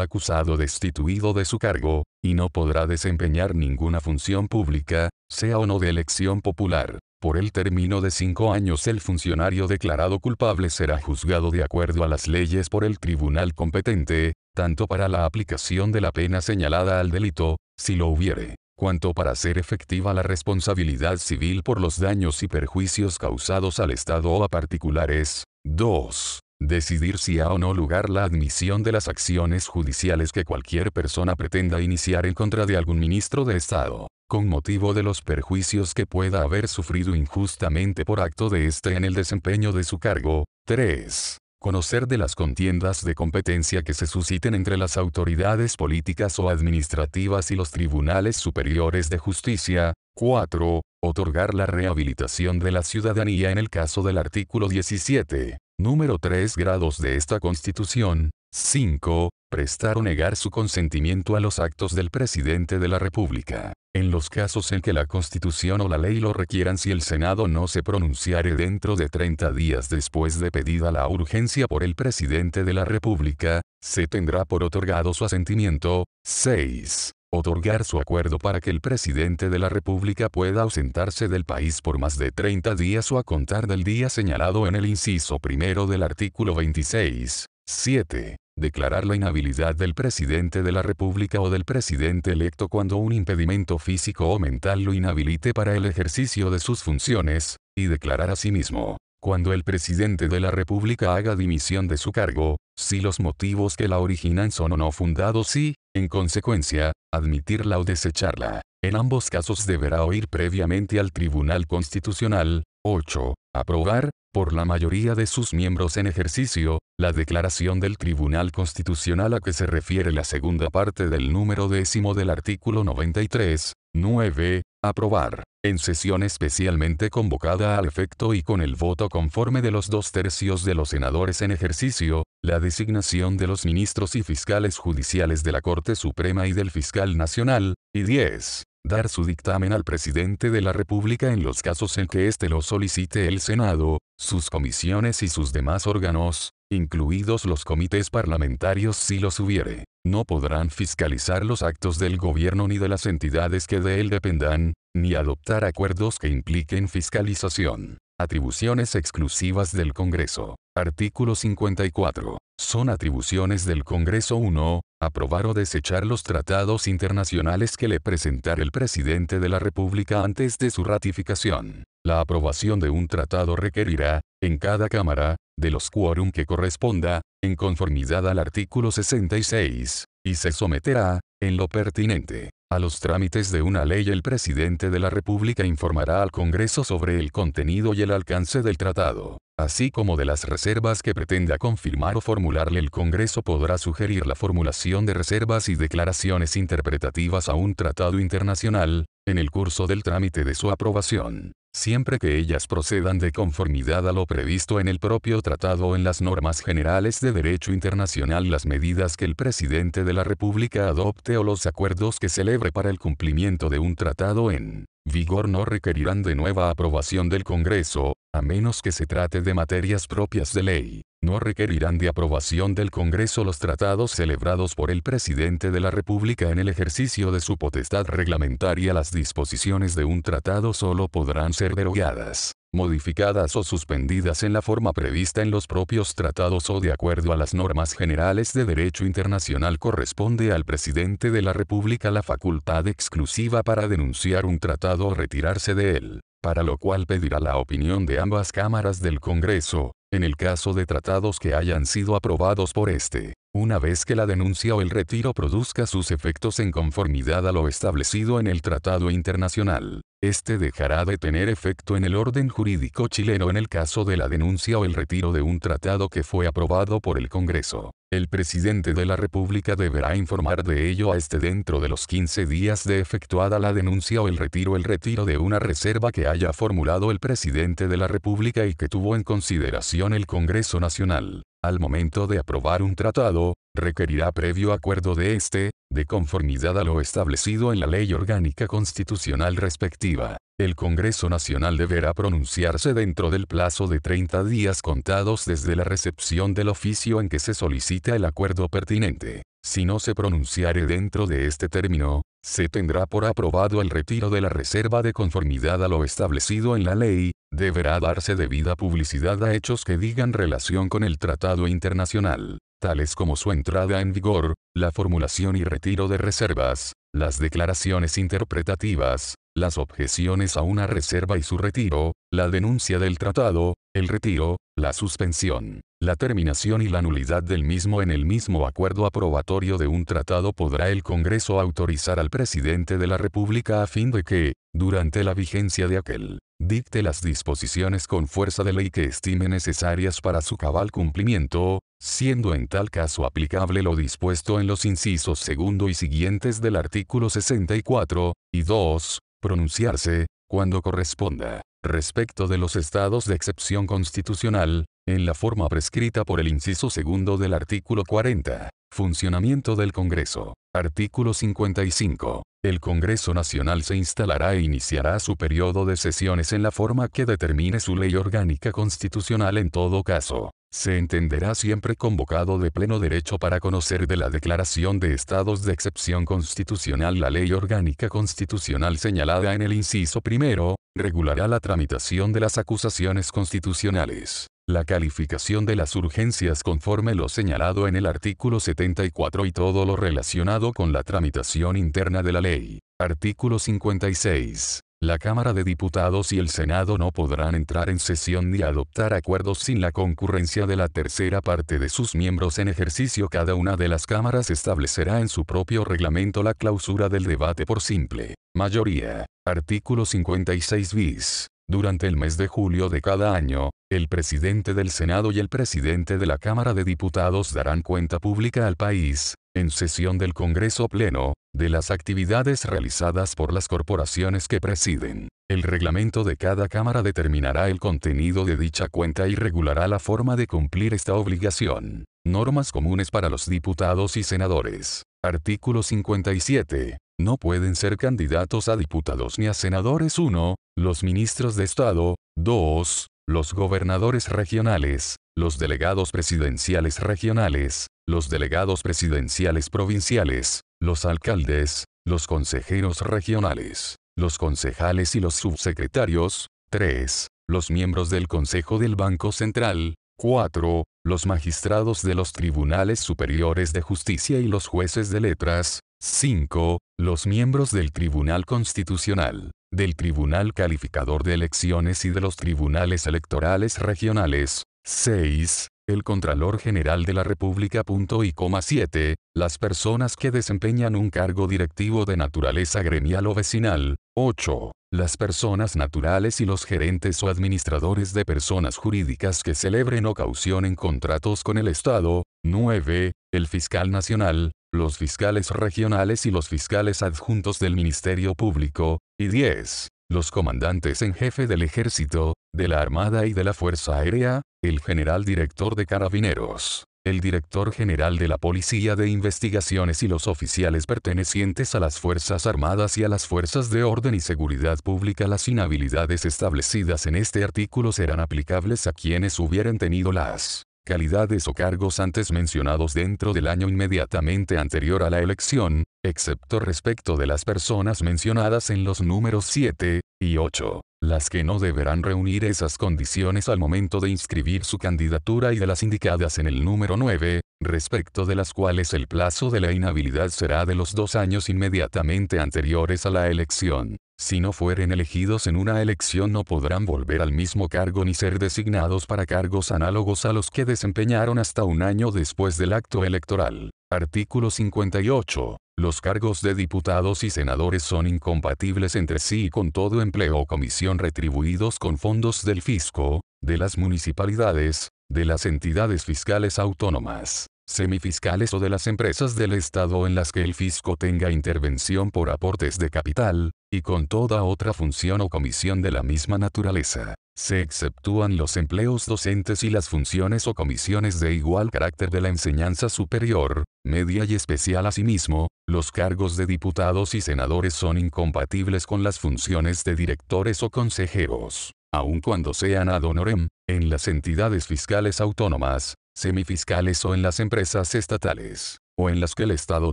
acusado destituido de su cargo, y no podrá desempeñar ninguna función pública, sea o no de elección popular. Por el término de cinco años el funcionario declarado culpable será juzgado de acuerdo a las leyes por el tribunal competente, tanto para la aplicación de la pena señalada al delito, si lo hubiere, cuanto para hacer efectiva la responsabilidad civil por los daños y perjuicios causados al Estado o a particulares. 2. Decidir si ha o no lugar la admisión de las acciones judiciales que cualquier persona pretenda iniciar en contra de algún ministro de Estado, con motivo de los perjuicios que pueda haber sufrido injustamente por acto de éste en el desempeño de su cargo. 3 conocer de las contiendas de competencia que se susciten entre las autoridades políticas o administrativas y los tribunales superiores de justicia. 4. Otorgar la rehabilitación de la ciudadanía en el caso del artículo 17, número 3 grados de esta Constitución. 5 prestar o negar su consentimiento a los actos del presidente de la República. En los casos en que la Constitución o la ley lo requieran si el Senado no se pronunciare dentro de 30 días después de pedida la urgencia por el presidente de la República, se tendrá por otorgado su asentimiento. 6. Otorgar su acuerdo para que el presidente de la República pueda ausentarse del país por más de 30 días o a contar del día señalado en el inciso primero del artículo 26. 7 declarar la inhabilidad del presidente de la República o del presidente electo cuando un impedimento físico o mental lo inhabilite para el ejercicio de sus funciones, y declarar asimismo, cuando el presidente de la República haga dimisión de su cargo, si los motivos que la originan son o no fundados y, en consecuencia, admitirla o desecharla. En ambos casos deberá oír previamente al Tribunal Constitucional. 8. Aprobar, por la mayoría de sus miembros en ejercicio, la declaración del Tribunal Constitucional a que se refiere la segunda parte del número décimo del artículo 93, 9, aprobar, en sesión especialmente convocada al efecto y con el voto conforme de los dos tercios de los senadores en ejercicio, la designación de los ministros y fiscales judiciales de la Corte Suprema y del Fiscal Nacional, y 10 dar su dictamen al presidente de la República en los casos en que éste lo solicite el Senado, sus comisiones y sus demás órganos, incluidos los comités parlamentarios si los hubiere, no podrán fiscalizar los actos del gobierno ni de las entidades que de él dependan, ni adoptar acuerdos que impliquen fiscalización. Atribuciones exclusivas del Congreso. Artículo 54. Son atribuciones del Congreso 1. Aprobar o desechar los tratados internacionales que le presentara el presidente de la República antes de su ratificación. La aprobación de un tratado requerirá, en cada Cámara, de los quórum que corresponda, en conformidad al artículo 66, y se someterá, en lo pertinente, a los trámites de una ley el presidente de la República informará al Congreso sobre el contenido y el alcance del tratado, así como de las reservas que pretenda confirmar o formularle. El Congreso podrá sugerir la formulación de reservas y declaraciones interpretativas a un tratado internacional, en el curso del trámite de su aprobación siempre que ellas procedan de conformidad a lo previsto en el propio tratado o en las normas generales de derecho internacional las medidas que el presidente de la República adopte o los acuerdos que celebre para el cumplimiento de un tratado en vigor no requerirán de nueva aprobación del Congreso, a menos que se trate de materias propias de ley. No requerirán de aprobación del Congreso los tratados celebrados por el presidente de la República en el ejercicio de su potestad reglamentaria. Las disposiciones de un tratado solo podrán ser derogadas modificadas o suspendidas en la forma prevista en los propios tratados o de acuerdo a las normas generales de derecho internacional corresponde al presidente de la República la facultad exclusiva para denunciar un tratado o retirarse de él, para lo cual pedirá la opinión de ambas cámaras del Congreso, en el caso de tratados que hayan sido aprobados por este. Una vez que la denuncia o el retiro produzca sus efectos en conformidad a lo establecido en el tratado internacional, este dejará de tener efecto en el orden jurídico chileno en el caso de la denuncia o el retiro de un tratado que fue aprobado por el Congreso. El presidente de la República deberá informar de ello a este dentro de los 15 días de efectuada la denuncia o el retiro el retiro de una reserva que haya formulado el presidente de la República y que tuvo en consideración el Congreso Nacional al momento de aprobar un tratado, requerirá previo acuerdo de éste, de conformidad a lo establecido en la ley orgánica constitucional respectiva. El Congreso Nacional deberá pronunciarse dentro del plazo de 30 días contados desde la recepción del oficio en que se solicita el acuerdo pertinente. Si no se pronunciare dentro de este término, se tendrá por aprobado el retiro de la reserva de conformidad a lo establecido en la ley, deberá darse debida publicidad a hechos que digan relación con el tratado internacional, tales como su entrada en vigor, la formulación y retiro de reservas, las declaraciones interpretativas, las objeciones a una reserva y su retiro, la denuncia del tratado, el retiro, la suspensión, la terminación y la nulidad del mismo. En el mismo acuerdo aprobatorio de un tratado podrá el Congreso autorizar al presidente de la República a fin de que, durante la vigencia de aquel, dicte las disposiciones con fuerza de ley que estime necesarias para su cabal cumplimiento, siendo en tal caso aplicable lo dispuesto en los incisos segundo y siguientes del artículo 64, y 2, pronunciarse, cuando corresponda, respecto de los estados de excepción constitucional, en la forma prescrita por el inciso segundo del artículo 40. Funcionamiento del Congreso. Artículo 55. El Congreso Nacional se instalará e iniciará su periodo de sesiones en la forma que determine su ley orgánica constitucional en todo caso. Se entenderá siempre convocado de pleno derecho para conocer de la declaración de estados de excepción constitucional la ley orgánica constitucional señalada en el inciso primero, regulará la tramitación de las acusaciones constitucionales la calificación de las urgencias conforme lo señalado en el artículo 74 y todo lo relacionado con la tramitación interna de la ley. Artículo 56. La Cámara de Diputados y el Senado no podrán entrar en sesión ni adoptar acuerdos sin la concurrencia de la tercera parte de sus miembros en ejercicio. Cada una de las cámaras establecerá en su propio reglamento la clausura del debate por simple mayoría. Artículo 56 bis. Durante el mes de julio de cada año, el presidente del Senado y el presidente de la Cámara de Diputados darán cuenta pública al país, en sesión del Congreso Pleno, de las actividades realizadas por las corporaciones que presiden. El reglamento de cada Cámara determinará el contenido de dicha cuenta y regulará la forma de cumplir esta obligación. Normas comunes para los diputados y senadores. Artículo 57. No pueden ser candidatos a diputados ni a senadores 1. Los ministros de Estado. 2. Los gobernadores regionales. Los delegados presidenciales regionales. Los delegados presidenciales provinciales. Los alcaldes. Los consejeros regionales. Los concejales y los subsecretarios. 3. Los miembros del Consejo del Banco Central. 4. Los magistrados de los tribunales superiores de justicia y los jueces de letras. 5. Los miembros del Tribunal Constitucional, del Tribunal Calificador de Elecciones y de los tribunales electorales regionales. 6. El Contralor General de la República. y 7. Las personas que desempeñan un cargo directivo de naturaleza gremial o vecinal. 8 las personas naturales y los gerentes o administradores de personas jurídicas que celebren o caucionen contratos con el Estado. 9. El fiscal nacional, los fiscales regionales y los fiscales adjuntos del Ministerio Público. Y 10. Los comandantes en jefe del Ejército, de la Armada y de la Fuerza Aérea, el general director de Carabineros. el director general de la Policía de Investigaciones y los oficiales pertenecientes a las Fuerzas Armadas y a las Fuerzas de Orden y Seguridad Pública. Las inhabilidades establecidas en este artículo serán aplicables a quienes hubieran tenido las calidades o cargos antes mencionados dentro del año inmediatamente anterior a la elección, excepto respecto de las personas mencionadas en los números 7 y 8 las que no deberán reunir esas condiciones al momento de inscribir su candidatura y de las indicadas en el número 9, respecto de las cuales el plazo de la inhabilidad será de los dos años inmediatamente anteriores a la elección. Si no fueren elegidos en una elección no podrán volver al mismo cargo ni ser designados para cargos análogos a los que desempeñaron hasta un año después del acto electoral. Artículo 58. Los cargos de diputados y senadores son incompatibles entre sí y con todo empleo o comisión retribuidos con fondos del fisco, de las municipalidades, de las entidades fiscales autónomas, semifiscales o de las empresas del Estado en las que el fisco tenga intervención por aportes de capital, y con toda otra función o comisión de la misma naturaleza. Se exceptúan los empleos docentes y las funciones o comisiones de igual carácter de la enseñanza superior, media y especial asimismo, los cargos de diputados y senadores son incompatibles con las funciones de directores o consejeros, aun cuando sean ad honorem, en las entidades fiscales autónomas, semifiscales o en las empresas estatales o en las que el Estado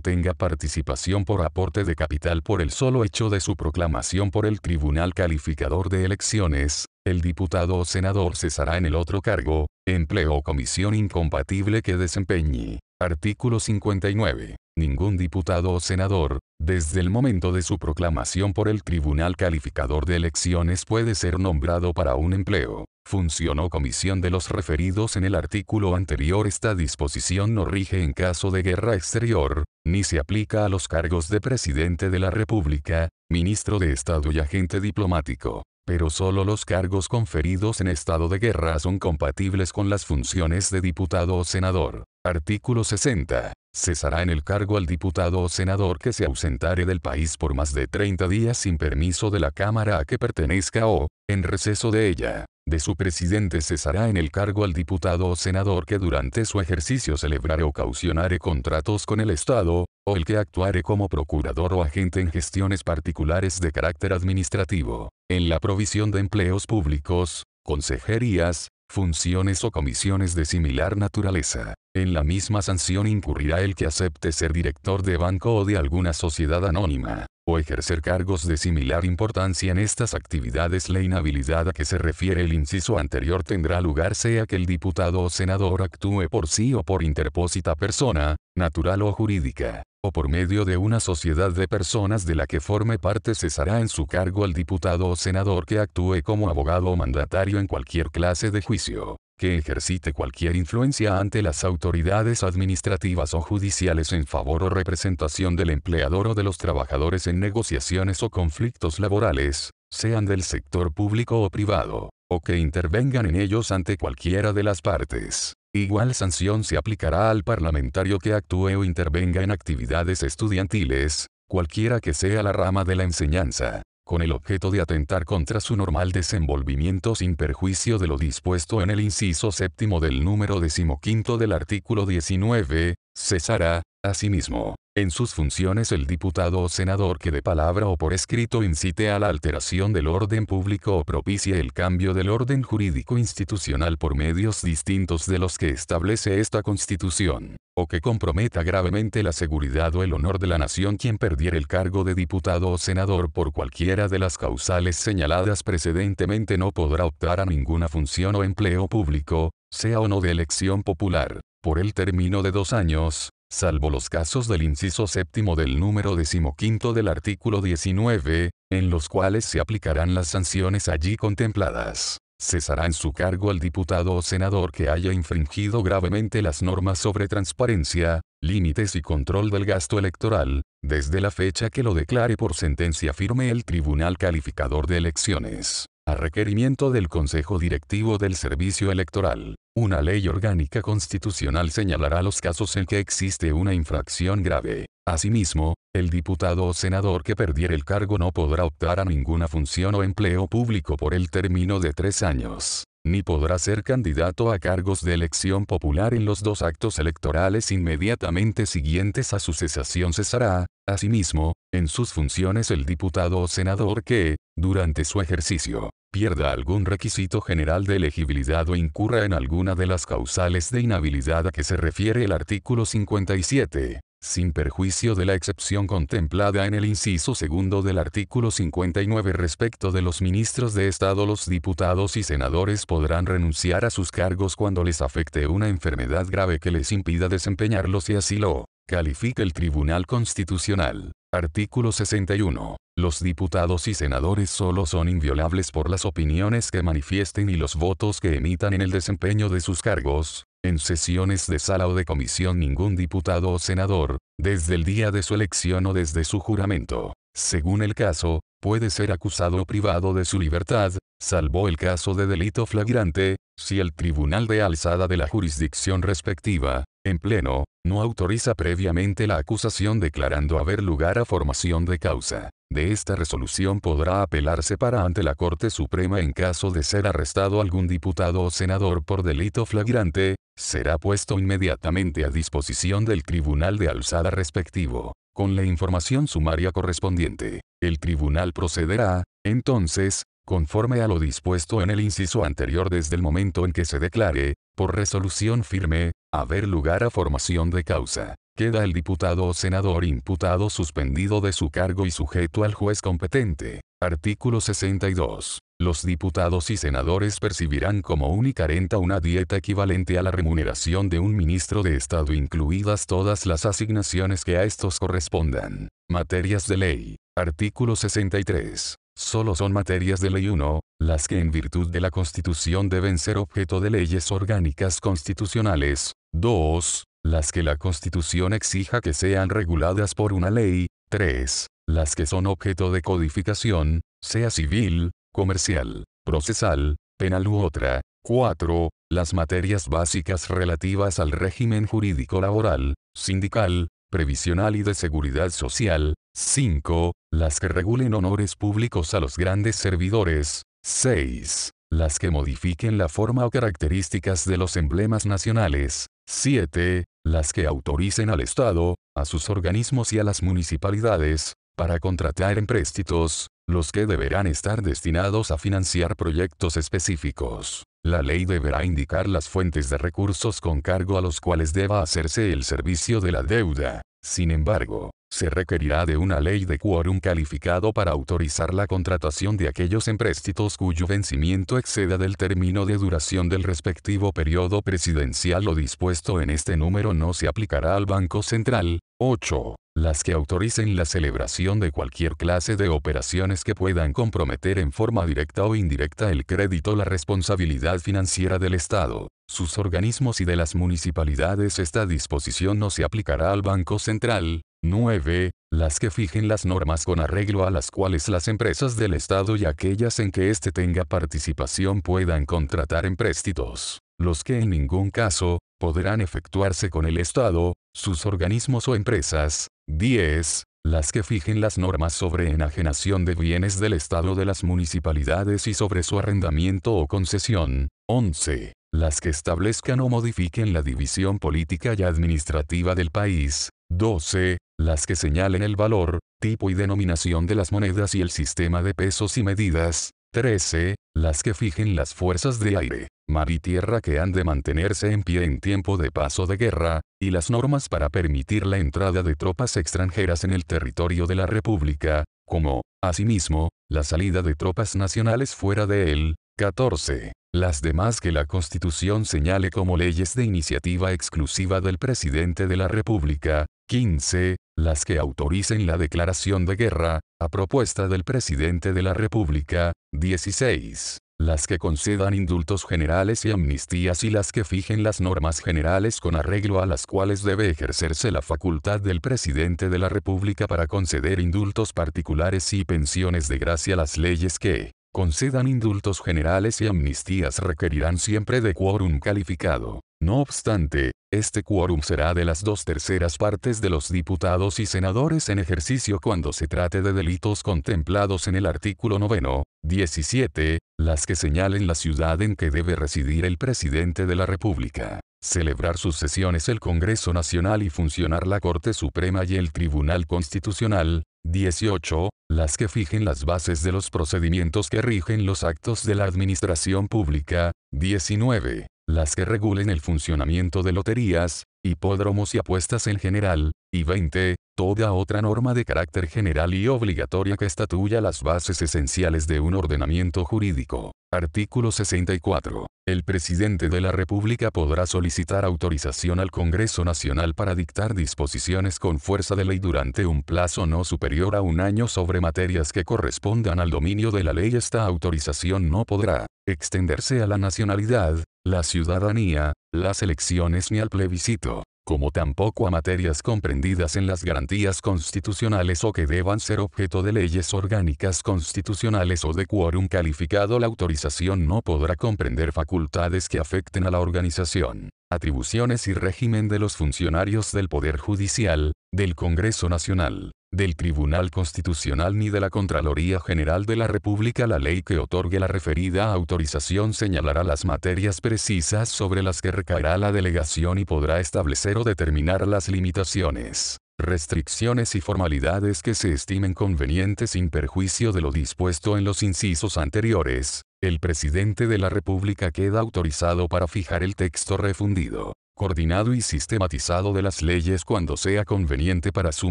tenga participación por aporte de capital por el solo hecho de su proclamación por el Tribunal Calificador de Elecciones, el diputado o senador cesará en el otro cargo, empleo o comisión incompatible que desempeñe. Artículo 59. Ningún diputado o senador, desde el momento de su proclamación por el Tribunal Calificador de Elecciones puede ser nombrado para un empleo, función o comisión de los referidos en el artículo anterior. Esta disposición no rige en caso de guerra exterior, ni se aplica a los cargos de presidente de la República, ministro de Estado y agente diplomático pero solo los cargos conferidos en estado de guerra son compatibles con las funciones de diputado o senador. Artículo 60. Cesará en el cargo al diputado o senador que se ausentare del país por más de 30 días sin permiso de la Cámara a que pertenezca o, en receso de ella, de su presidente cesará en el cargo al diputado o senador que durante su ejercicio celebrare o caucionare contratos con el Estado, o el que actuare como procurador o agente en gestiones particulares de carácter administrativo, en la provisión de empleos públicos, consejerías, funciones o comisiones de similar naturaleza. En la misma sanción incurrirá el que acepte ser director de banco o de alguna sociedad anónima, o ejercer cargos de similar importancia en estas actividades. La inhabilidad a que se refiere el inciso anterior tendrá lugar sea que el diputado o senador actúe por sí o por interpósita persona, natural o jurídica, o por medio de una sociedad de personas de la que forme parte cesará en su cargo al diputado o senador que actúe como abogado o mandatario en cualquier clase de juicio, que ejercite cualquier influencia ante las autoridades administrativas o judiciales en favor o representación del empleador o de los trabajadores en negociaciones o conflictos laborales, sean del sector público o privado, o que intervengan en ellos ante cualquiera de las partes. Igual sanción se aplicará al parlamentario que actúe o intervenga en actividades estudiantiles, cualquiera que sea la rama de la enseñanza, con el objeto de atentar contra su normal desenvolvimiento sin perjuicio de lo dispuesto en el inciso séptimo del número decimoquinto del artículo 19, cesará, asimismo, en sus funciones el diputado o senador que de palabra o por escrito incite a la alteración del orden público o propicie el cambio del orden jurídico institucional por medios distintos de los que establece esta Constitución, o que comprometa gravemente la seguridad o el honor de la nación quien perdiera el cargo de diputado o senador por cualquiera de las causales señaladas precedentemente no podrá optar a ninguna función o empleo público, sea o no de elección popular, por el término de dos años, salvo los casos del inciso séptimo del número decimoquinto del artículo 19, en los cuales se aplicarán las sanciones allí contempladas. Cesará en su cargo al diputado o senador que haya infringido gravemente las normas sobre transparencia, límites y control del gasto electoral, desde la fecha que lo declare por sentencia firme el Tribunal Calificador de Elecciones a requerimiento del Consejo Directivo del Servicio Electoral. Una ley orgánica constitucional señalará los casos en que existe una infracción grave. Asimismo, el diputado o senador que perdiera el cargo no podrá optar a ninguna función o empleo público por el término de tres años ni podrá ser candidato a cargos de elección popular en los dos actos electorales inmediatamente siguientes a su cesación cesará, asimismo, en sus funciones el diputado o senador que, durante su ejercicio, pierda algún requisito general de elegibilidad o incurra en alguna de las causales de inhabilidad a que se refiere el artículo 57, sin perjuicio de la excepción contemplada en el inciso segundo del artículo 59 respecto de los ministros de Estado los diputados y senadores podrán renunciar a sus cargos cuando les afecte una enfermedad grave que les impida desempeñarlos y así lo califique el Tribunal Constitucional. Artículo 61. Los diputados y senadores solo son inviolables por las opiniones que manifiesten y los votos que emitan en el desempeño de sus cargos, en sesiones de sala o de comisión ningún diputado o senador, desde el día de su elección o desde su juramento, según el caso, puede ser acusado o privado de su libertad, salvo el caso de delito flagrante, si el tribunal de alzada de la jurisdicción respectiva, en pleno, no autoriza previamente la acusación declarando haber lugar a formación de causa. De esta resolución podrá apelarse para ante la Corte Suprema en caso de ser arrestado algún diputado o senador por delito flagrante, será puesto inmediatamente a disposición del tribunal de alzada respectivo, con la información sumaria correspondiente. El tribunal procederá, entonces, conforme a lo dispuesto en el inciso anterior desde el momento en que se declare, por resolución firme, haber lugar a formación de causa. Queda el diputado o senador imputado suspendido de su cargo y sujeto al juez competente. Artículo 62. Los diputados y senadores percibirán como única renta una dieta equivalente a la remuneración de un ministro de Estado incluidas todas las asignaciones que a estos correspondan. Materias de ley. Artículo 63. Solo son materias de ley 1, las que en virtud de la Constitución deben ser objeto de leyes orgánicas constitucionales. 2 las que la Constitución exija que sean reguladas por una ley, 3. Las que son objeto de codificación, sea civil, comercial, procesal, penal u otra. 4. Las materias básicas relativas al régimen jurídico laboral, sindical, previsional y de seguridad social. 5. Las que regulen honores públicos a los grandes servidores. 6. Las que modifiquen la forma o características de los emblemas nacionales. 7. Las que autoricen al Estado, a sus organismos y a las municipalidades, para contratar empréstitos, los que deberán estar destinados a financiar proyectos específicos. La ley deberá indicar las fuentes de recursos con cargo a los cuales deba hacerse el servicio de la deuda. Sin embargo, se requerirá de una ley de quórum calificado para autorizar la contratación de aquellos empréstitos cuyo vencimiento exceda del término de duración del respectivo periodo presidencial o dispuesto en este número no se aplicará al Banco Central. 8. Las que autoricen la celebración de cualquier clase de operaciones que puedan comprometer en forma directa o indirecta el crédito la responsabilidad financiera del Estado, sus organismos y de las municipalidades. Esta disposición no se aplicará al Banco Central. 9. Las que fijen las normas con arreglo a las cuales las empresas del Estado y aquellas en que éste tenga participación puedan contratar empréstitos, los que en ningún caso, podrán efectuarse con el Estado, sus organismos o empresas. 10. Las que fijen las normas sobre enajenación de bienes del Estado de las municipalidades y sobre su arrendamiento o concesión. 11. Las que establezcan o modifiquen la división política y administrativa del país. 12. Las que señalen el valor, tipo y denominación de las monedas y el sistema de pesos y medidas. 13. Las que fijen las fuerzas de aire, mar y tierra que han de mantenerse en pie en tiempo de paso de guerra, y las normas para permitir la entrada de tropas extranjeras en el territorio de la República, como, asimismo, la salida de tropas nacionales fuera de él. 14. Las demás que la Constitución señale como leyes de iniciativa exclusiva del presidente de la República. 15. Las que autoricen la declaración de guerra, a propuesta del presidente de la República. 16. Las que concedan indultos generales y amnistías y las que fijen las normas generales con arreglo a las cuales debe ejercerse la facultad del presidente de la República para conceder indultos particulares y pensiones de gracia. Las leyes que, concedan indultos generales y amnistías requerirán siempre de quórum calificado. No obstante, este quórum será de las dos terceras partes de los diputados y senadores en ejercicio cuando se trate de delitos contemplados en el artículo noveno, 17, las que señalen la ciudad en que debe residir el presidente de la República, celebrar sus sesiones el Congreso Nacional y funcionar la Corte Suprema y el Tribunal Constitucional, 18, las que fijen las bases de los procedimientos que rigen los actos de la administración pública, 19, las que regulen el funcionamiento de loterías, hipódromos y apuestas en general, y 20, toda otra norma de carácter general y obligatoria que estatuya las bases esenciales de un ordenamiento jurídico. Artículo 64. El presidente de la República podrá solicitar autorización al Congreso Nacional para dictar disposiciones con fuerza de ley durante un plazo no superior a un año sobre materias que correspondan al dominio de la ley. Esta autorización no podrá extenderse a la nacionalidad, la ciudadanía, las elecciones ni al plebiscito, como tampoco a materias comprendidas en las garantías constitucionales o que deban ser objeto de leyes orgánicas constitucionales o de quórum calificado. La autorización no podrá comprender facultades que afecten a la organización, atribuciones y régimen de los funcionarios del Poder Judicial, del Congreso Nacional, del Tribunal Constitucional ni de la Contraloría General de la República. La ley que otorgue la referida autorización señalará las materias precisas sobre las que recaerá la delegación y podrá establecer o determinar las limitaciones, restricciones y formalidades que se estimen convenientes sin perjuicio de lo dispuesto en los incisos anteriores. El presidente de la República queda autorizado para fijar el texto refundido coordinado y sistematizado de las leyes cuando sea conveniente para su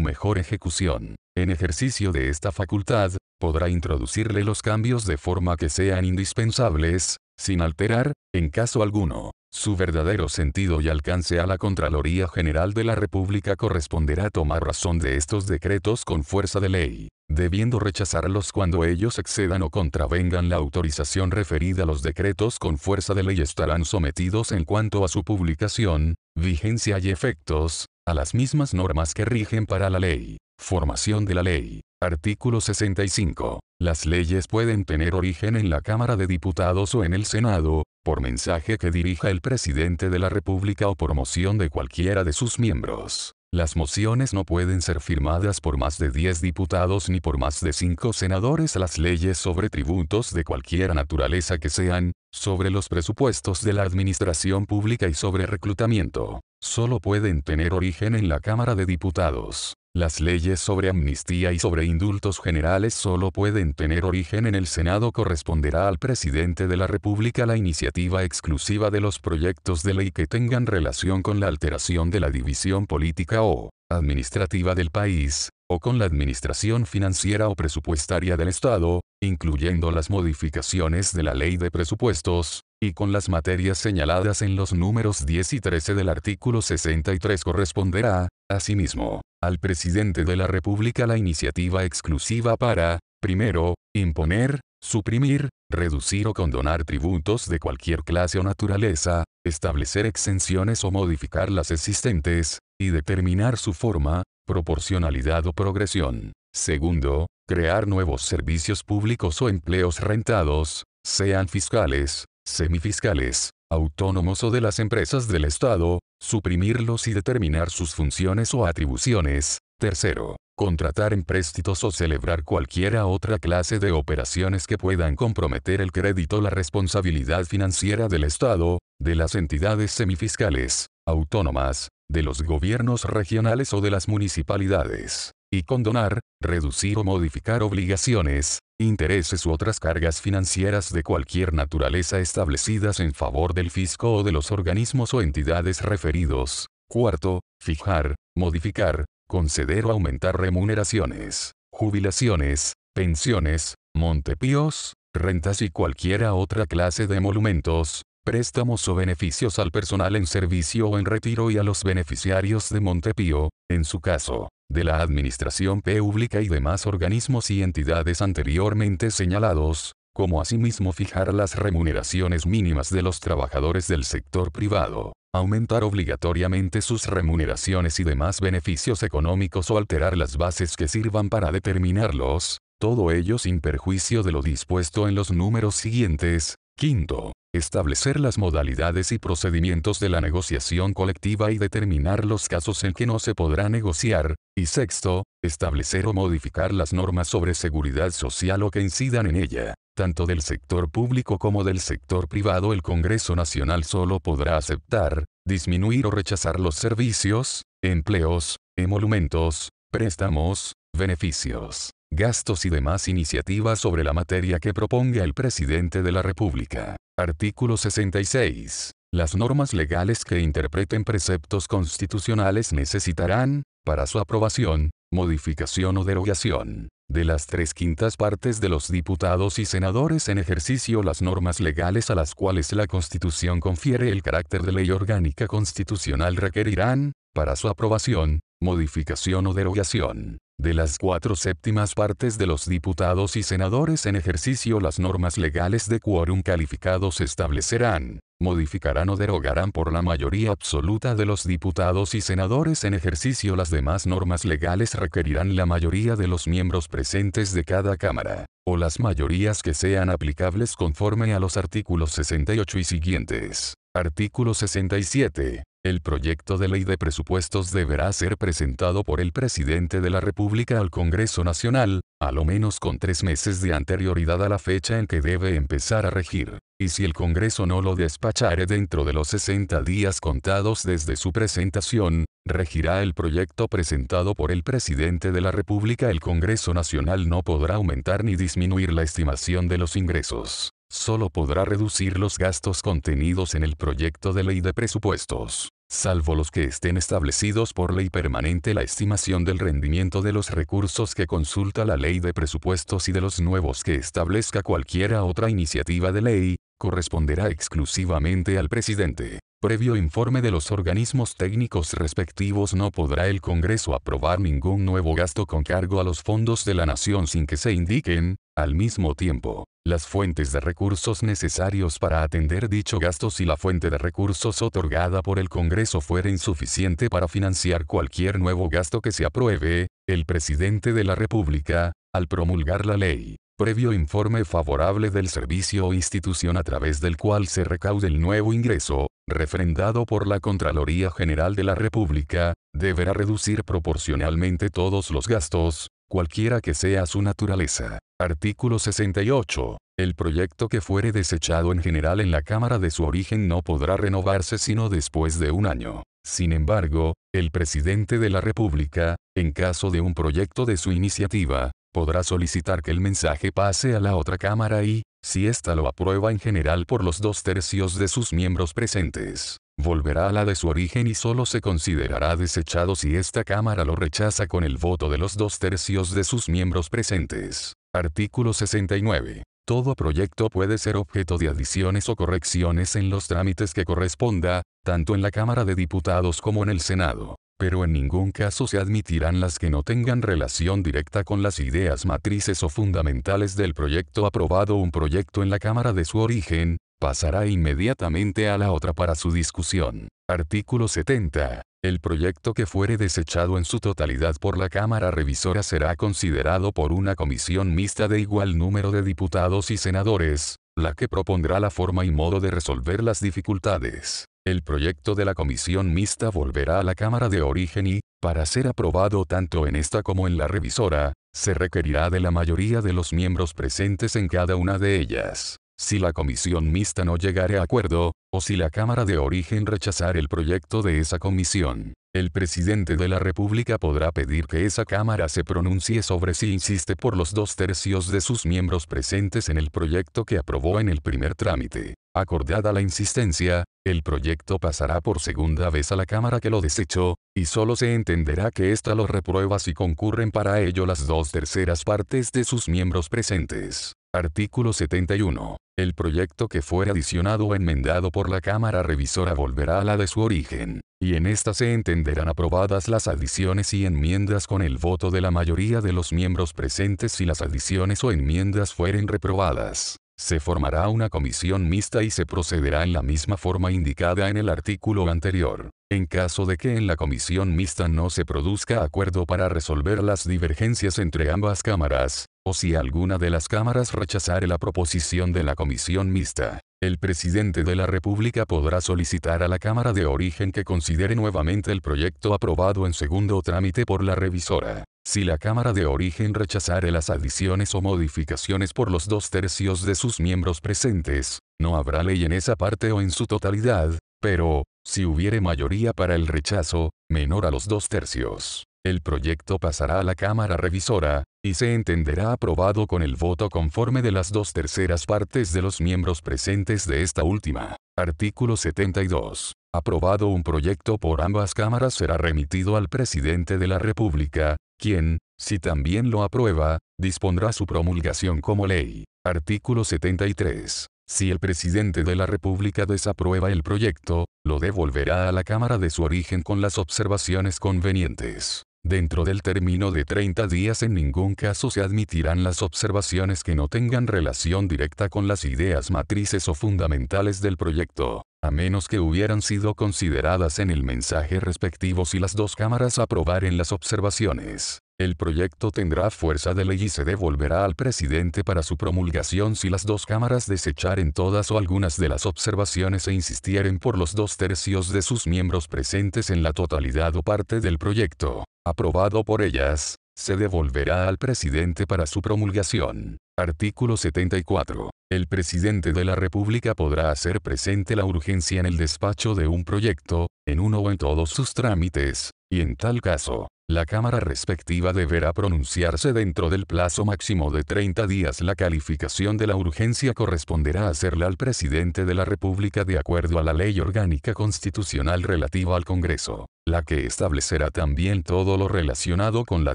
mejor ejecución. En ejercicio de esta facultad, podrá introducirle los cambios de forma que sean indispensables, sin alterar, en caso alguno, su verdadero sentido y alcance a la Contraloría General de la República corresponderá tomar razón de estos decretos con fuerza de ley debiendo rechazarlos cuando ellos excedan o contravengan la autorización referida. Los decretos con fuerza de ley estarán sometidos en cuanto a su publicación, vigencia y efectos, a las mismas normas que rigen para la ley. Formación de la ley. Artículo 65. Las leyes pueden tener origen en la Cámara de Diputados o en el Senado, por mensaje que dirija el presidente de la República o por moción de cualquiera de sus miembros. Las mociones no pueden ser firmadas por más de 10 diputados ni por más de 5 senadores. Las leyes sobre tributos de cualquier naturaleza que sean, sobre los presupuestos de la administración pública y sobre reclutamiento, solo pueden tener origen en la Cámara de Diputados. Las leyes sobre amnistía y sobre indultos generales solo pueden tener origen en el Senado. Corresponderá al presidente de la República la iniciativa exclusiva de los proyectos de ley que tengan relación con la alteración de la división política o administrativa del país, o con la administración financiera o presupuestaria del Estado, incluyendo las modificaciones de la ley de presupuestos, y con las materias señaladas en los números 10 y 13 del artículo 63 corresponderá, asimismo, al presidente de la República la iniciativa exclusiva para, primero, imponer, suprimir, reducir o condonar tributos de cualquier clase o naturaleza, establecer exenciones o modificar las existentes, y determinar su forma, proporcionalidad o progresión. Segundo, crear nuevos servicios públicos o empleos rentados, sean fiscales, semifiscales, autónomos o de las empresas del Estado, suprimirlos y determinar sus funciones o atribuciones. Tercero, contratar empréstitos o celebrar cualquiera otra clase de operaciones que puedan comprometer el crédito, la responsabilidad financiera del Estado, de las entidades semifiscales, autónomas, de los gobiernos regionales o de las municipalidades y condonar, reducir o modificar obligaciones, intereses u otras cargas financieras de cualquier naturaleza establecidas en favor del fisco o de los organismos o entidades referidos. Cuarto, fijar, modificar, conceder o aumentar remuneraciones, jubilaciones, pensiones, montepíos, rentas y cualquiera otra clase de emolumentos, préstamos o beneficios al personal en servicio o en retiro y a los beneficiarios de Montepío, en su caso, de la Administración Pública y demás organismos y entidades anteriormente señalados, como asimismo fijar las remuneraciones mínimas de los trabajadores del sector privado, aumentar obligatoriamente sus remuneraciones y demás beneficios económicos o alterar las bases que sirvan para determinarlos, todo ello sin perjuicio de lo dispuesto en los números siguientes. Quinto, establecer las modalidades y procedimientos de la negociación colectiva y determinar los casos en que no se podrá negociar, y sexto, establecer o modificar las normas sobre seguridad social o que incidan en ella. Tanto del sector público como del sector privado el Congreso Nacional solo podrá aceptar, disminuir o rechazar los servicios, empleos, emolumentos, préstamos, beneficios, gastos y demás iniciativas sobre la materia que proponga el presidente de la República. Artículo 66. Las normas legales que interpreten preceptos constitucionales necesitarán, para su aprobación, modificación o derogación, de las tres quintas partes de los diputados y senadores en ejercicio las normas legales a las cuales la Constitución confiere el carácter de ley orgánica constitucional requerirán, para su aprobación, modificación o derogación. De las cuatro séptimas partes de los diputados y senadores en ejercicio las normas legales de quórum calificado se establecerán, modificarán o derogarán por la mayoría absoluta de los diputados y senadores en ejercicio las demás normas legales requerirán la mayoría de los miembros presentes de cada Cámara, o las mayorías que sean aplicables conforme a los artículos 68 y siguientes. Artículo 67. El proyecto de ley de presupuestos deberá ser presentado por el presidente de la República al Congreso Nacional, a lo menos con tres meses de anterioridad a la fecha en que debe empezar a regir, y si el Congreso no lo despachare dentro de los 60 días contados desde su presentación, regirá el proyecto presentado por el presidente de la República. El Congreso Nacional no podrá aumentar ni disminuir la estimación de los ingresos solo podrá reducir los gastos contenidos en el proyecto de ley de presupuestos, salvo los que estén establecidos por ley permanente la estimación del rendimiento de los recursos que consulta la ley de presupuestos y de los nuevos que establezca cualquiera otra iniciativa de ley, corresponderá exclusivamente al presidente. Previo informe de los organismos técnicos respectivos no podrá el Congreso aprobar ningún nuevo gasto con cargo a los fondos de la nación sin que se indiquen, al mismo tiempo, las fuentes de recursos necesarios para atender dicho gasto. Si la fuente de recursos otorgada por el Congreso fuera insuficiente para financiar cualquier nuevo gasto que se apruebe, el presidente de la República, al promulgar la ley, previo informe favorable del servicio o institución a través del cual se recaude el nuevo ingreso, refrendado por la Contraloría General de la República, deberá reducir proporcionalmente todos los gastos, cualquiera que sea su naturaleza. Artículo 68. El proyecto que fuere desechado en general en la Cámara de su origen no podrá renovarse sino después de un año. Sin embargo, el presidente de la República, en caso de un proyecto de su iniciativa, podrá solicitar que el mensaje pase a la otra Cámara y, si ésta lo aprueba en general por los dos tercios de sus miembros presentes, volverá a la de su origen y solo se considerará desechado si esta Cámara lo rechaza con el voto de los dos tercios de sus miembros presentes. Artículo 69. Todo proyecto puede ser objeto de adiciones o correcciones en los trámites que corresponda, tanto en la Cámara de Diputados como en el Senado pero en ningún caso se admitirán las que no tengan relación directa con las ideas matrices o fundamentales del proyecto aprobado. Un proyecto en la Cámara de su origen, pasará inmediatamente a la otra para su discusión. Artículo 70. El proyecto que fuere desechado en su totalidad por la Cámara Revisora será considerado por una comisión mixta de igual número de diputados y senadores, la que propondrá la forma y modo de resolver las dificultades. El proyecto de la comisión mixta volverá a la Cámara de origen y, para ser aprobado tanto en esta como en la revisora, se requerirá de la mayoría de los miembros presentes en cada una de ellas. Si la comisión mixta no llegare a acuerdo, o si la Cámara de origen rechazar el proyecto de esa comisión, el presidente de la República podrá pedir que esa Cámara se pronuncie sobre si insiste por los dos tercios de sus miembros presentes en el proyecto que aprobó en el primer trámite. Acordada la insistencia, el proyecto pasará por segunda vez a la Cámara que lo desechó, y solo se entenderá que ésta lo reprueba si concurren para ello las dos terceras partes de sus miembros presentes. Artículo 71. El proyecto que fuera adicionado o enmendado por la Cámara Revisora volverá a la de su origen, y en esta se entenderán aprobadas las adiciones y enmiendas con el voto de la mayoría de los miembros presentes si las adiciones o enmiendas fueren reprobadas. Se formará una comisión mixta y se procederá en la misma forma indicada en el artículo anterior. En caso de que en la comisión mixta no se produzca acuerdo para resolver las divergencias entre ambas cámaras, o si alguna de las cámaras rechazare la proposición de la comisión mixta, el presidente de la República podrá solicitar a la Cámara de Origen que considere nuevamente el proyecto aprobado en segundo trámite por la revisora. Si la Cámara de Origen rechazare las adiciones o modificaciones por los dos tercios de sus miembros presentes, no habrá ley en esa parte o en su totalidad, pero, si hubiere mayoría para el rechazo, menor a los dos tercios, el proyecto pasará a la Cámara Revisora, y se entenderá aprobado con el voto conforme de las dos terceras partes de los miembros presentes de esta última. Artículo 72. Aprobado un proyecto por ambas cámaras será remitido al presidente de la República, quien, si también lo aprueba, dispondrá su promulgación como ley. Artículo 73. Si el presidente de la República desaprueba el proyecto, lo devolverá a la Cámara de su origen con las observaciones convenientes. Dentro del término de 30 días en ningún caso se admitirán las observaciones que no tengan relación directa con las ideas matrices o fundamentales del proyecto, a menos que hubieran sido consideradas en el mensaje respectivo si las dos cámaras aprobaren las observaciones. El proyecto tendrá fuerza de ley y se devolverá al presidente para su promulgación si las dos cámaras desecharen todas o algunas de las observaciones e insistieren por los dos tercios de sus miembros presentes en la totalidad o parte del proyecto, aprobado por ellas, se devolverá al presidente para su promulgación. Artículo 74. El presidente de la República podrá hacer presente la urgencia en el despacho de un proyecto, en uno o en todos sus trámites, y en tal caso, la Cámara respectiva deberá pronunciarse dentro del plazo máximo de 30 días. La calificación de la urgencia corresponderá a hacerla al presidente de la República de acuerdo a la ley orgánica constitucional relativa al Congreso, la que establecerá también todo lo relacionado con la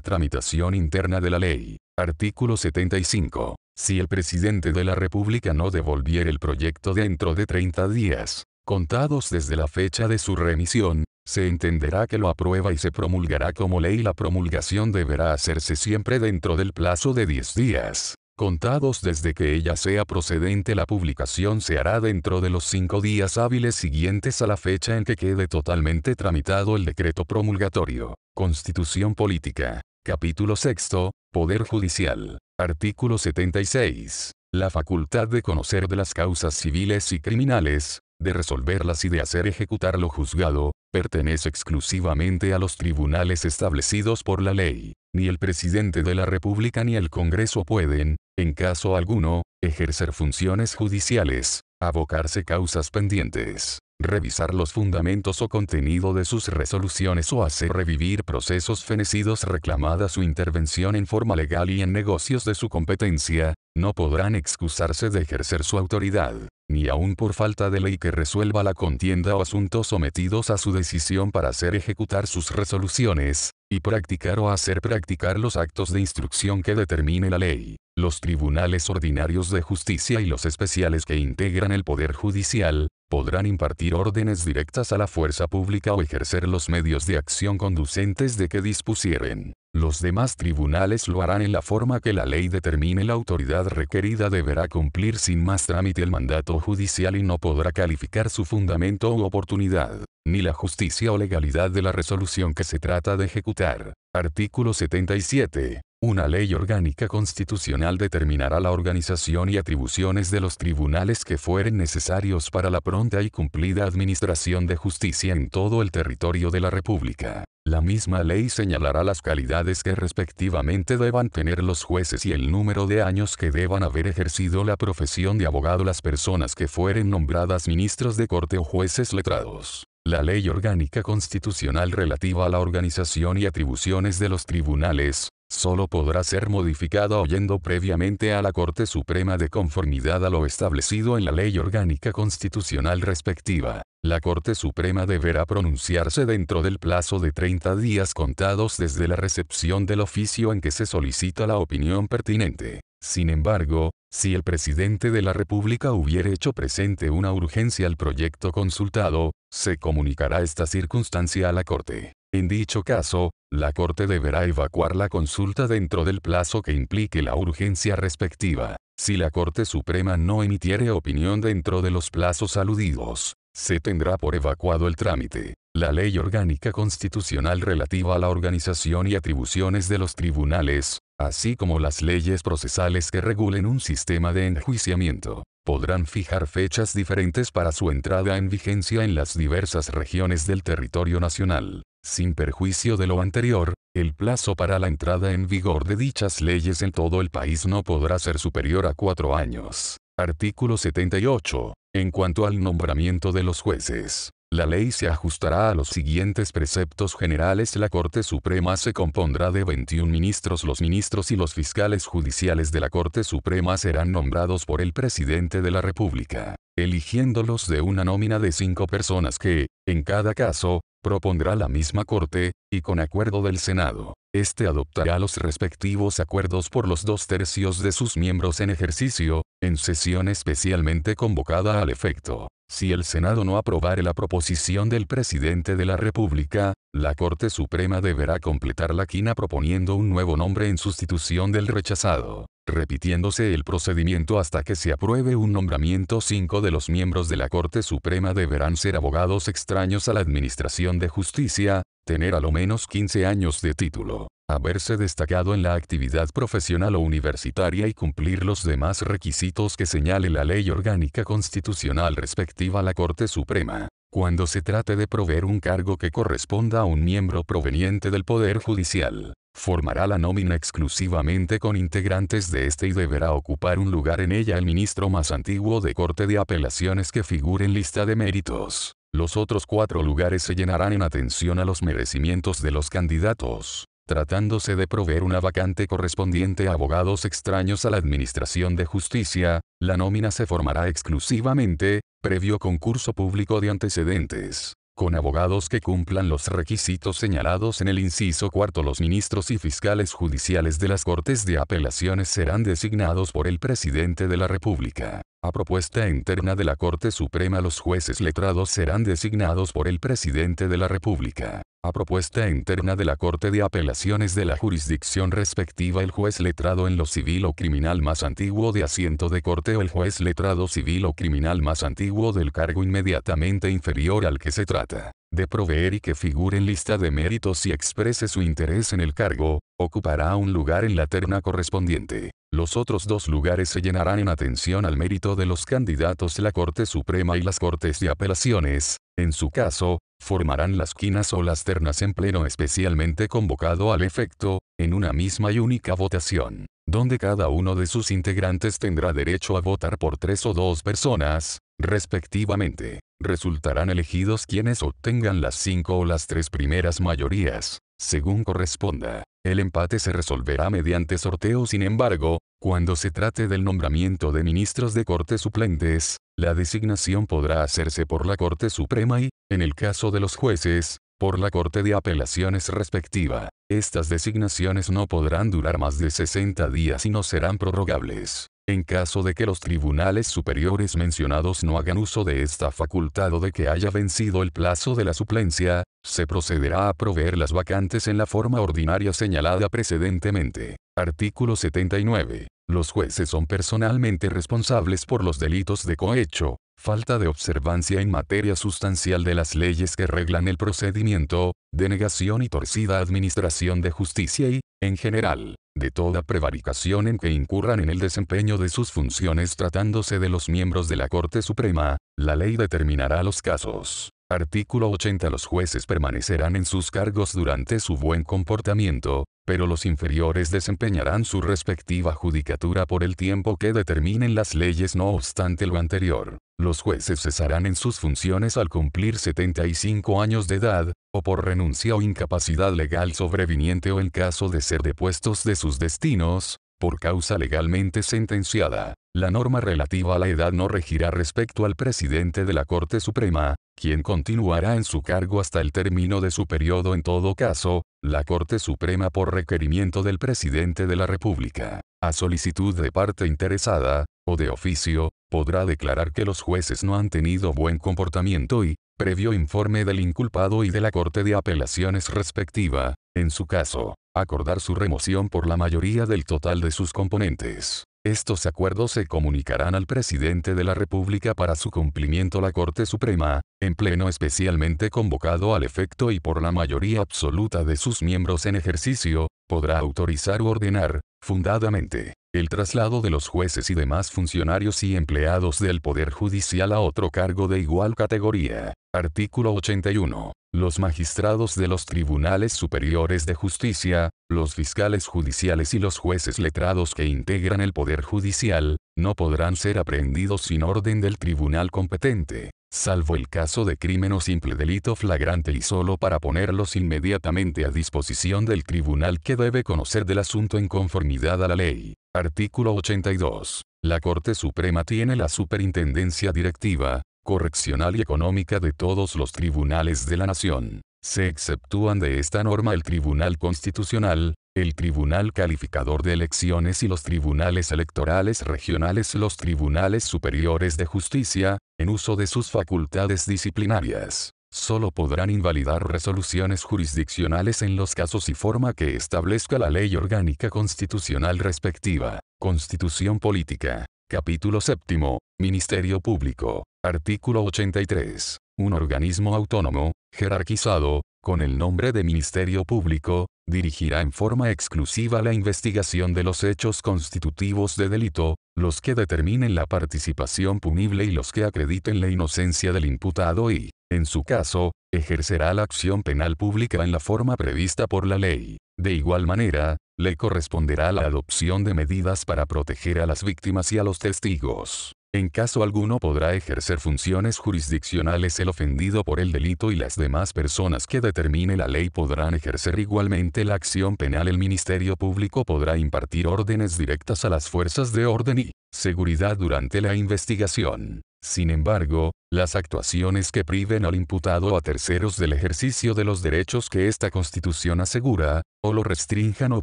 tramitación interna de la ley. Artículo 75. Si el presidente de la República no devolviera el proyecto dentro de 30 días, contados desde la fecha de su remisión, se entenderá que lo aprueba y se promulgará como ley. La promulgación deberá hacerse siempre dentro del plazo de 10 días. Contados desde que ella sea procedente la publicación se hará dentro de los cinco días hábiles siguientes a la fecha en que quede totalmente tramitado el decreto promulgatorio. Constitución Política. Capítulo 6. Poder Judicial. Artículo 76. La facultad de conocer de las causas civiles y criminales, de resolverlas y de hacer ejecutar lo juzgado, pertenece exclusivamente a los tribunales establecidos por la ley. Ni el presidente de la República ni el Congreso pueden, en caso alguno, ejercer funciones judiciales, abocarse causas pendientes, revisar los fundamentos o contenido de sus resoluciones o hacer revivir procesos fenecidos reclamada su intervención en forma legal y en negocios de su competencia, no podrán excusarse de ejercer su autoridad ni aun por falta de ley que resuelva la contienda o asuntos sometidos a su decisión para hacer ejecutar sus resoluciones, y practicar o hacer practicar los actos de instrucción que determine la ley. Los tribunales ordinarios de justicia y los especiales que integran el Poder Judicial, podrán impartir órdenes directas a la fuerza pública o ejercer los medios de acción conducentes de que dispusieren. Los demás tribunales lo harán en la forma que la ley determine. La autoridad requerida deberá cumplir sin más trámite el mandato judicial y no podrá calificar su fundamento u oportunidad, ni la justicia o legalidad de la resolución que se trata de ejecutar. Artículo 77. Una ley orgánica constitucional determinará la organización y atribuciones de los tribunales que fueren necesarios para la pronta y cumplida administración de justicia en todo el territorio de la República. La misma ley señalará las calidades que respectivamente deban tener los jueces y el número de años que deban haber ejercido la profesión de abogado las personas que fueren nombradas ministros de corte o jueces letrados. La ley orgánica constitucional relativa a la organización y atribuciones de los tribunales, solo podrá ser modificada oyendo previamente a la Corte Suprema de conformidad a lo establecido en la ley orgánica constitucional respectiva. La Corte Suprema deberá pronunciarse dentro del plazo de 30 días contados desde la recepción del oficio en que se solicita la opinión pertinente. Sin embargo, si el presidente de la República hubiere hecho presente una urgencia al proyecto consultado, se comunicará esta circunstancia a la Corte. En dicho caso, la Corte deberá evacuar la consulta dentro del plazo que implique la urgencia respectiva. Si la Corte Suprema no emitiere opinión dentro de los plazos aludidos, se tendrá por evacuado el trámite. La ley orgánica constitucional relativa a la organización y atribuciones de los tribunales, así como las leyes procesales que regulen un sistema de enjuiciamiento, podrán fijar fechas diferentes para su entrada en vigencia en las diversas regiones del territorio nacional. Sin perjuicio de lo anterior, el plazo para la entrada en vigor de dichas leyes en todo el país no podrá ser superior a cuatro años. Artículo 78. En cuanto al nombramiento de los jueces, la ley se ajustará a los siguientes preceptos generales. La Corte Suprema se compondrá de 21 ministros. Los ministros y los fiscales judiciales de la Corte Suprema serán nombrados por el presidente de la República, eligiéndolos de una nómina de cinco personas que, en cada caso, propondrá la misma Corte, y con acuerdo del Senado, este adoptará los respectivos acuerdos por los dos tercios de sus miembros en ejercicio, en sesión especialmente convocada al efecto. Si el Senado no aprobare la proposición del presidente de la República, la Corte Suprema deberá completar la quina proponiendo un nuevo nombre en sustitución del rechazado, repitiéndose el procedimiento hasta que se apruebe un nombramiento. Cinco de los miembros de la Corte Suprema deberán ser abogados extraños a la Administración de Justicia, tener a lo menos 15 años de título, haberse destacado en la actividad profesional o universitaria y cumplir los demás requisitos que señale la ley orgánica constitucional respectiva a la Corte Suprema. Cuando se trate de proveer un cargo que corresponda a un miembro proveniente del Poder Judicial, formará la nómina exclusivamente con integrantes de este y deberá ocupar un lugar en ella el ministro más antiguo de Corte de Apelaciones que figure en lista de méritos. Los otros cuatro lugares se llenarán en atención a los merecimientos de los candidatos, tratándose de proveer una vacante correspondiente a abogados extraños a la Administración de Justicia, la nómina se formará exclusivamente, previo concurso público de antecedentes con abogados que cumplan los requisitos señalados en el inciso cuarto. Los ministros y fiscales judiciales de las Cortes de Apelaciones serán designados por el presidente de la República. A propuesta interna de la Corte Suprema los jueces letrados serán designados por el presidente de la República. A propuesta interna de la Corte de Apelaciones de la jurisdicción respectiva el juez letrado en lo civil o criminal más antiguo de asiento de corte o el juez letrado civil o criminal más antiguo del cargo inmediatamente inferior al que se trata de proveer y que figure en lista de méritos y exprese su interés en el cargo, ocupará un lugar en la terna correspondiente. Los otros dos lugares se llenarán en atención al mérito de los candidatos la Corte Suprema y las Cortes de Apelaciones, en su caso, formarán las quinas o las ternas en pleno especialmente convocado al efecto, en una misma y única votación, donde cada uno de sus integrantes tendrá derecho a votar por tres o dos personas, respectivamente. Resultarán elegidos quienes obtengan las cinco o las tres primeras mayorías, según corresponda. El empate se resolverá mediante sorteo sin embargo, cuando se trate del nombramiento de ministros de corte suplentes, la designación podrá hacerse por la Corte Suprema y, en el caso de los jueces, por la Corte de Apelaciones respectiva. Estas designaciones no podrán durar más de 60 días y no serán prorrogables. En caso de que los tribunales superiores mencionados no hagan uso de esta facultad o de que haya vencido el plazo de la suplencia, se procederá a proveer las vacantes en la forma ordinaria señalada precedentemente. Artículo 79. Los jueces son personalmente responsables por los delitos de cohecho, falta de observancia en materia sustancial de las leyes que reglan el procedimiento, denegación y torcida administración de justicia y, en general, de toda prevaricación en que incurran en el desempeño de sus funciones tratándose de los miembros de la Corte Suprema, la ley determinará los casos. Artículo 80 Los jueces permanecerán en sus cargos durante su buen comportamiento, pero los inferiores desempeñarán su respectiva judicatura por el tiempo que determinen las leyes no obstante lo anterior. Los jueces cesarán en sus funciones al cumplir 75 años de edad, o por renuncia o incapacidad legal sobreviniente o en caso de ser depuestos de sus destinos, por causa legalmente sentenciada. La norma relativa a la edad no regirá respecto al presidente de la Corte Suprema, quien continuará en su cargo hasta el término de su periodo en todo caso, la Corte Suprema por requerimiento del presidente de la República, a solicitud de parte interesada, o de oficio, podrá declarar que los jueces no han tenido buen comportamiento y, previo informe del inculpado y de la Corte de Apelaciones respectiva, en su caso, acordar su remoción por la mayoría del total de sus componentes. Estos acuerdos se comunicarán al presidente de la República para su cumplimiento la Corte Suprema, en pleno especialmente convocado al efecto y por la mayoría absoluta de sus miembros en ejercicio, podrá autorizar u ordenar, fundadamente, el traslado de los jueces y demás funcionarios y empleados del Poder Judicial a otro cargo de igual categoría. Artículo 81. Los magistrados de los tribunales superiores de justicia, los fiscales judiciales y los jueces letrados que integran el Poder Judicial, no podrán ser aprehendidos sin orden del tribunal competente, salvo el caso de crimen o simple delito flagrante y solo para ponerlos inmediatamente a disposición del tribunal que debe conocer del asunto en conformidad a la ley. Artículo 82. La Corte Suprema tiene la superintendencia directiva, correccional y económica de todos los tribunales de la nación. Se exceptúan de esta norma el Tribunal Constitucional, el Tribunal Calificador de Elecciones y los tribunales electorales regionales, los tribunales superiores de justicia, en uso de sus facultades disciplinarias. Solo podrán invalidar resoluciones jurisdiccionales en los casos y forma que establezca la ley orgánica constitucional respectiva. Constitución Política. Capítulo séptimo. Ministerio Público. Artículo 83. Un organismo autónomo, jerarquizado, con el nombre de Ministerio Público, dirigirá en forma exclusiva la investigación de los hechos constitutivos de delito, los que determinen la participación punible y los que acrediten la inocencia del imputado y, en su caso, ejercerá la acción penal pública en la forma prevista por la ley. De igual manera, le corresponderá la adopción de medidas para proteger a las víctimas y a los testigos. En caso alguno podrá ejercer funciones jurisdiccionales el ofendido por el delito y las demás personas que determine la ley podrán ejercer igualmente la acción penal. El Ministerio Público podrá impartir órdenes directas a las fuerzas de orden y seguridad durante la investigación. Sin embargo, las actuaciones que priven al imputado o a terceros del ejercicio de los derechos que esta Constitución asegura, o lo restrinjan o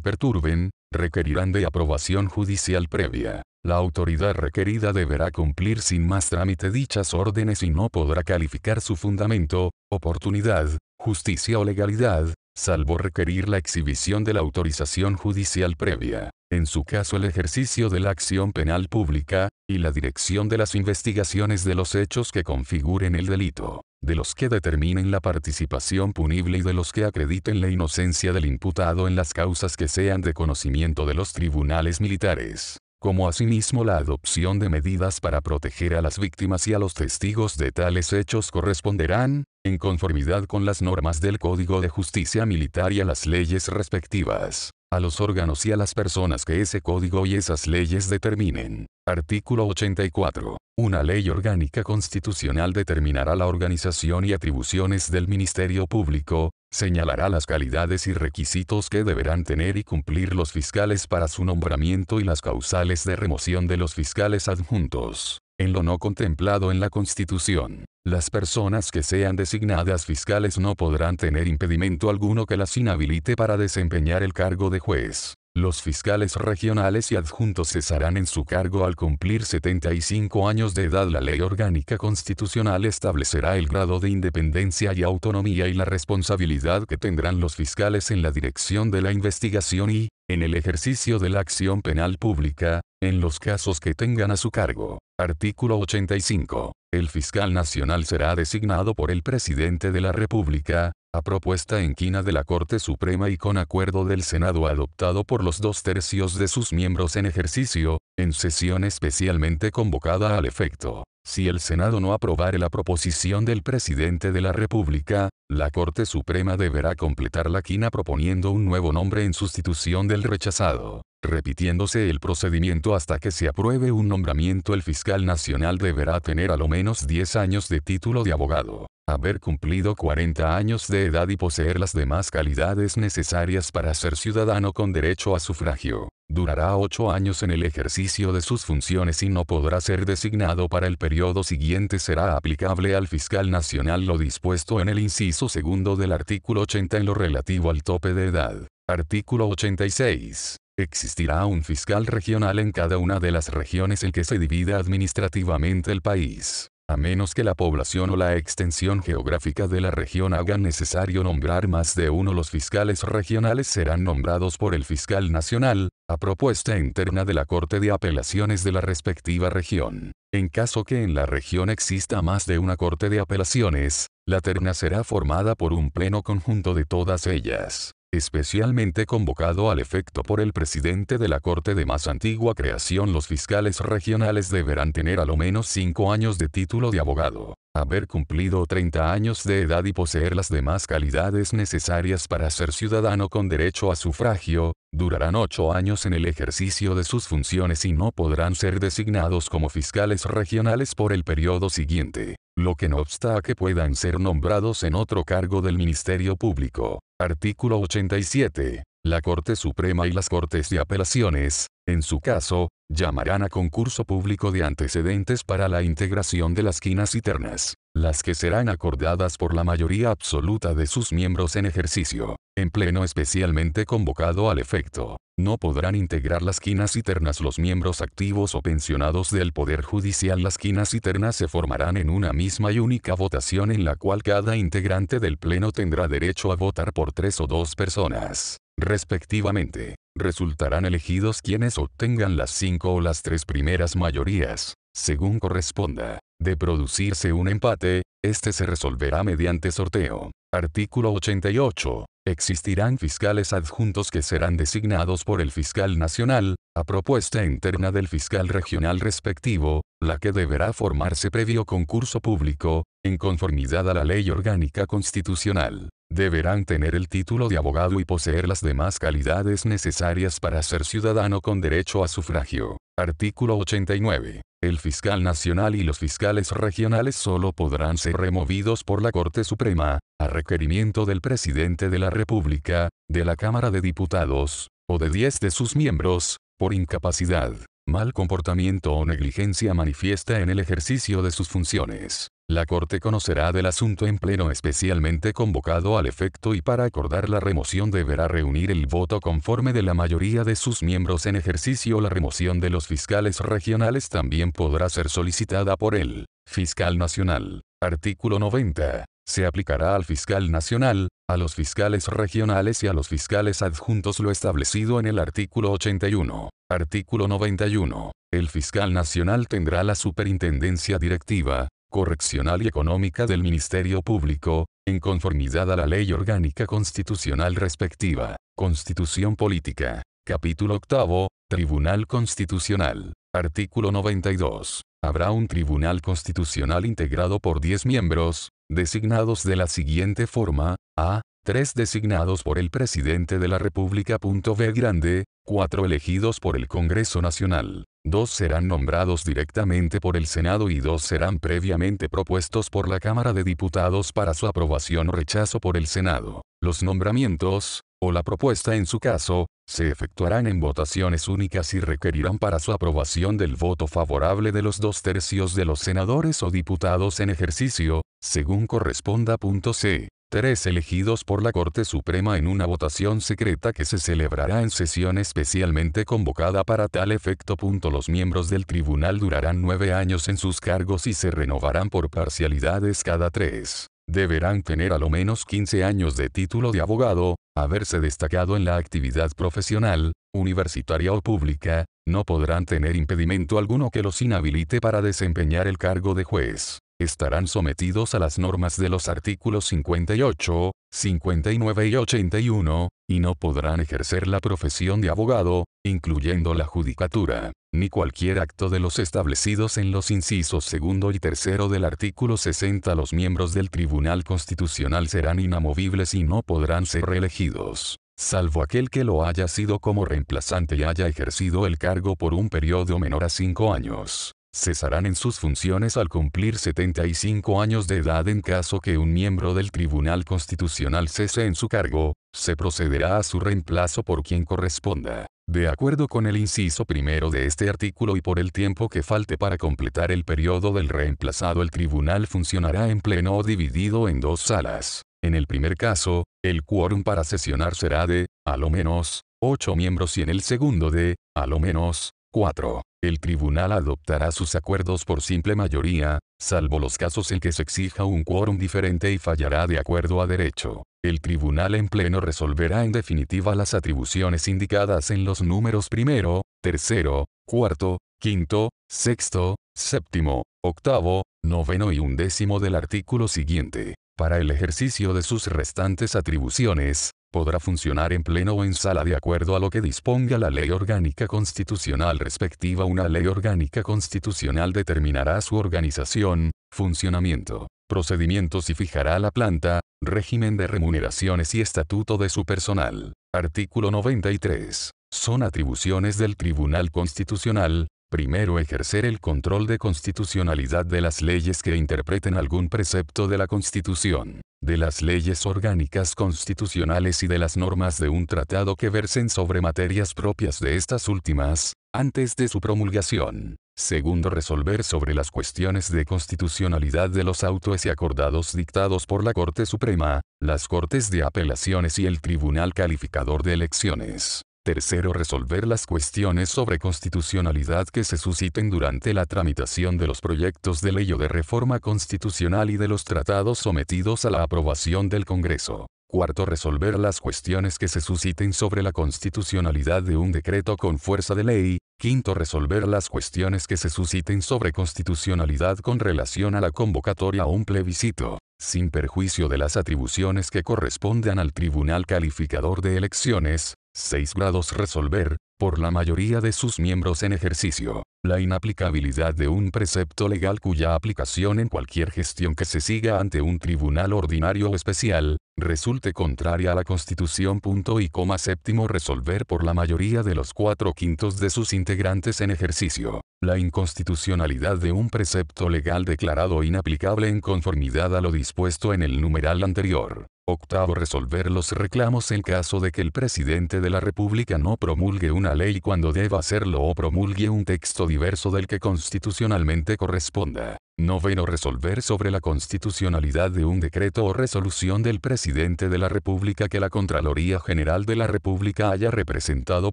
perturben, requerirán de aprobación judicial previa. La autoridad requerida deberá cumplir sin más trámite dichas órdenes y no podrá calificar su fundamento, oportunidad, justicia o legalidad, salvo requerir la exhibición de la autorización judicial previa, en su caso el ejercicio de la acción penal pública, y la dirección de las investigaciones de los hechos que configuren el delito, de los que determinen la participación punible y de los que acrediten la inocencia del imputado en las causas que sean de conocimiento de los tribunales militares como asimismo la adopción de medidas para proteger a las víctimas y a los testigos de tales hechos corresponderán, en conformidad con las normas del Código de Justicia Militar y a las leyes respectivas, a los órganos y a las personas que ese código y esas leyes determinen. Artículo 84. Una ley orgánica constitucional determinará la organización y atribuciones del Ministerio Público, señalará las calidades y requisitos que deberán tener y cumplir los fiscales para su nombramiento y las causales de remoción de los fiscales adjuntos. En lo no contemplado en la Constitución, las personas que sean designadas fiscales no podrán tener impedimento alguno que las inhabilite para desempeñar el cargo de juez. Los fiscales regionales y adjuntos cesarán en su cargo al cumplir 75 años de edad. La ley orgánica constitucional establecerá el grado de independencia y autonomía y la responsabilidad que tendrán los fiscales en la dirección de la investigación y, en el ejercicio de la acción penal pública, en los casos que tengan a su cargo. Artículo 85. El fiscal nacional será designado por el presidente de la República, a propuesta en quina de la Corte Suprema y con acuerdo del Senado adoptado por los dos tercios de sus miembros en ejercicio, en sesión especialmente convocada al efecto. Si el Senado no aprobare la proposición del presidente de la República, la Corte Suprema deberá completar la quina proponiendo un nuevo nombre en sustitución del rechazado. Repitiéndose el procedimiento hasta que se apruebe un nombramiento el fiscal nacional deberá tener a lo menos 10 años de título de abogado, haber cumplido 40 años de edad y poseer las demás calidades necesarias para ser ciudadano con derecho a sufragio. Durará 8 años en el ejercicio de sus funciones y no podrá ser designado para el periodo siguiente. Será aplicable al fiscal nacional lo dispuesto en el inciso segundo del artículo 80 en lo relativo al tope de edad. Artículo 86. Existirá un fiscal regional en cada una de las regiones en que se divida administrativamente el país. A menos que la población o la extensión geográfica de la región hagan necesario nombrar más de uno los fiscales regionales serán nombrados por el fiscal nacional, a propuesta interna de la Corte de Apelaciones de la respectiva región. En caso que en la región exista más de una Corte de Apelaciones, la terna será formada por un pleno conjunto de todas ellas especialmente convocado al efecto por el presidente de la Corte de más antigua creación. Los fiscales regionales deberán tener a lo menos 5 años de título de abogado, haber cumplido 30 años de edad y poseer las demás calidades necesarias para ser ciudadano con derecho a sufragio, durarán 8 años en el ejercicio de sus funciones y no podrán ser designados como fiscales regionales por el periodo siguiente lo que no obsta a que puedan ser nombrados en otro cargo del Ministerio Público. Artículo 87. La Corte Suprema y las Cortes de Apelaciones, en su caso, llamarán a concurso público de antecedentes para la integración de las quinas y ternas, las que serán acordadas por la mayoría absoluta de sus miembros en ejercicio, en pleno especialmente convocado al efecto. No podrán integrar las quinas y ternas los miembros activos o pensionados del Poder Judicial. Las quinas y ternas se formarán en una misma y única votación en la cual cada integrante del Pleno tendrá derecho a votar por tres o dos personas, respectivamente. Resultarán elegidos quienes obtengan las cinco o las tres primeras mayorías, según corresponda. De producirse un empate, este se resolverá mediante sorteo. Artículo 88. Existirán fiscales adjuntos que serán designados por el fiscal nacional, a propuesta interna del fiscal regional respectivo, la que deberá formarse previo concurso público, en conformidad a la ley orgánica constitucional. Deberán tener el título de abogado y poseer las demás calidades necesarias para ser ciudadano con derecho a sufragio. Artículo 89. El fiscal nacional y los fiscales regionales solo podrán ser removidos por la Corte Suprema, a requerimiento del presidente de la República, de la Cámara de Diputados, o de 10 de sus miembros, por incapacidad, mal comportamiento o negligencia manifiesta en el ejercicio de sus funciones. La Corte conocerá del asunto en pleno especialmente convocado al efecto y para acordar la remoción deberá reunir el voto conforme de la mayoría de sus miembros en ejercicio. La remoción de los fiscales regionales también podrá ser solicitada por el fiscal nacional. Artículo 90. Se aplicará al fiscal nacional, a los fiscales regionales y a los fiscales adjuntos lo establecido en el artículo 81. Artículo 91. El fiscal nacional tendrá la superintendencia directiva, correccional y económica del Ministerio Público, en conformidad a la ley orgánica constitucional respectiva. Constitución Política. Capítulo 8. Tribunal Constitucional. Artículo 92. Habrá un Tribunal Constitucional integrado por 10 miembros, designados de la siguiente forma, a. 3 designados por el Presidente de la República. B grande, 4 elegidos por el Congreso Nacional. Dos serán nombrados directamente por el Senado y dos serán previamente propuestos por la Cámara de Diputados para su aprobación o rechazo por el Senado. Los nombramientos, o la propuesta en su caso, se efectuarán en votaciones únicas y requerirán para su aprobación del voto favorable de los dos tercios de los senadores o diputados en ejercicio, según corresponda. C tres elegidos por la Corte Suprema en una votación secreta que se celebrará en sesión especialmente convocada para tal efecto. Los miembros del tribunal durarán nueve años en sus cargos y se renovarán por parcialidades cada tres. Deberán tener a lo menos 15 años de título de abogado, haberse destacado en la actividad profesional, universitaria o pública, no podrán tener impedimento alguno que los inhabilite para desempeñar el cargo de juez. Estarán sometidos a las normas de los artículos 58, 59 y 81, y no podrán ejercer la profesión de abogado, incluyendo la judicatura, ni cualquier acto de los establecidos en los incisos segundo y tercero del artículo 60. Los miembros del Tribunal Constitucional serán inamovibles y no podrán ser reelegidos salvo aquel que lo haya sido como reemplazante y haya ejercido el cargo por un periodo menor a cinco años cesarán en sus funciones al cumplir 75 años de edad en caso que un miembro del Tribunal Constitucional cese en su cargo, se procederá a su reemplazo por quien corresponda. De acuerdo con el inciso primero de este artículo y por el tiempo que falte para completar el periodo del reemplazado el tribunal funcionará en pleno o dividido en dos salas. En el primer caso, el quórum para sesionar será de, a lo menos, 8 miembros y en el segundo de, a lo menos, 4. El tribunal adoptará sus acuerdos por simple mayoría, salvo los casos en que se exija un quórum diferente y fallará de acuerdo a derecho. El tribunal en pleno resolverá en definitiva las atribuciones indicadas en los números primero, tercero, cuarto, quinto, sexto, séptimo, octavo, noveno y undécimo del artículo siguiente. Para el ejercicio de sus restantes atribuciones, podrá funcionar en pleno o en sala de acuerdo a lo que disponga la ley orgánica constitucional respectiva. Una ley orgánica constitucional determinará su organización, funcionamiento, procedimientos y fijará la planta, régimen de remuneraciones y estatuto de su personal. Artículo 93. Son atribuciones del Tribunal Constitucional, Primero ejercer el control de constitucionalidad de las leyes que interpreten algún precepto de la Constitución, de las leyes orgánicas constitucionales y de las normas de un tratado que versen sobre materias propias de estas últimas, antes de su promulgación. Segundo, resolver sobre las cuestiones de constitucionalidad de los autos y acordados dictados por la Corte Suprema, las Cortes de Apelaciones y el Tribunal Calificador de Elecciones. Tercero, resolver las cuestiones sobre constitucionalidad que se susciten durante la tramitación de los proyectos de ley o de reforma constitucional y de los tratados sometidos a la aprobación del Congreso. Cuarto, resolver las cuestiones que se susciten sobre la constitucionalidad de un decreto con fuerza de ley. Quinto, resolver las cuestiones que se susciten sobre constitucionalidad con relación a la convocatoria a un plebiscito, sin perjuicio de las atribuciones que correspondan al Tribunal Calificador de Elecciones, 6 grados resolver, por la mayoría de sus miembros en ejercicio, la inaplicabilidad de un precepto legal cuya aplicación en cualquier gestión que se siga ante un tribunal ordinario o especial, resulte contraria a la Constitución. Y coma séptimo resolver por la mayoría de los cuatro quintos de sus integrantes en ejercicio, la inconstitucionalidad de un precepto legal declarado inaplicable en conformidad a lo dispuesto en el numeral anterior. Octavo resolver los reclamos en caso de que el presidente de la República no promulgue una ley cuando deba hacerlo o promulgue un texto diverso del que constitucionalmente corresponda. Noveno resolver sobre la constitucionalidad de un decreto o resolución del presidente de la República que la Contraloría General de la República haya representado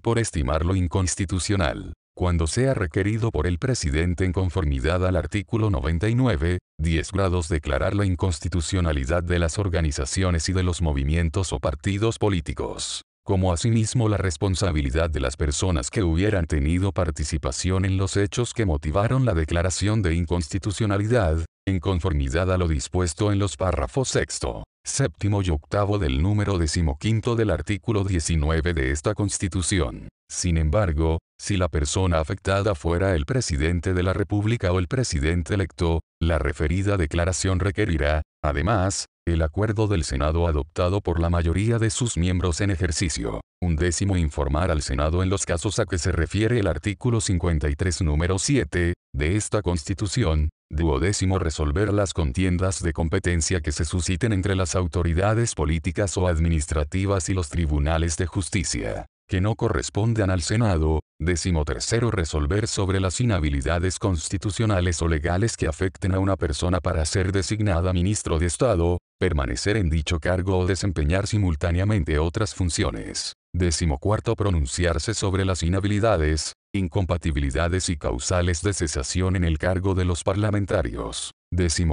por estimarlo inconstitucional cuando sea requerido por el presidente en conformidad al artículo 99, 10 grados declarar la inconstitucionalidad de las organizaciones y de los movimientos o partidos políticos, como asimismo la responsabilidad de las personas que hubieran tenido participación en los hechos que motivaron la declaración de inconstitucionalidad, en conformidad a lo dispuesto en los párrafos sexto, séptimo y octavo del número decimoquinto del artículo 19 de esta Constitución. Sin embargo, si la persona afectada fuera el presidente de la República o el presidente electo, la referida declaración requerirá, además, el acuerdo del Senado adoptado por la mayoría de sus miembros en ejercicio. Un décimo informar al Senado en los casos a que se refiere el artículo 53 número 7, de esta Constitución, duodécimo resolver las contiendas de competencia que se susciten entre las autoridades políticas o administrativas y los tribunales de justicia que no correspondan al Senado, tercero resolver sobre las inhabilidades constitucionales o legales que afecten a una persona para ser designada ministro de Estado, permanecer en dicho cargo o desempeñar simultáneamente otras funciones. cuarto pronunciarse sobre las inhabilidades, incompatibilidades y causales de cesación en el cargo de los parlamentarios.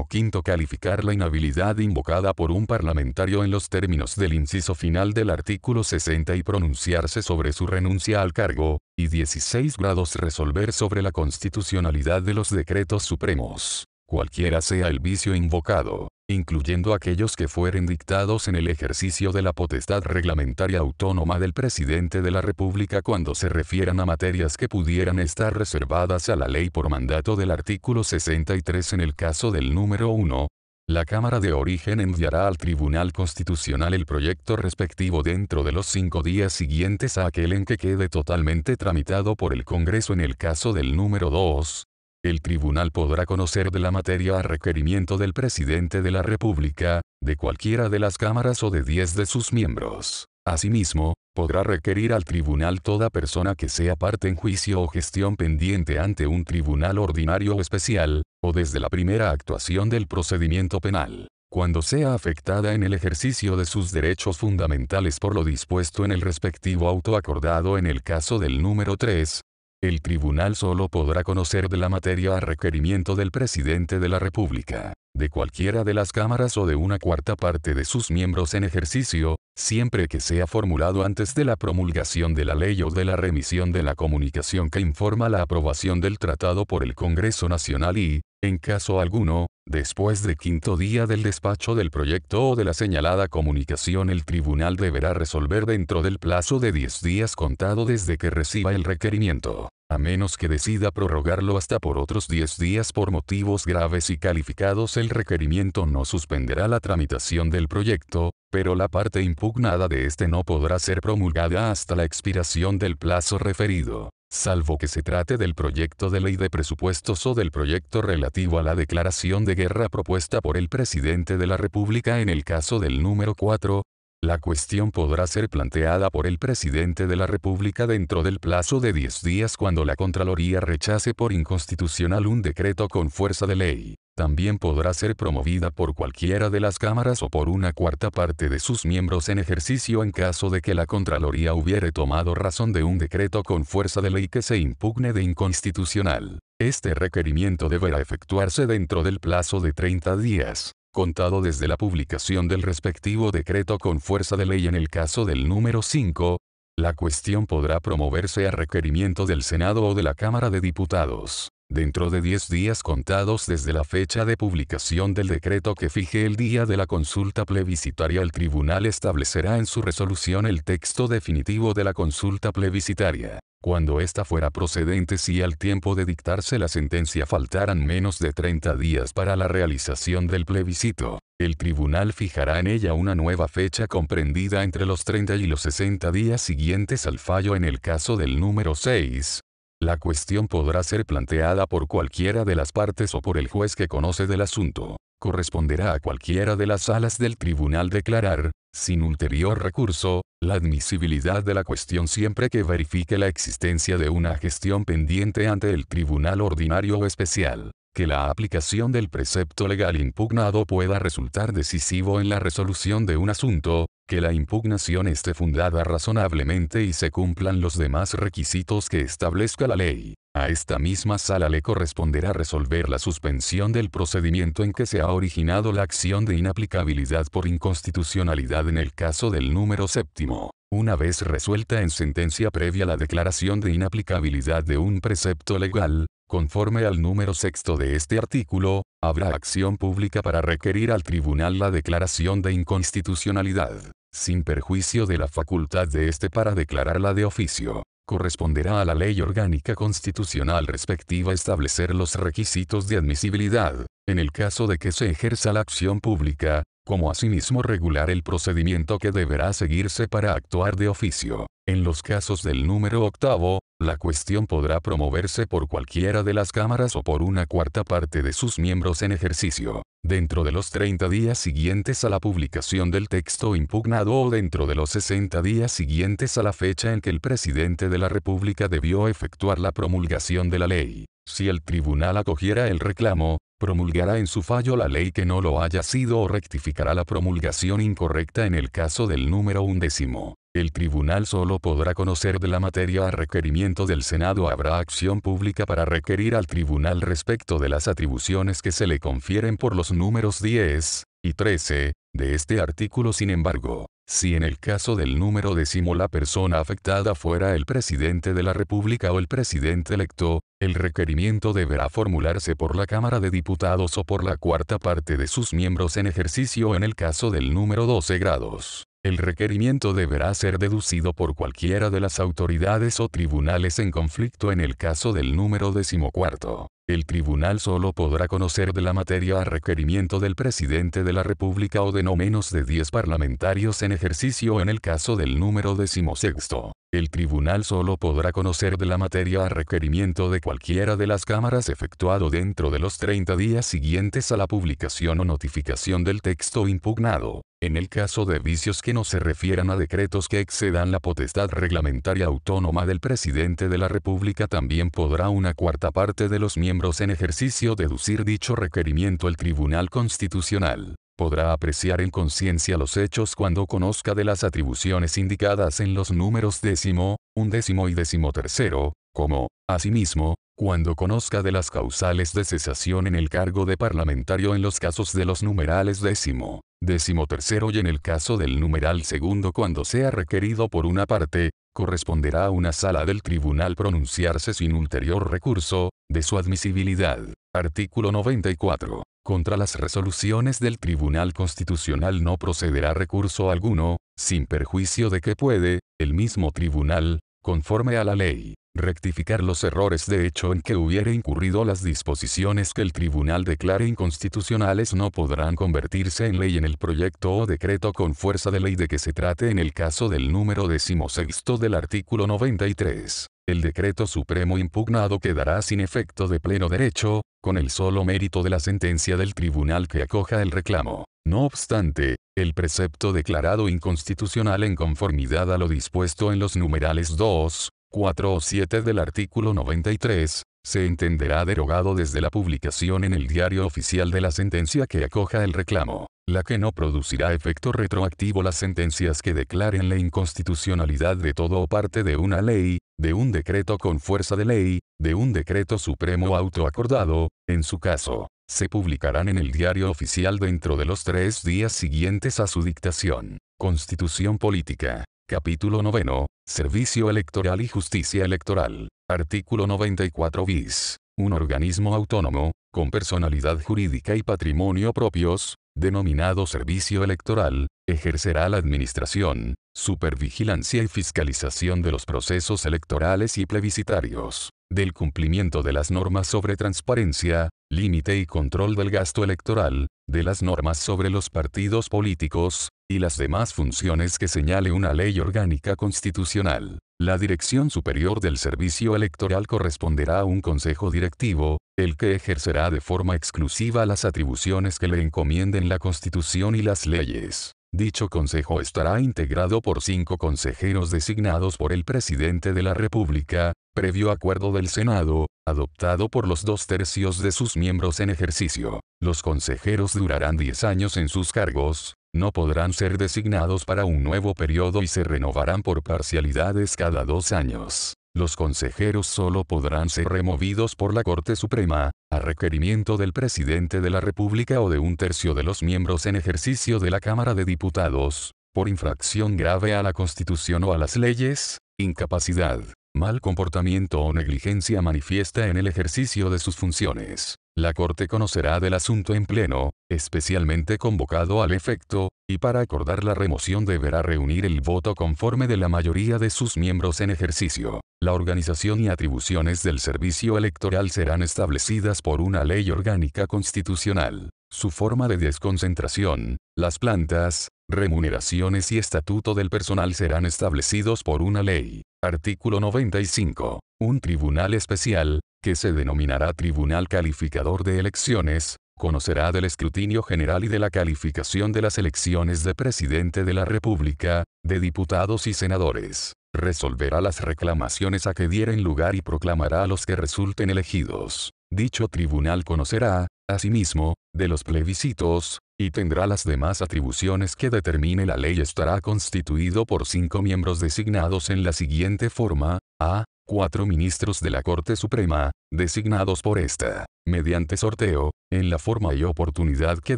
quinto calificar la inhabilidad invocada por un parlamentario en los términos del inciso final del artículo 60 y pronunciarse sobre su renuncia al cargo, y 16 grados resolver sobre la constitucionalidad de los decretos supremos cualquiera sea el vicio invocado, incluyendo aquellos que fueren dictados en el ejercicio de la potestad reglamentaria autónoma del presidente de la República cuando se refieran a materias que pudieran estar reservadas a la ley por mandato del artículo 63 en el caso del número 1, la Cámara de Origen enviará al Tribunal Constitucional el proyecto respectivo dentro de los cinco días siguientes a aquel en que quede totalmente tramitado por el Congreso en el caso del número 2, el tribunal podrá conocer de la materia a requerimiento del presidente de la República, de cualquiera de las cámaras o de diez de sus miembros. Asimismo, podrá requerir al tribunal toda persona que sea parte en juicio o gestión pendiente ante un tribunal ordinario o especial, o desde la primera actuación del procedimiento penal, cuando sea afectada en el ejercicio de sus derechos fundamentales por lo dispuesto en el respectivo auto acordado en el caso del número 3, El tribunal solo podrá conocer de la materia a requerimiento del presidente de la República, de cualquiera de las cámaras o de una cuarta parte de sus miembros en ejercicio, siempre que sea formulado antes de la promulgación de la ley o de la remisión de la comunicación que informa la aprobación del tratado por el Congreso Nacional y, en caso alguno, después de quinto día del despacho del proyecto o de la señalada comunicación el tribunal deberá resolver dentro del plazo de 10 días contado desde que reciba el requerimiento a menos que decida prorrogarlo hasta por otros 10 días por motivos graves y calificados el requerimiento no suspenderá la tramitación del proyecto, pero la parte impugnada de este no podrá ser promulgada hasta la expiración del plazo referido, salvo que se trate del proyecto de ley de presupuestos o del proyecto relativo a la declaración de guerra propuesta por el presidente de la República en el caso del número 4, la cuestión podrá ser planteada por el presidente de la República dentro del plazo de 10 días cuando la Contraloría rechace por inconstitucional un decreto con fuerza de ley. También podrá ser promovida por cualquiera de las cámaras o por una cuarta parte de sus miembros en ejercicio en caso de que la Contraloría hubiere tomado razón de un decreto con fuerza de ley que se impugne de inconstitucional. Este requerimiento deberá efectuarse dentro del plazo de 30 días contado desde la publicación del respectivo decreto con fuerza de ley en el caso del número 5, la cuestión podrá promoverse a requerimiento del Senado o de la Cámara de Diputados. Dentro de 10 días contados desde la fecha de publicación del decreto que fije el día de la consulta plebiscitaria el tribunal establecerá en su resolución el texto definitivo de la consulta plebiscitaria. Cuando ésta fuera procedente si al tiempo de dictarse la sentencia faltaran menos de 30 días para la realización del plebiscito, el tribunal fijará en ella una nueva fecha comprendida entre los 30 y los 60 días siguientes al fallo en el caso del número 6. La cuestión podrá ser planteada por cualquiera de las partes o por el juez que conoce del asunto. Corresponderá a cualquiera de las salas del tribunal declarar, sin ulterior recurso, la admisibilidad de la cuestión siempre que verifique la existencia de una gestión pendiente ante el tribunal ordinario o especial, que la aplicación del precepto legal impugnado pueda resultar decisivo en la resolución de un asunto, que la impugnación esté fundada razonablemente y se cumplan los demás requisitos que establezca la ley. A esta misma sala le corresponderá resolver la suspensión del procedimiento en que se ha originado la acción de inaplicabilidad por inconstitucionalidad en el caso del número séptimo. Una vez resuelta en sentencia previa la declaración de inaplicabilidad de un precepto legal, conforme al número sexto de este artículo, habrá acción pública para requerir al tribunal la declaración de inconstitucionalidad, sin perjuicio de la facultad de éste para declararla de oficio. Corresponderá a la ley orgánica constitucional respectiva establecer los requisitos de admisibilidad, en el caso de que se ejerza la acción pública, como asimismo regular el procedimiento que deberá seguirse para actuar de oficio. En los casos del número octavo, la cuestión podrá promoverse por cualquiera de las cámaras o por una cuarta parte de sus miembros en ejercicio, dentro de los 30 días siguientes a la publicación del texto impugnado o dentro de los 60 días siguientes a la fecha en que el presidente de la República debió efectuar la promulgación de la ley. Si el tribunal acogiera el reclamo, promulgará en su fallo la ley que no lo haya sido o rectificará la promulgación incorrecta en el caso del número undécimo. El tribunal solo podrá conocer de la materia a requerimiento del Senado. Habrá acción pública para requerir al tribunal respecto de las atribuciones que se le confieren por los números 10 y 13 de este artículo. Sin embargo, si en el caso del número décimo la persona afectada fuera el presidente de la República o el presidente electo, el requerimiento deberá formularse por la Cámara de Diputados o por la cuarta parte de sus miembros en ejercicio en el caso del número 12 grados. El requerimiento deberá ser deducido por cualquiera de las autoridades o tribunales en conflicto en el caso del número decimocuarto. El tribunal solo podrá conocer de la materia a requerimiento del presidente de la República o de no menos de 10 parlamentarios en ejercicio en el caso del número decimosexto. El tribunal solo podrá conocer de la materia a requerimiento de cualquiera de las cámaras efectuado dentro de los 30 días siguientes a la publicación o notificación del texto impugnado. En el caso de vicios que no se refieran a decretos que excedan la potestad reglamentaria autónoma del presidente de la República también podrá una cuarta parte de los miembros en ejercicio deducir dicho requerimiento el Tribunal Constitucional. Podrá apreciar en conciencia los hechos cuando conozca de las atribuciones indicadas en los números décimo, undécimo y décimo tercero, como, asimismo, cuando conozca de las causales de cesación en el cargo de parlamentario en los casos de los numerales décimo, décimo tercero y en el caso del numeral segundo cuando sea requerido por una parte, corresponderá a una sala del tribunal pronunciarse sin ulterior recurso, de su admisibilidad. Artículo 94. Contra las resoluciones del Tribunal Constitucional no procederá recurso alguno, sin perjuicio de que puede, el mismo tribunal, conforme a la ley, rectificar los errores de hecho en que hubiere incurrido las disposiciones que el tribunal declare inconstitucionales no podrán convertirse en ley en el proyecto o decreto con fuerza de ley de que se trate en el caso del número decimosexto del artículo 93. El decreto supremo impugnado quedará sin efecto de pleno derecho, con el solo mérito de la sentencia del tribunal que acoja el reclamo. No obstante, el precepto declarado inconstitucional en conformidad a lo dispuesto en los numerales 2, 4 o 7 del artículo 93, se entenderá derogado desde la publicación en el diario oficial de la sentencia que acoja el reclamo, la que no producirá efecto retroactivo las sentencias que declaren la inconstitucionalidad de todo o parte de una ley, de un decreto con fuerza de ley, de un decreto supremo autoacordado, en su caso, se publicarán en el diario oficial dentro de los tres días siguientes a su dictación. Constitución Política. Capítulo 9. Servicio Electoral y Justicia Electoral. Artículo 94 bis. Un organismo autónomo, con personalidad jurídica y patrimonio propios, denominado Servicio Electoral, ejercerá la administración, supervigilancia y fiscalización de los procesos electorales y plebiscitarios, del cumplimiento de las normas sobre transparencia, límite y control del gasto electoral, de las normas sobre los partidos políticos, y las demás funciones que señale una ley orgánica constitucional. La Dirección Superior del Servicio Electoral corresponderá a un Consejo Directivo, el que ejercerá de forma exclusiva las atribuciones que le encomienden la Constitución y las leyes. Dicho consejo estará integrado por cinco consejeros designados por el presidente de la República, previo acuerdo del Senado, adoptado por los dos tercios de sus miembros en ejercicio. Los consejeros durarán 10 años en sus cargos, no podrán ser designados para un nuevo periodo y se renovarán por parcialidades cada dos años. Los consejeros solo podrán ser removidos por la Corte Suprema, a requerimiento del presidente de la República o de un tercio de los miembros en ejercicio de la Cámara de Diputados, por infracción grave a la Constitución o a las leyes, incapacidad, mal comportamiento o negligencia manifiesta en el ejercicio de sus funciones. La Corte conocerá del asunto en pleno, especialmente convocado al efecto, y para acordar la remoción deberá reunir el voto conforme de la mayoría de sus miembros en ejercicio. La organización y atribuciones del servicio electoral serán establecidas por una ley orgánica constitucional. Su forma de desconcentración, las plantas, remuneraciones y estatuto del personal serán establecidos por una ley. Artículo 95. Un tribunal especial, que se denominará Tribunal Calificador de Elecciones, conocerá del escrutinio general y de la calificación de las elecciones de presidente de la República, de diputados y senadores. Resolverá las reclamaciones a que dieren lugar y proclamará a los que resulten elegidos. Dicho tribunal conocerá, asimismo, de los plebiscitos, y tendrá las demás atribuciones que determine la ley. Estará constituido por cinco miembros designados en la siguiente forma, a cuatro ministros de la Corte Suprema, designados por esta, mediante sorteo, en la forma y oportunidad que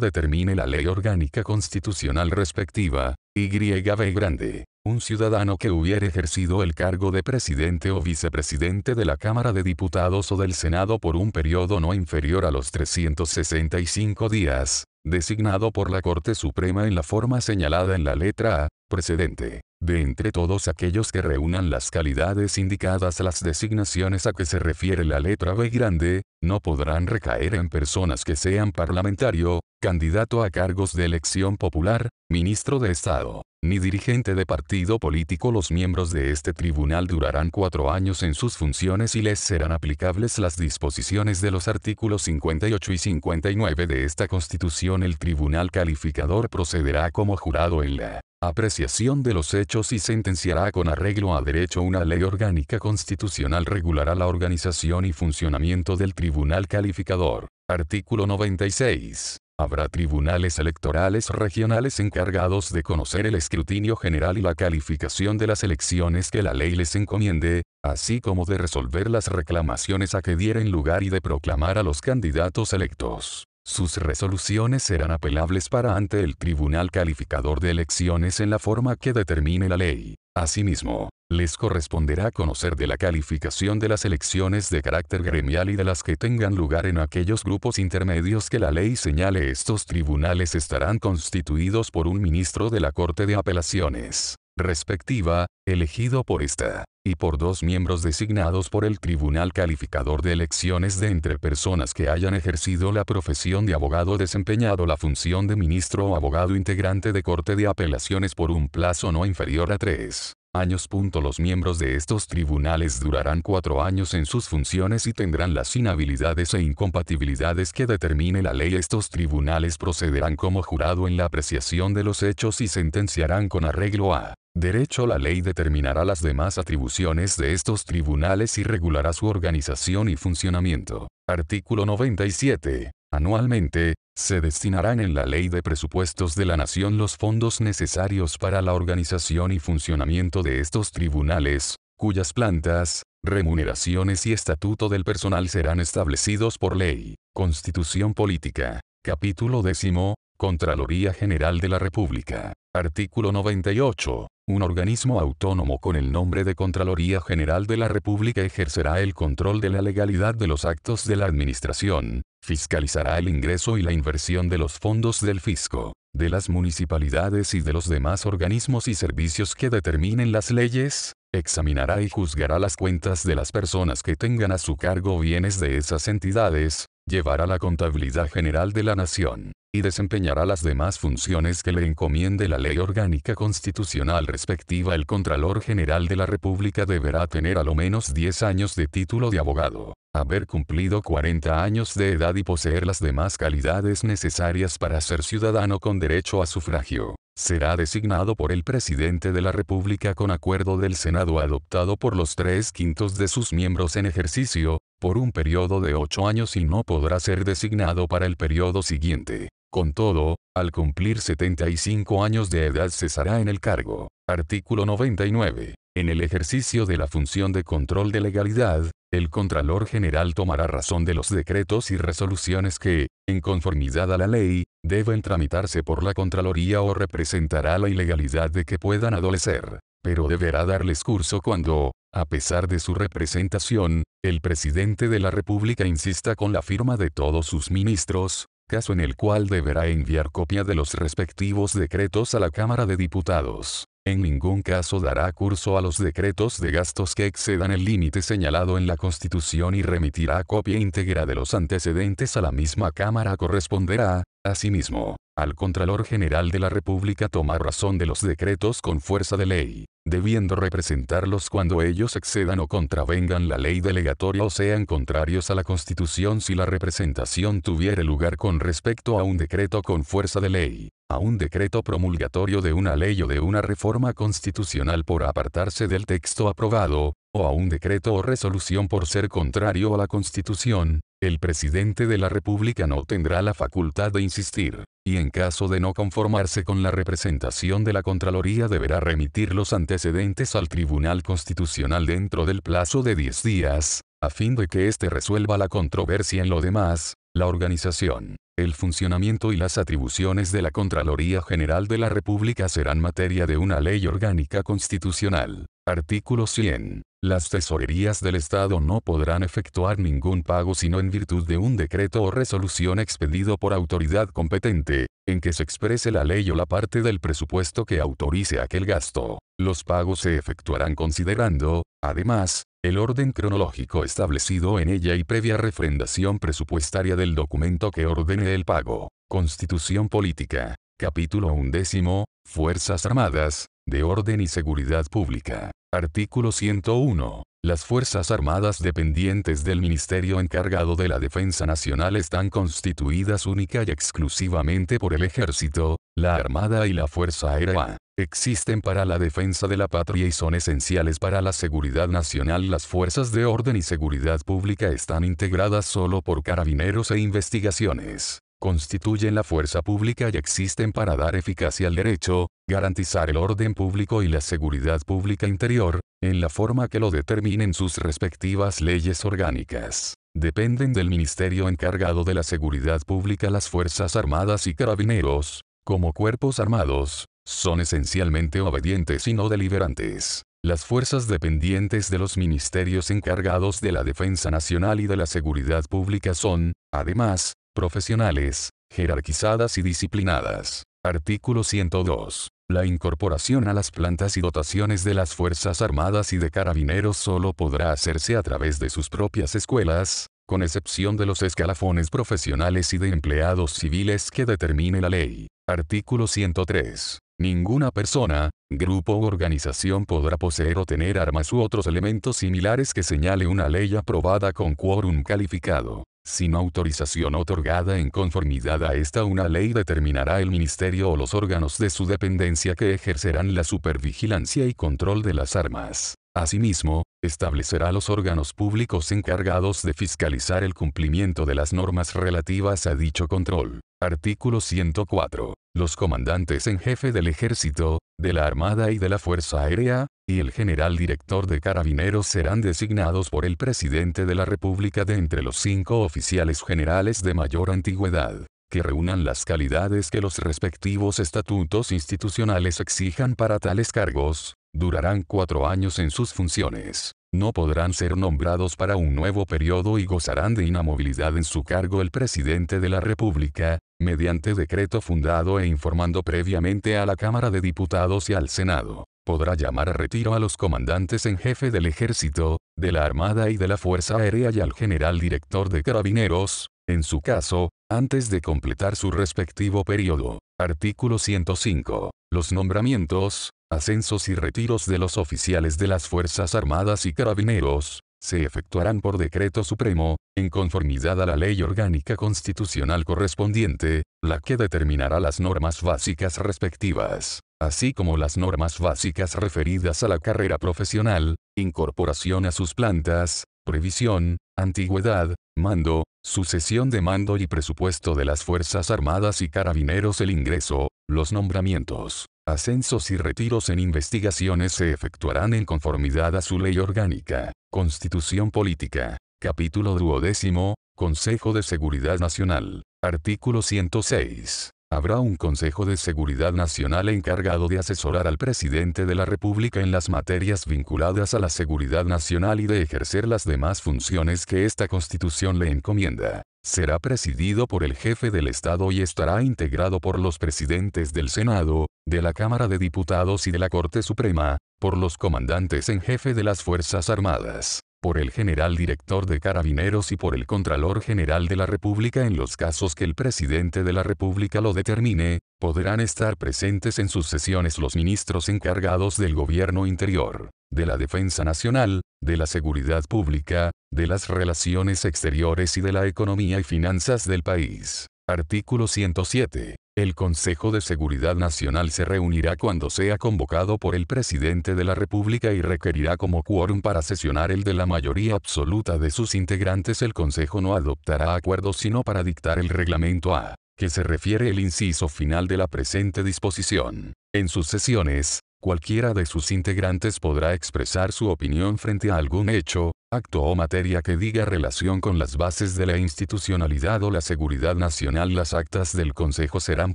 determine la ley orgánica constitucional respectiva, y B grande, un ciudadano que hubiera ejercido el cargo de presidente o vicepresidente de la Cámara de Diputados o del Senado por un periodo no inferior a los 365 días, designado por la Corte Suprema en la forma señalada en la letra A, precedente. De entre todos aquellos que reúnan las calidades indicadas las designaciones a que se refiere la letra B grande, no podrán recaer en personas que sean parlamentario, candidato a cargos de elección popular, ministro de Estado, ni dirigente de partido político. Los miembros de este tribunal durarán cuatro años en sus funciones y les serán aplicables las disposiciones de los artículos 58 y 59 de esta Constitución. El tribunal calificador procederá como jurado en la apreciación de los hechos y sentenciará con arreglo a derecho una ley orgánica constitucional regulará la organización y funcionamiento del tribunal calificador. Artículo 96. Habrá tribunales electorales regionales encargados de conocer el escrutinio general y la calificación de las elecciones que la ley les encomiende, así como de resolver las reclamaciones a que dieren lugar y de proclamar a los candidatos electos. Sus resoluciones serán apelables para ante el Tribunal Calificador de Elecciones en la forma que determine la ley. Asimismo, les corresponderá conocer de la calificación de las elecciones de carácter gremial y de las que tengan lugar en aquellos grupos intermedios que la ley señale. Estos tribunales estarán constituidos por un ministro de la Corte de Apelaciones, respectiva, elegido por esta, y por dos miembros designados por el Tribunal Calificador de Elecciones de entre personas que hayan ejercido la profesión de abogado desempeñado la función de ministro o abogado integrante de Corte de Apelaciones por un plazo no inferior a tres años. Los miembros de estos tribunales durarán cuatro años en sus funciones y tendrán las inhabilidades e incompatibilidades que determine la ley. Estos tribunales procederán como jurado en la apreciación de los hechos y sentenciarán con arreglo a derecho. La ley determinará las demás atribuciones de estos tribunales y regulará su organización y funcionamiento. Artículo 97. Anualmente, se destinarán en la Ley de Presupuestos de la Nación los fondos necesarios para la organización y funcionamiento de estos tribunales, cuyas plantas, remuneraciones y estatuto del personal serán establecidos por ley. Constitución Política. Capítulo décimo. Contraloría General de la República. Artículo 98. Un organismo autónomo con el nombre de Contraloría General de la República ejercerá el control de la legalidad de los actos de la Administración, fiscalizará el ingreso y la inversión de los fondos del fisco, de las municipalidades y de los demás organismos y servicios que determinen las leyes, examinará y juzgará las cuentas de las personas que tengan a su cargo bienes de esas entidades, llevará la contabilidad general de la nación, y desempeñará las demás funciones que le encomiende la ley orgánica constitucional respectiva. El Contralor General de la República deberá tener a lo menos 10 años de título de abogado, haber cumplido 40 años de edad y poseer las demás calidades necesarias para ser ciudadano con derecho a sufragio. Será designado por el presidente de la República con acuerdo del Senado adoptado por los tres quintos de sus miembros en ejercicio, por un periodo de ocho años y no podrá ser designado para el periodo siguiente. Con todo, al cumplir 75 años de edad cesará en el cargo. Artículo 99. En el ejercicio de la función de control de legalidad, el Contralor General tomará razón de los decretos y resoluciones que, en conformidad a la ley, deben tramitarse por la Contraloría o representará la ilegalidad de que puedan adolecer, pero deberá darles curso cuando, a pesar de su representación, el presidente de la República insista con la firma de todos sus ministros, caso en el cual deberá enviar copia de los respectivos decretos a la Cámara de Diputados. En ningún caso dará curso a los decretos de gastos que excedan el límite señalado en la Constitución y remitirá copia íntegra de los antecedentes a la misma Cámara corresponderá, asimismo, al Contralor General de la República tomar razón de los decretos con fuerza de ley, debiendo representarlos cuando ellos excedan o contravengan la ley delegatoria o sean contrarios a la Constitución si la representación tuviere lugar con respecto a un decreto con fuerza de ley, a un decreto promulgatorio de una ley o de una reforma constitucional por apartarse del texto aprobado, o a un decreto o resolución por ser contrario a la Constitución, el presidente de la República no tendrá la facultad de insistir, y en caso de no conformarse con la representación de la Contraloría deberá remitir los antecedentes al Tribunal Constitucional dentro del plazo de 10 días, a fin de que éste resuelva la controversia en lo demás, la organización, el funcionamiento y las atribuciones de la Contraloría General de la República serán materia de una ley orgánica constitucional. Artículo 100. Las tesorerías del Estado no podrán efectuar ningún pago sino en virtud de un decreto o resolución expedido por autoridad competente, en que se exprese la ley o la parte del presupuesto que autorice aquel gasto. Los pagos se efectuarán considerando, además, el orden cronológico establecido en ella y previa refrendación presupuestaria del documento que ordene el pago. Constitución Política. Capítulo undécimo. Fuerzas Armadas, de Orden y Seguridad Pública. Artículo 101. Las Fuerzas Armadas dependientes del Ministerio encargado de la Defensa Nacional están constituidas única y exclusivamente por el Ejército, la Armada y la Fuerza Aérea. Existen para la defensa de la patria y son esenciales para la seguridad nacional. Las fuerzas de orden y seguridad pública están integradas solo por carabineros e investigaciones. constituyen la fuerza pública y existen para dar eficacia al derecho, garantizar el orden público y la seguridad pública interior, en la forma que lo determinen sus respectivas leyes orgánicas. Dependen del ministerio encargado de la seguridad pública las Fuerzas Armadas y Carabineros, como cuerpos armados, son esencialmente obedientes y no deliberantes. Las fuerzas dependientes de los ministerios encargados de la defensa nacional y de la seguridad pública son, además, profesionales, jerarquizadas y disciplinadas. Artículo 102. La incorporación a las plantas y dotaciones de las Fuerzas Armadas y de Carabineros solo podrá hacerse a través de sus propias escuelas, con excepción de los escalafones profesionales y de empleados civiles que determine la ley. Artículo 103. Ninguna persona, grupo u organización podrá poseer o tener armas u otros elementos similares que señale una ley aprobada con quórum calificado. Sin autorización otorgada en conformidad a esta una ley determinará el ministerio o los órganos de su dependencia que ejercerán la supervigilancia y control de las armas. Asimismo, establecerá los órganos públicos encargados de fiscalizar el cumplimiento de las normas relativas a dicho control. Artículo 104. Los comandantes en jefe del ejército, de la Armada y de la Fuerza Aérea, y el general director de carabineros serán designados por el presidente de la República de entre los cinco oficiales generales de mayor antigüedad que reúnan las calidades que los respectivos estatutos institucionales exijan para tales cargos, durarán cuatro años en sus funciones. No podrán ser nombrados para un nuevo periodo y gozarán de inamovilidad en su cargo el presidente de la República, mediante decreto fundado e informando previamente a la Cámara de Diputados y al Senado. Podrá llamar a retiro a los comandantes en jefe del ejército, de la Armada y de la Fuerza Aérea y al general director de carabineros, en su caso, antes de completar su respectivo periodo. Artículo 105. Los nombramientos, ascensos y retiros de los oficiales de las Fuerzas Armadas y Carabineros, se efectuarán por decreto supremo, en conformidad a la ley orgánica constitucional correspondiente, la que determinará las normas básicas respectivas, así como las normas básicas referidas a la carrera profesional, incorporación a sus plantas, previsión, antigüedad, mando, sucesión de mando y presupuesto de las Fuerzas Armadas y Carabineros el ingreso, los nombramientos, ascensos y retiros en investigaciones se efectuarán en conformidad a su ley orgánica, Constitución Política, capítulo duodécimo, Consejo de Seguridad Nacional, artículo 106. Habrá un Consejo de Seguridad Nacional encargado de asesorar al presidente de la República en las materias vinculadas a la seguridad nacional y de ejercer las demás funciones que esta Constitución le encomienda. Será presidido por el jefe del Estado y estará integrado por los presidentes del Senado, de la Cámara de Diputados y de la Corte Suprema, por los comandantes en jefe de las Fuerzas Armadas por el general director de carabineros y por el Contralor General de la República en los casos que el presidente de la República lo determine, podrán estar presentes en sus sesiones los ministros encargados del gobierno interior, de la defensa nacional, de la seguridad pública, de las relaciones exteriores y de la economía y finanzas del país. Artículo 107. El Consejo de Seguridad Nacional se reunirá cuando sea convocado por el presidente de la República y requerirá como quórum para sesionar el de la mayoría absoluta de sus integrantes. El Consejo no adoptará acuerdos sino para dictar el reglamento a que se refiere el inciso final de la presente disposición. En sus sesiones, cualquiera de sus integrantes podrá expresar su opinión frente a algún hecho, acto o materia que diga relación con las bases de la institucionalidad o la seguridad nacional. Las actas del Consejo serán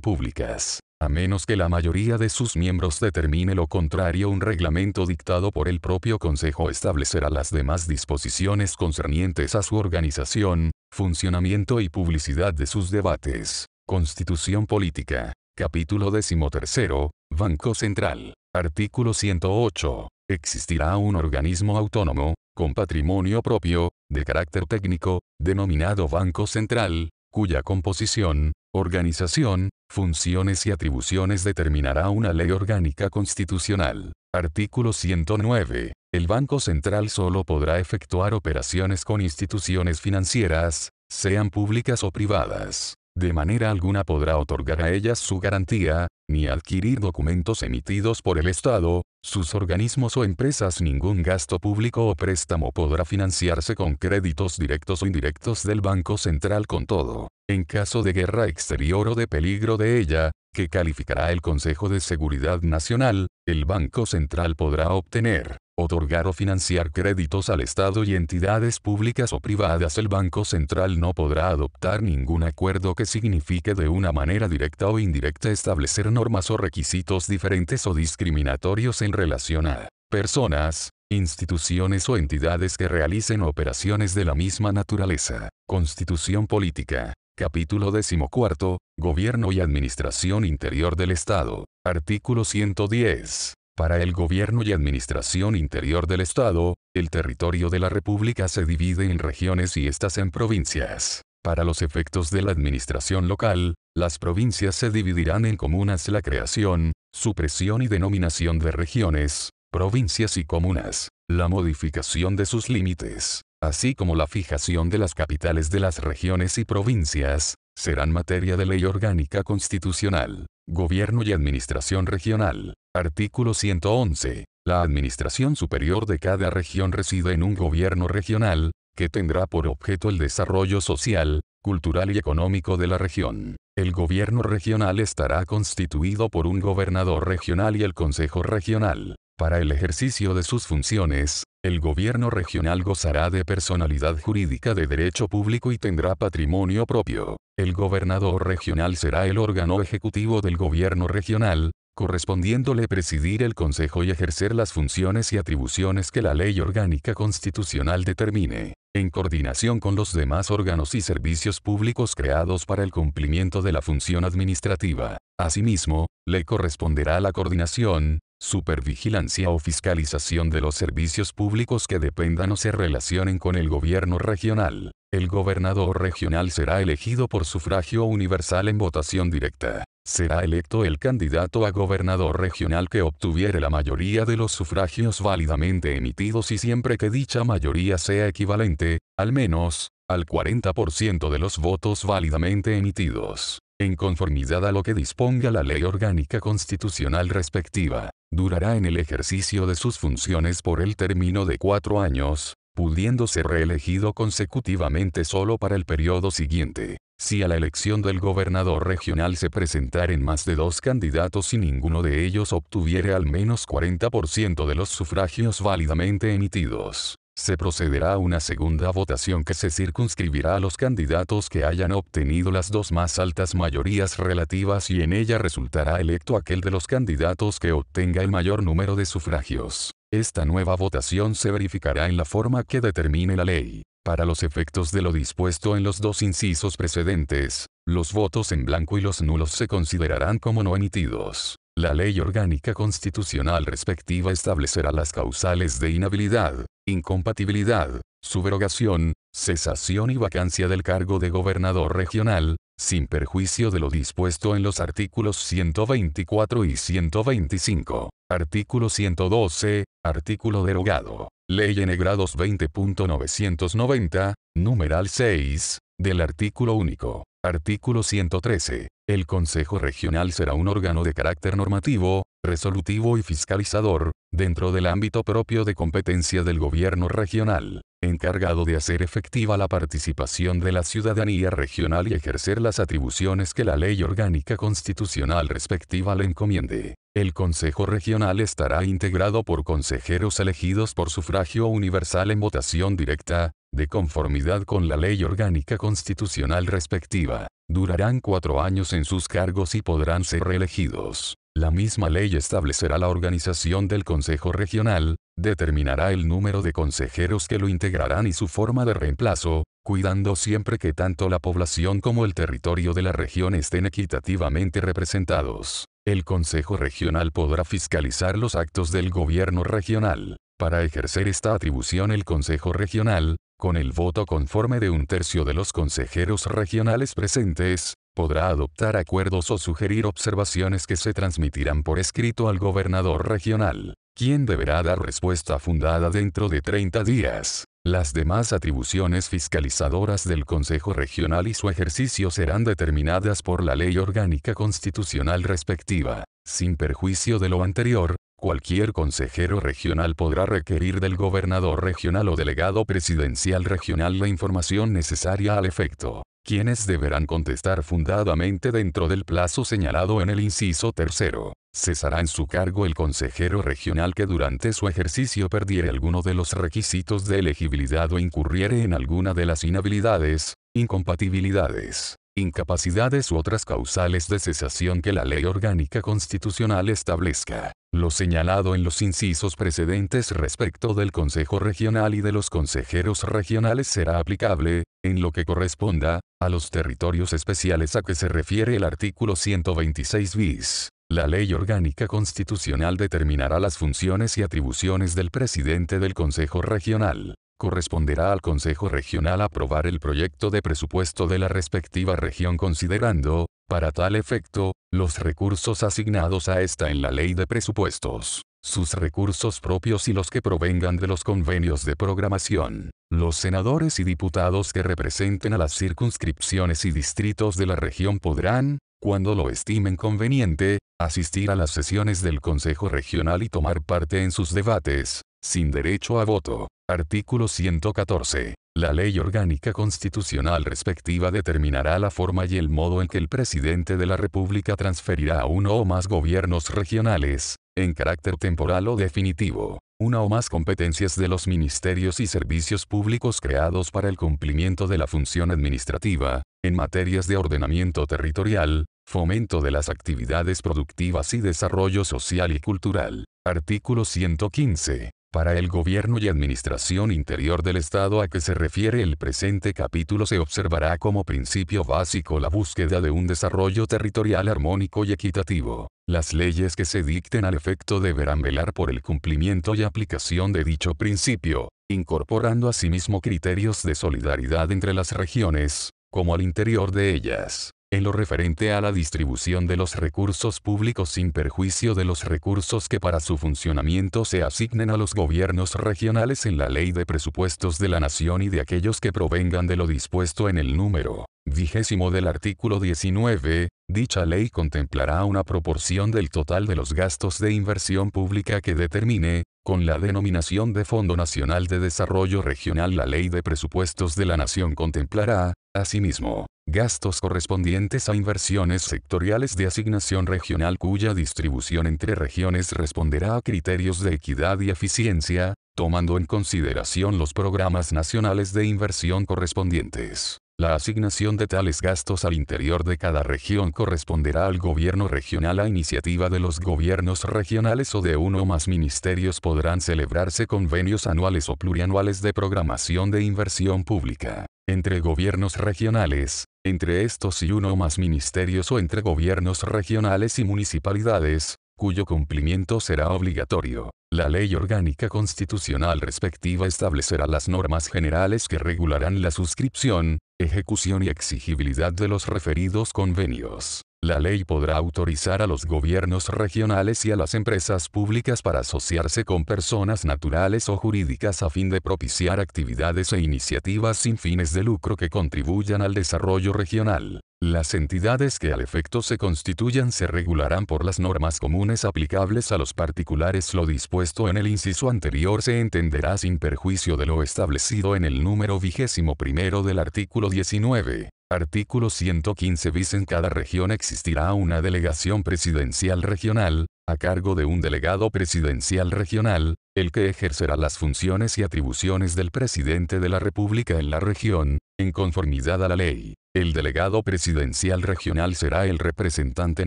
públicas. A menos que la mayoría de sus miembros determine lo contrario, un reglamento dictado por el propio Consejo establecerá las demás disposiciones concernientes a su organización, funcionamiento y publicidad de sus debates. Constitución Política. Capítulo 13. Banco Central. Artículo 108. Existirá un organismo autónomo, con patrimonio propio, de carácter técnico, denominado Banco Central, cuya composición, organización, funciones y atribuciones determinará una ley orgánica constitucional. Artículo 109. El Banco Central solo podrá efectuar operaciones con instituciones financieras, sean públicas o privadas de manera alguna podrá otorgar a ellas su garantía, ni adquirir documentos emitidos por el Estado, sus organismos o empresas ningún gasto público o préstamo podrá financiarse con créditos directos o indirectos del Banco Central con todo. en caso de guerra exterior o de peligro de ella, que calificará el Consejo de Seguridad Nacional, el Banco Central podrá obtener, otorgar o financiar créditos al Estado y entidades públicas o privadas. El Banco Central no podrá adoptar ningún acuerdo que signifique de una manera directa o indirecta establecer normas o requisitos diferentes o discriminatorios en relación a personas, instituciones o entidades que realicen operaciones de la misma naturaleza. Constitución Política. Capítulo 14. Gobierno y Administración Interior del Estado. Artículo 110. Para el gobierno y administración interior del Estado, el territorio de la República se divide en regiones y estas en provincias. Para los efectos de la administración local, las provincias se dividirán en comunas. La creación, supresión y denominación de regiones, provincias y comunas, la modificación de sus límites, así como la fijación de las capitales de las regiones y provincias, serán materia de ley orgánica constitucional. Gobierno y Administración Regional. Artículo 111. La Administración Superior de cada región reside en un gobierno regional, que tendrá por objeto el desarrollo social, cultural y económico de la región. El gobierno regional estará constituido por un gobernador regional y el Consejo Regional. Para el ejercicio de sus funciones, el gobierno regional gozará de personalidad jurídica de derecho público y tendrá patrimonio propio. El gobernador regional será el órgano ejecutivo del gobierno regional, correspondiéndole presidir el Consejo y ejercer las funciones y atribuciones que la ley orgánica constitucional determine, en coordinación con los demás órganos y servicios públicos creados para el cumplimiento de la función administrativa. Asimismo, le corresponderá la coordinación, supervigilancia o fiscalización de los servicios públicos que dependan o se relacionen con el gobierno regional. El gobernador regional será elegido por sufragio universal en votación directa. Será electo el candidato a gobernador regional que obtuviere la mayoría de los sufragios válidamente emitidos y siempre que dicha mayoría sea equivalente, al menos, al 40% de los votos válidamente emitidos en conformidad a lo que disponga la ley orgánica constitucional respectiva, durará en el ejercicio de sus funciones por el término de cuatro años, pudiendo ser reelegido consecutivamente solo para el periodo siguiente. Si a la elección del gobernador regional se presentaren más de dos candidatos y ninguno de ellos obtuviere al menos 40% de los sufragios válidamente emitidos, se procederá a una segunda votación que se circunscribirá a los candidatos que hayan obtenido las dos más altas mayorías relativas y en ella resultará electo aquel de los candidatos que obtenga el mayor número de sufragios. Esta nueva votación se verificará en la forma que determine la ley. Para los efectos de lo dispuesto en los dos incisos precedentes, los votos en blanco y los nulos se considerarán como no emitidos. La ley orgánica constitucional respectiva establecerá las causales de inhabilidad, incompatibilidad, subrogación, cesación y vacancia del cargo de gobernador regional, sin perjuicio de lo dispuesto en los artículos 124 y 125. Artículo 112, artículo derogado. Ley en grados 20.990, numeral 6, del artículo único. Artículo 113. El Consejo Regional será un órgano de carácter normativo, resolutivo y fiscalizador, dentro del ámbito propio de competencia del gobierno regional, encargado de hacer efectiva la participación de la ciudadanía regional y ejercer las atribuciones que la ley orgánica constitucional respectiva le encomiende. El Consejo Regional estará integrado por consejeros elegidos por sufragio universal en votación directa, de conformidad con la ley orgánica constitucional respectiva. Durarán cuatro años en sus cargos y podrán ser reelegidos. La misma ley establecerá la organización del Consejo Regional, determinará el número de consejeros que lo integrarán y su forma de reemplazo, cuidando siempre que tanto la población como el territorio de la región estén equitativamente representados. El Consejo Regional podrá fiscalizar los actos del gobierno regional. Para ejercer esta atribución el Consejo Regional, con el voto conforme de un tercio de los consejeros regionales presentes, podrá adoptar acuerdos o sugerir observaciones que se transmitirán por escrito al gobernador regional, quien deberá dar respuesta fundada dentro de 30 días. Las demás atribuciones fiscalizadoras del Consejo Regional y su ejercicio serán determinadas por la ley orgánica constitucional respectiva. Sin perjuicio de lo anterior, Cualquier consejero regional podrá requerir del gobernador regional o delegado presidencial regional la información necesaria al efecto. Quienes deberán contestar fundadamente dentro del plazo señalado en el inciso tercero. Cesará en su cargo el consejero regional que durante su ejercicio perdiere alguno de los requisitos de elegibilidad o incurriere en alguna de las inhabilidades, incompatibilidades, incapacidades u otras causales de cesación que la ley orgánica constitucional establezca. Lo señalado en los incisos precedentes respecto del Consejo Regional y de los consejeros regionales será aplicable, en lo que corresponda, a los territorios especiales a que se refiere el artículo 126 bis. La ley orgánica constitucional determinará las funciones y atribuciones del presidente del Consejo Regional. Corresponderá al Consejo Regional aprobar el proyecto de presupuesto de la respectiva región considerando, para tal efecto, los recursos asignados a esta en la ley de presupuestos, sus recursos propios y los que provengan de los convenios de programación. Los senadores y diputados que representen a las circunscripciones y distritos de la región podrán, cuando lo estimen conveniente, asistir a las sesiones del Consejo Regional y tomar parte en sus debates, sin derecho a voto. Artículo 114. La ley orgánica constitucional respectiva determinará la forma y el modo en que el presidente de la República transferirá a uno o más gobiernos regionales, en carácter temporal o definitivo, una o más competencias de los ministerios y servicios públicos creados para el cumplimiento de la función administrativa, en materias de ordenamiento territorial, fomento de las actividades productivas y desarrollo social y cultural. Artículo 115 para el gobierno y administración interior del Estado a que se refiere el presente capítulo se observará como principio básico la búsqueda de un desarrollo territorial armónico y equitativo. Las leyes que se dicten al efecto deberán velar por el cumplimiento y aplicación de dicho principio, incorporando asimismo criterios de solidaridad entre las regiones, como al interior de ellas en lo referente a la distribución de los recursos públicos sin perjuicio de los recursos que para su funcionamiento se asignen a los gobiernos regionales en la ley de presupuestos de la nación y de aquellos que provengan de lo dispuesto en el número vigésimo del artículo 19, dicha ley contemplará una proporción del total de los gastos de inversión pública que determine, con la denominación de Fondo Nacional de Desarrollo Regional la ley de presupuestos de la nación contemplará, asimismo, gastos correspondientes a inversiones sectoriales de asignación regional cuya distribución entre regiones responderá a criterios de equidad y eficiencia, tomando en consideración los programas nacionales de inversión correspondientes. La asignación de tales gastos al interior de cada región corresponderá al gobierno regional a iniciativa de los gobiernos regionales o de uno o más ministerios podrán celebrarse convenios anuales o plurianuales de programación de inversión pública, entre gobiernos regionales, entre estos y uno o más ministerios o entre gobiernos regionales y municipalidades, cuyo cumplimiento será obligatorio. La ley orgánica constitucional respectiva establecerá las normas generales que regularán la suscripción, ejecución y exigibilidad de los referidos convenios. La ley podrá autorizar a los gobiernos regionales y a las empresas públicas para asociarse con personas naturales o jurídicas a fin de propiciar actividades e iniciativas sin fines de lucro que contribuyan al desarrollo regional. Las entidades que al efecto se constituyan se regularán por las normas comunes aplicables a los particulares. Lo dispuesto en el inciso anterior se entenderá sin perjuicio de lo establecido en el número vigésimo primero del artículo 19. Artículo 115 bis en cada región existirá una delegación presidencial regional, a cargo de un delegado presidencial regional, el que ejercerá las funciones y atribuciones del presidente de la República en la región, en conformidad a la ley. El delegado presidencial regional será el representante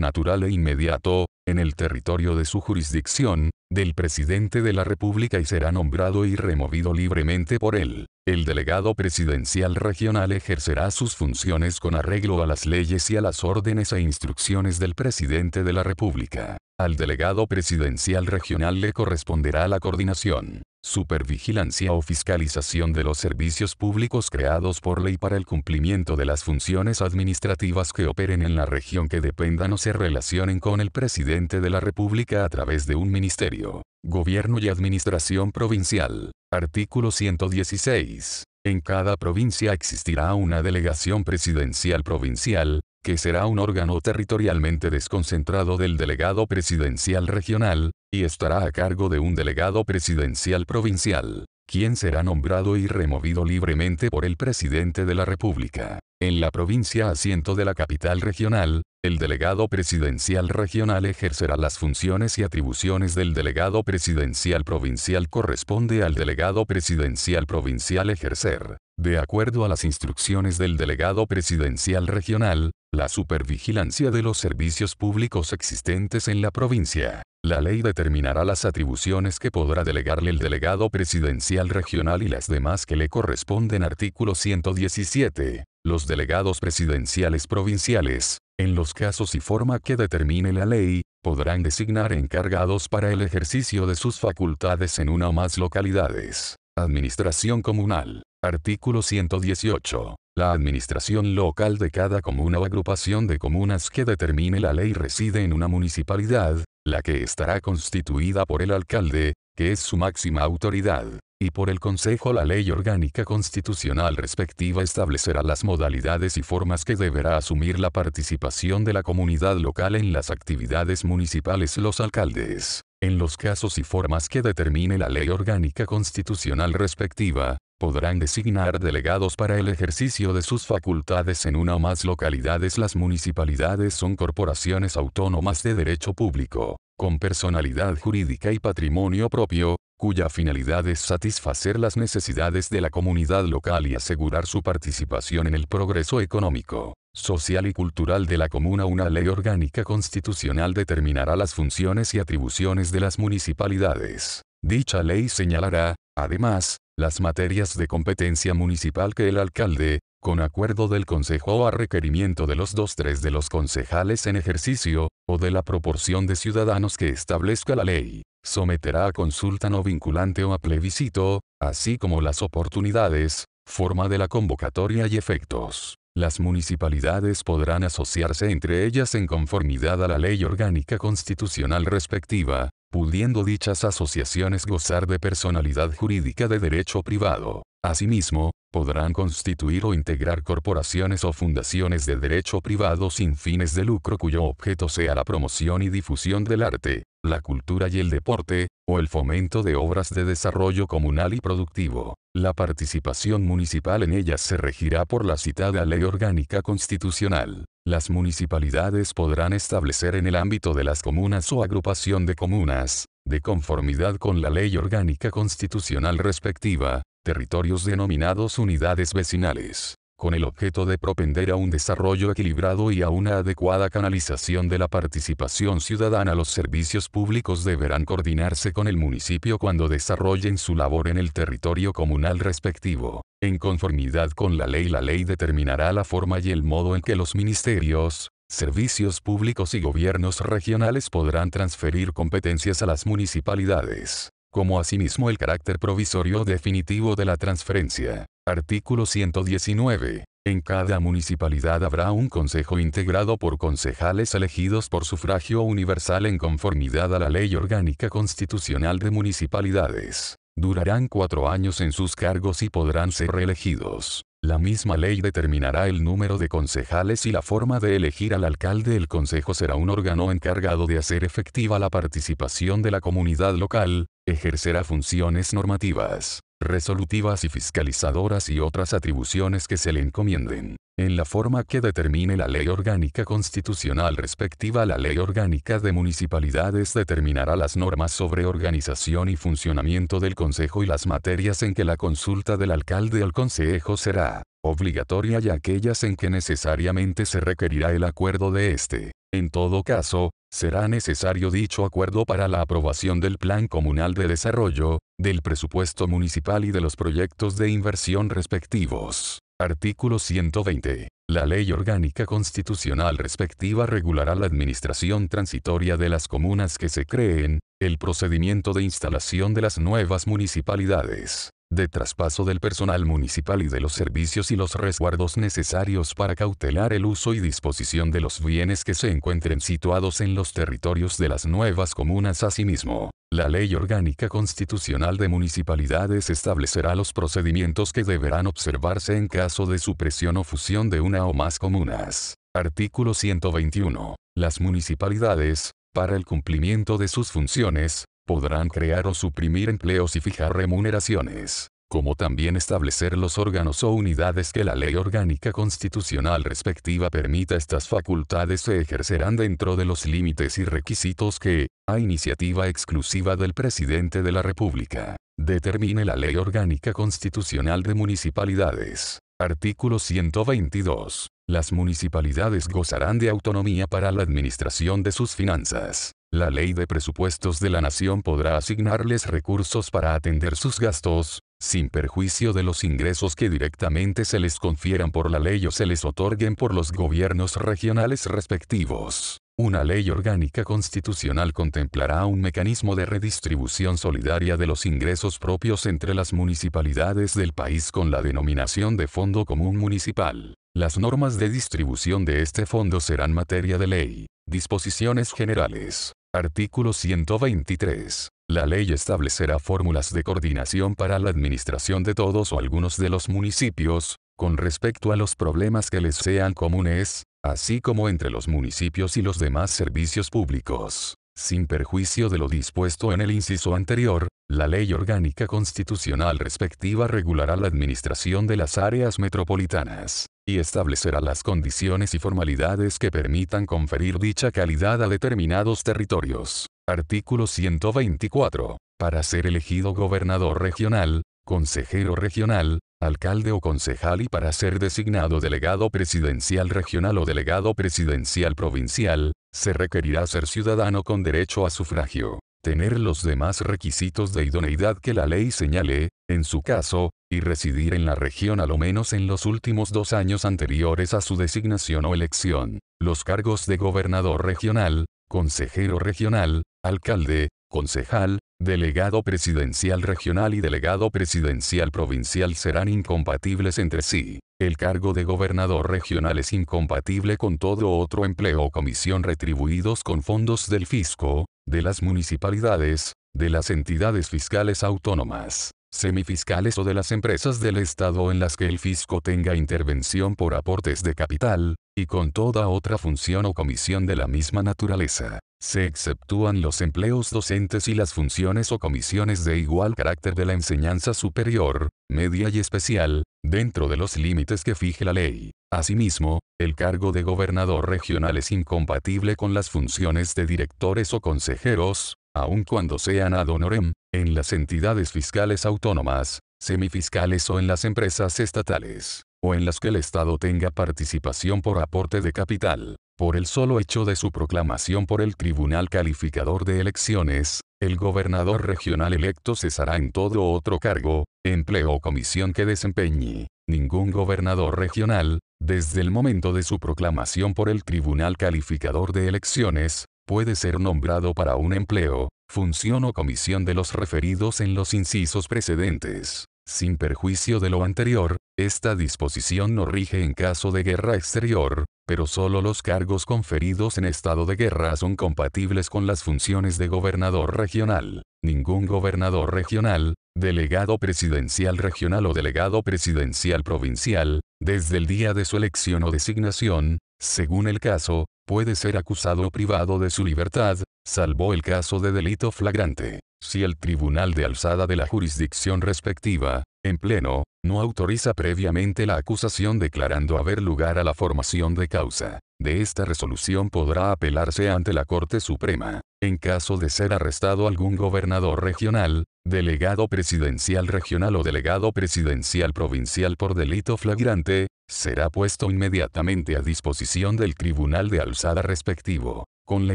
natural e inmediato, en el territorio de su jurisdicción, del presidente de la República y será nombrado y removido libremente por él. El delegado presidencial regional ejercerá sus funciones con arreglo a las leyes y a las órdenes e instrucciones del presidente de la República. Al delegado presidencial regional le corresponderá la coordinación, supervigilancia o fiscalización de los servicios públicos creados por ley para el cumplimiento de las funciones administrativas que operen en la región que dependan o se relacionen con el presidente de la República a través de un ministerio, gobierno y administración provincial. Artículo 116. En cada provincia existirá una delegación presidencial provincial, que será un órgano territorialmente desconcentrado del delegado presidencial regional, y estará a cargo de un delegado presidencial provincial, quien será nombrado y removido libremente por el presidente de la República. En la provincia asiento de la capital regional, el delegado presidencial regional ejercerá las funciones y atribuciones del delegado presidencial provincial corresponde al delegado presidencial provincial ejercer, de acuerdo a las instrucciones del delegado presidencial regional, la supervigilancia de los servicios públicos existentes en la provincia. La ley determinará las atribuciones que podrá delegarle el delegado presidencial regional y las demás que le corresponden. Artículo 117. Los delegados presidenciales provinciales, en los casos y forma que determine la ley, podrán designar encargados para el ejercicio de sus facultades en una o más localidades. Administración comunal. Artículo 118. La administración local de cada comuna o agrupación de comunas que determine la ley reside en una municipalidad, la que estará constituida por el alcalde, que es su máxima autoridad, y por el Consejo la ley orgánica constitucional respectiva establecerá las modalidades y formas que deberá asumir la participación de la comunidad local en las actividades municipales los alcaldes. En los casos y formas que determine la ley orgánica constitucional respectiva, podrán designar delegados para el ejercicio de sus facultades en una o más localidades. Las municipalidades son corporaciones autónomas de derecho público, con personalidad jurídica y patrimonio propio, cuya finalidad es satisfacer las necesidades de la comunidad local y asegurar su participación en el progreso económico, social y cultural de la comuna. Una ley orgánica constitucional determinará las funciones y atribuciones de las municipalidades. Dicha ley señalará, además, las materias de competencia municipal que el alcalde, con acuerdo del Consejo o a requerimiento de los dos tres de los concejales en ejercicio, o de la proporción de ciudadanos que establezca la ley, someterá a consulta no vinculante o a plebiscito, así como las oportunidades, forma de la convocatoria y efectos. Las municipalidades podrán asociarse entre ellas en conformidad a la ley orgánica constitucional respectiva, pudiendo dichas asociaciones gozar de personalidad jurídica de derecho privado. Asimismo, podrán constituir o integrar corporaciones o fundaciones de derecho privado sin fines de lucro cuyo objeto sea la promoción y difusión del arte, la cultura y el deporte, o el fomento de obras de desarrollo comunal y productivo. La participación municipal en ellas se regirá por la citada Ley Orgánica Constitucional. Las municipalidades podrán establecer en el ámbito de las comunas o agrupación de comunas, de conformidad con la ley orgánica constitucional respectiva, territorios denominados unidades vecinales, con el objeto de propender a un desarrollo equilibrado y a una adecuada canalización de la participación ciudadana. Los servicios públicos deberán coordinarse con el municipio cuando desarrollen su labor en el territorio comunal respectivo. En conformidad con la ley, la ley determinará la forma y el modo en que los ministerios, servicios públicos y gobiernos regionales podrán transferir competencias a las municipalidades, como asimismo el carácter provisorio definitivo de la transferencia. Artículo 119. En cada municipalidad habrá un consejo integrado por concejales elegidos por sufragio universal en conformidad a la Ley Orgánica Constitucional de Municipalidades. Durarán cuatro años en sus cargos y podrán ser reelegidos. La misma ley determinará el número de concejales y la forma de elegir al alcalde. El consejo será un órgano encargado de hacer efectiva la participación de la comunidad local, ejercerá funciones normativas, resolutivas y fiscalizadoras y otras atribuciones que se le encomienden, en la forma que determine la ley orgánica constitucional respectiva. La ley orgánica de municipalidades determinará las normas sobre organización y funcionamiento del Consejo y las materias en que la consulta del alcalde al Consejo será obligatoria y aquellas en que necesariamente se requerirá el acuerdo de éste. En todo caso, será necesario dicho acuerdo para la aprobación del Plan Comunal de Desarrollo, del presupuesto municipal y de los proyectos de inversión respectivos. Artículo 120. La ley orgánica constitucional respectiva regulará la administración transitoria de las comunas que se creen, el procedimiento de instalación de las nuevas municipalidades, de traspaso del personal municipal y de los servicios y los resguardos necesarios para cautelar el uso y disposición de los bienes que se encuentren situados en los territorios de las nuevas comunas. Asimismo, la Ley Orgánica Constitucional de Municipalidades establecerá los procedimientos que deberán observarse en caso de supresión o fusión de una o más comunas. Artículo 121. Las municipalidades, para el cumplimiento de sus funciones, podrán crear o suprimir empleos y fijar remuneraciones como también establecer los órganos o unidades que la ley orgánica constitucional respectiva permita estas facultades se ejercerán dentro de los límites y requisitos que, a iniciativa exclusiva del presidente de la República, determine la ley orgánica constitucional de municipalidades. Artículo 122. Las municipalidades gozarán de autonomía para la administración de sus finanzas. La ley de presupuestos de la nación podrá asignarles recursos para atender sus gastos, sin perjuicio de los ingresos que directamente se les confieran por la ley o se les otorguen por los gobiernos regionales respectivos. Una ley orgánica constitucional contemplará un mecanismo de redistribución solidaria de los ingresos propios entre las municipalidades del país con la denominación de Fondo Común Municipal. Las normas de distribución de este fondo serán materia de ley. Disposiciones generales. Artículo 123. La ley establecerá fórmulas de coordinación para la administración de todos o algunos de los municipios, con respecto a los problemas que les sean comunes, así como entre los municipios y los demás servicios públicos. Sin perjuicio de lo dispuesto en el inciso anterior, la ley orgánica constitucional respectiva regulará la administración de las áreas metropolitanas y establecerá las condiciones y formalidades que permitan conferir dicha calidad a determinados territorios. Artículo 124. Para ser elegido gobernador regional, consejero regional, alcalde o concejal y para ser designado delegado presidencial regional o delegado presidencial provincial, se requerirá ser ciudadano con derecho a sufragio tener los demás requisitos de idoneidad que la ley señale, en su caso, y residir en la región a lo menos en los últimos dos años anteriores a su designación o elección. Los cargos de gobernador regional, consejero regional, alcalde, concejal, delegado presidencial regional y delegado presidencial provincial serán incompatibles entre sí. El cargo de gobernador regional es incompatible con todo otro empleo o comisión retribuidos con fondos del fisco, de las municipalidades, de las entidades fiscales autónomas, semifiscales o de las empresas del Estado en las que el fisco tenga intervención por aportes de capital, y con toda otra función o comisión de la misma naturaleza. Se exceptúan los empleos docentes y las funciones o comisiones de igual carácter de la enseñanza superior, media y especial, dentro de los límites que fije la ley. Asimismo, el cargo de gobernador regional es incompatible con las funciones de directores o consejeros, aun cuando sean ad honorem, en las entidades fiscales autónomas, semifiscales o en las empresas estatales, o en las que el Estado tenga participación por aporte de capital. Por el solo hecho de su proclamación por el Tribunal Calificador de Elecciones, el gobernador regional electo cesará en todo otro cargo, empleo o comisión que desempeñe. Ningún gobernador regional, desde el momento de su proclamación por el Tribunal Calificador de Elecciones, puede ser nombrado para un empleo, función o comisión de los referidos en los incisos precedentes. Sin perjuicio de lo anterior, esta disposición no rige en caso de guerra exterior, pero solo los cargos conferidos en estado de guerra son compatibles con las funciones de gobernador regional. Ningún gobernador regional, delegado presidencial regional o delegado presidencial provincial, desde el día de su elección o designación, según el caso, puede ser acusado o privado de su libertad, salvo el caso de delito flagrante. Si el tribunal de alzada de la jurisdicción respectiva, en pleno, no autoriza previamente la acusación declarando haber lugar a la formación de causa. De esta resolución podrá apelarse ante la Corte Suprema. En caso de ser arrestado algún gobernador regional, delegado presidencial regional o delegado presidencial provincial por delito flagrante, será puesto inmediatamente a disposición del tribunal de alzada respectivo, con la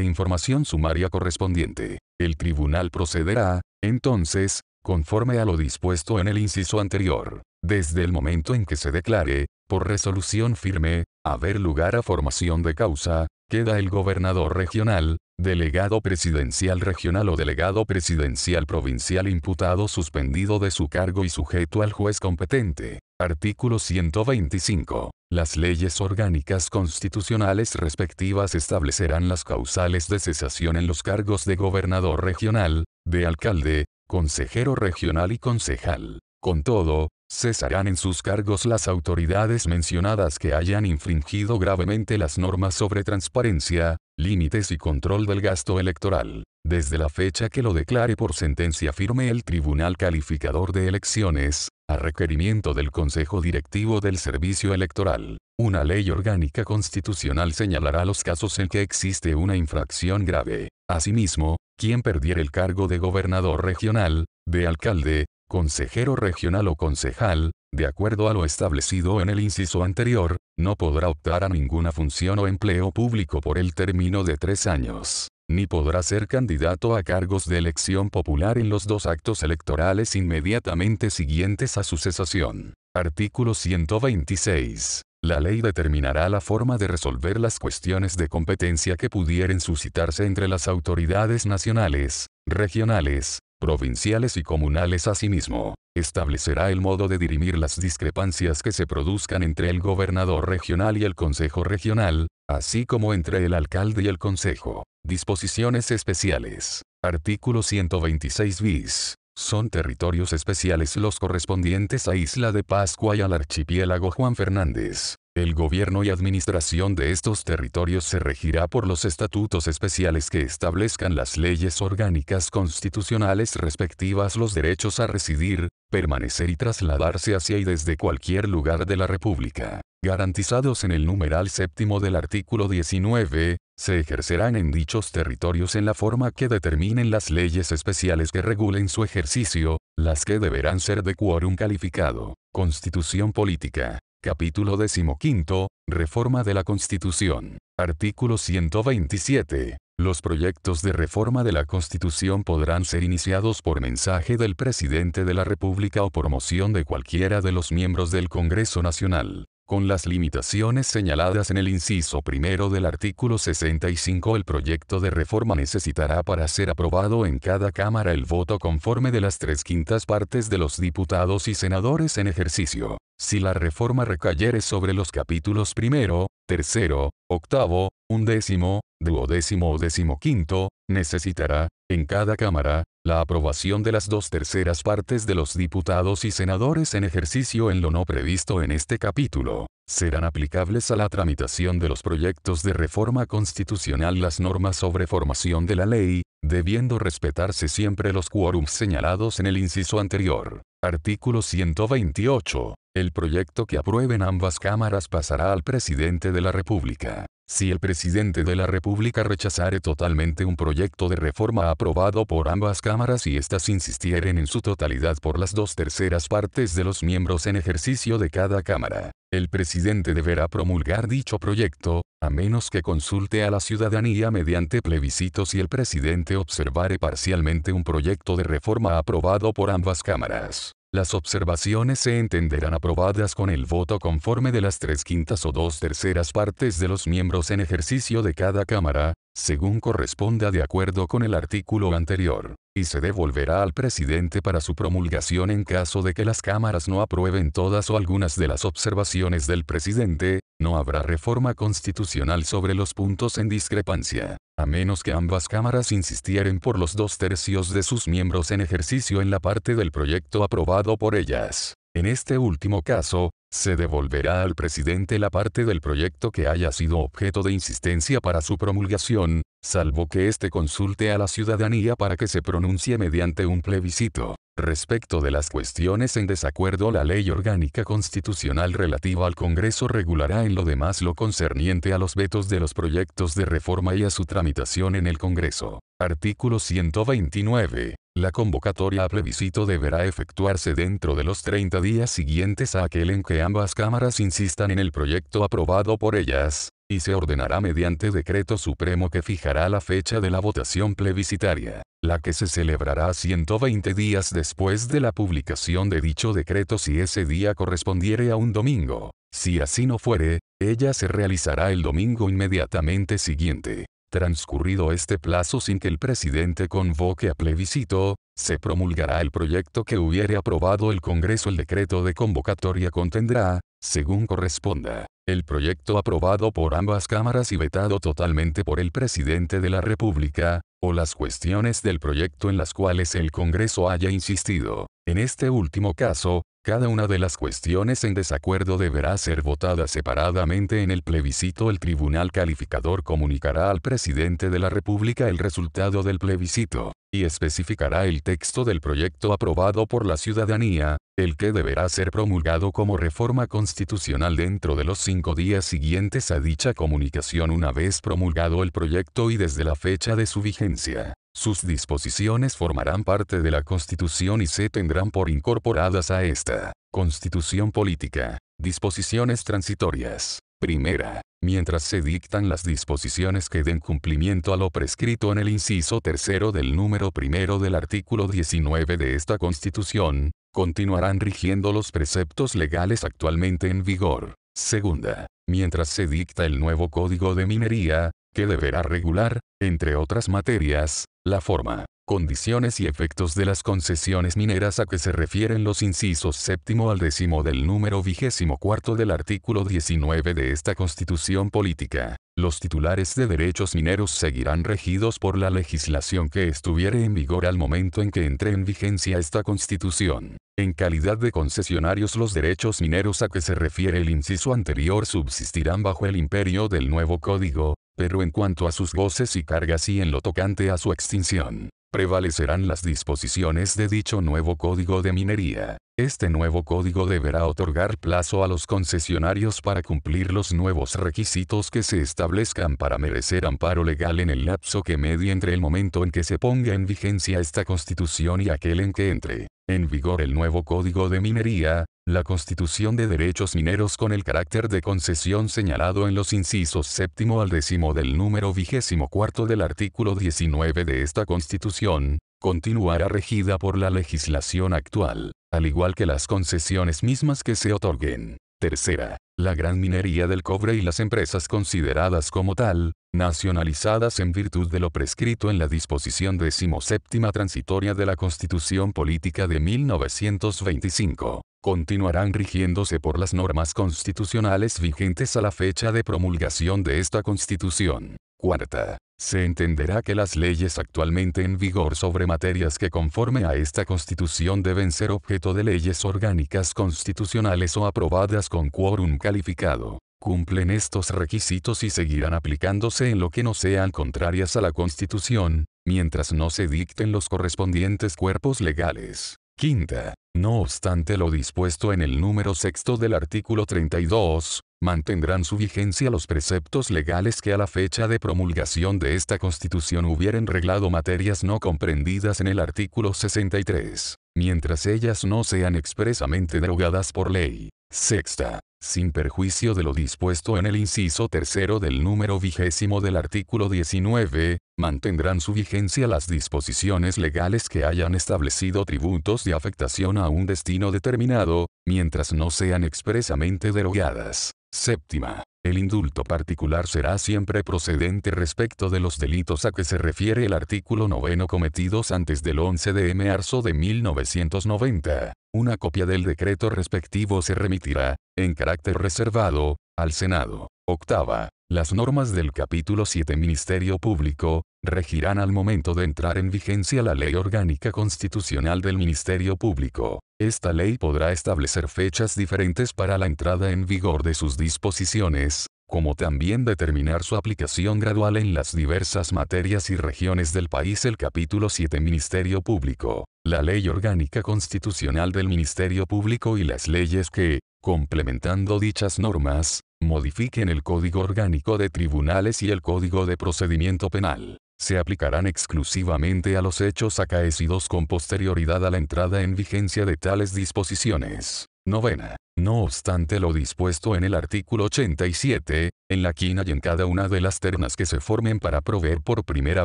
información sumaria correspondiente. El tribunal procederá, entonces, conforme a lo dispuesto en el inciso anterior, desde el momento en que se declare, por resolución firme, haber lugar a formación de causa, queda el gobernador regional, delegado presidencial regional o delegado presidencial provincial imputado suspendido de su cargo y sujeto al juez competente. Artículo 125. Las leyes orgánicas constitucionales respectivas establecerán las causales de cesación en los cargos de gobernador regional, de alcalde, consejero regional y concejal. Con todo, Cesarán en sus cargos las autoridades mencionadas que hayan infringido gravemente las normas sobre transparencia, límites y control del gasto electoral, desde la fecha que lo declare por sentencia firme el Tribunal Calificador de Elecciones, a requerimiento del Consejo Directivo del Servicio Electoral. Una ley orgánica constitucional señalará los casos en que existe una infracción grave. Asimismo, quien perdiera el cargo de gobernador regional, de alcalde, consejero regional o concejal, de acuerdo a lo establecido en el inciso anterior, no podrá optar a ninguna función o empleo público por el término de tres años, ni podrá ser candidato a cargos de elección popular en los dos actos electorales inmediatamente siguientes a su cesación. Artículo 126. La ley determinará la forma de resolver las cuestiones de competencia que pudieran suscitarse entre las autoridades nacionales, regionales, provinciales y comunales asimismo, establecerá el modo de dirimir las discrepancias que se produzcan entre el gobernador regional y el consejo regional, así como entre el alcalde y el consejo. Disposiciones especiales. Artículo 126 bis. Son territorios especiales los correspondientes a Isla de Pascua y al archipiélago Juan Fernández. El gobierno y administración de estos territorios se regirá por los estatutos especiales que establezcan las leyes orgánicas constitucionales respectivas los derechos a residir, permanecer y trasladarse hacia y desde cualquier lugar de la República, garantizados en el numeral séptimo del artículo 19, se ejercerán en dichos territorios en la forma que determinen las leyes especiales que regulen su ejercicio, las que deberán ser de quórum calificado. Constitución Política. Capítulo 15. Reforma de la Constitución. Artículo 127. Los proyectos de reforma de la Constitución podrán ser iniciados por mensaje del presidente de la República o por moción de cualquiera de los miembros del Congreso Nacional. Con las limitaciones señaladas en el inciso primero del artículo 65 el proyecto de reforma necesitará para ser aprobado en cada Cámara el voto conforme de las tres quintas partes de los diputados y senadores en ejercicio. Si la reforma recayere sobre los capítulos primero, tercero, octavo, undécimo, duodécimo o decimoquinto, necesitará, en cada Cámara, la aprobación de las dos terceras partes de los diputados y senadores en ejercicio en lo no previsto en este capítulo. Serán aplicables a la tramitación de los proyectos de reforma constitucional las normas sobre formación de la ley, debiendo respetarse siempre los quórums señalados en el inciso anterior. Artículo 128. El proyecto que aprueben ambas cámaras pasará al presidente de la República. Si el presidente de la República rechazare totalmente un proyecto de reforma aprobado por ambas cámaras y éstas insistieren en su totalidad por las dos terceras partes de los miembros en ejercicio de cada cámara, el presidente deberá promulgar dicho proyecto, a menos que consulte a la ciudadanía mediante plebiscito si el presidente observare parcialmente un proyecto de reforma aprobado por ambas cámaras. Las observaciones se entenderán aprobadas con el voto conforme de las tres quintas o dos terceras partes de los miembros en ejercicio de cada Cámara, según corresponda de acuerdo con el artículo anterior, y se devolverá al presidente para su promulgación en caso de que las cámaras no aprueben todas o algunas de las observaciones del presidente, no habrá reforma constitucional sobre los puntos en discrepancia, a menos que ambas cámaras insistieren por los dos tercios de sus miembros en ejercicio en la parte del proyecto aprobado por ellas. En este último caso, se devolverá al presidente la parte del proyecto que haya sido objeto de insistencia para su promulgación, salvo que éste consulte a la ciudadanía para que se pronuncie mediante un plebiscito. Respecto de las cuestiones en desacuerdo la ley orgánica constitucional relativa al Congreso regulará en lo demás lo concerniente a los vetos de los proyectos de reforma y a su tramitación en el Congreso. Artículo 129. La convocatoria a plebiscito deberá efectuarse dentro de los 30 días siguientes a aquel en que ambas cámaras insistan en el proyecto aprobado por ellas, y se ordenará mediante decreto supremo que fijará la fecha de la votación plebiscitaria, la que se celebrará 120 días después de la publicación de dicho decreto si ese día correspondiere a un domingo. Si así no fuere, ella se realizará el domingo inmediatamente siguiente. Transcurrido este plazo sin que el presidente convoque a plebiscito, se promulgará el proyecto que hubiere aprobado el Congreso. El decreto de convocatoria contendrá, según corresponda, el proyecto aprobado por ambas cámaras y vetado totalmente por el presidente de la República, o las cuestiones del proyecto en las cuales el Congreso haya insistido. En este último caso, Cada una de las cuestiones en desacuerdo deberá ser votada separadamente en el plebiscito. El tribunal calificador comunicará al presidente de la República el resultado del plebiscito, y especificará el texto del proyecto aprobado por la ciudadanía, el que deberá ser promulgado como reforma constitucional dentro de los cinco días siguientes a dicha comunicación una vez promulgado el proyecto y desde la fecha de su vigencia. Sus disposiciones formarán parte de la Constitución y se tendrán por incorporadas a esta. Constitución Política. Disposiciones transitorias. Primera. Mientras se dictan las disposiciones que den cumplimiento a lo prescrito en el inciso tercero del número primero del artículo 19 de esta Constitución, continuarán rigiendo los preceptos legales actualmente en vigor. Segunda. Mientras se dicta el nuevo Código de Minería, que deberá regular, entre otras materias, la forma, condiciones y efectos de las concesiones mineras a que se refieren los incisos séptimo al décimo del número vigésimo cuarto del artículo 19 de esta Constitución Política. Los titulares de derechos mineros seguirán regidos por la legislación que estuviere en vigor al momento en que entre en vigencia esta Constitución. En calidad de concesionarios los derechos mineros a que se refiere el inciso anterior subsistirán bajo el imperio del nuevo código, pero en cuanto a sus goces y cargas y en lo tocante a su extinción, prevalecerán las disposiciones de dicho nuevo código de minería. Este nuevo código deberá otorgar plazo a los concesionarios para cumplir los nuevos requisitos que se establezcan para merecer amparo legal en el lapso que medie entre el momento en que se ponga en vigencia esta constitución y aquel en que entre en vigor el nuevo código de minería, la constitución de derechos mineros con el carácter de concesión señalado en los incisos séptimo al décimo del número vigésimo cuarto del artículo 19 de esta constitución, continuará regida por la legislación actual, al igual que las concesiones mismas que se otorguen. Tercera, la gran minería del cobre y las empresas consideradas como tal, nacionalizadas en virtud de lo prescrito en la disposición decimoséptima transitoria de la Constitución Política de 1925, continuarán rigiéndose por las normas constitucionales vigentes a la fecha de promulgación de esta Constitución. Cuarta. Se entenderá que las leyes actualmente en vigor sobre materias que conforme a esta Constitución deben ser objeto de leyes orgánicas constitucionales o aprobadas con quórum calificado, cumplen estos requisitos y seguirán aplicándose en lo que no sean contrarias a la Constitución, mientras no se dicten los correspondientes cuerpos legales. Quinta. No obstante lo dispuesto en el número sexto del artículo 32, mantendrán su vigencia los preceptos legales que a la fecha de promulgación de esta Constitución hubieran reglado materias no comprendidas en el artículo 63, mientras ellas no sean expresamente derogadas por ley. Sexta sin perjuicio de lo dispuesto en el inciso tercero del número vigésimo del artículo 19, mantendrán su vigencia las disposiciones legales que hayan establecido tributos de afectación a un destino determinado, mientras no sean expresamente derogadas. Séptima. El indulto particular será siempre procedente respecto de los delitos a que se refiere el artículo noveno cometidos antes del 11 de marzo de 1990. Una copia del decreto respectivo se remitirá, en carácter reservado, al Senado. Octava. Las normas del capítulo 7 Ministerio Público, regirán al momento de entrar en vigencia la Ley Orgánica Constitucional del Ministerio Público. Esta ley podrá establecer fechas diferentes para la entrada en vigor de sus disposiciones, como también determinar su aplicación gradual en las diversas materias y regiones del país. El capítulo 7 Ministerio Público, la Ley Orgánica Constitucional del Ministerio Público y las leyes que, complementando dichas normas, modifiquen el Código Orgánico de Tribunales y el Código de Procedimiento Penal. Se aplicarán exclusivamente a los hechos acaecidos con posterioridad a la entrada en vigencia de tales disposiciones. Novena. No obstante lo dispuesto en el artículo 87, en la quina y en cada una de las ternas que se formen para proveer por primera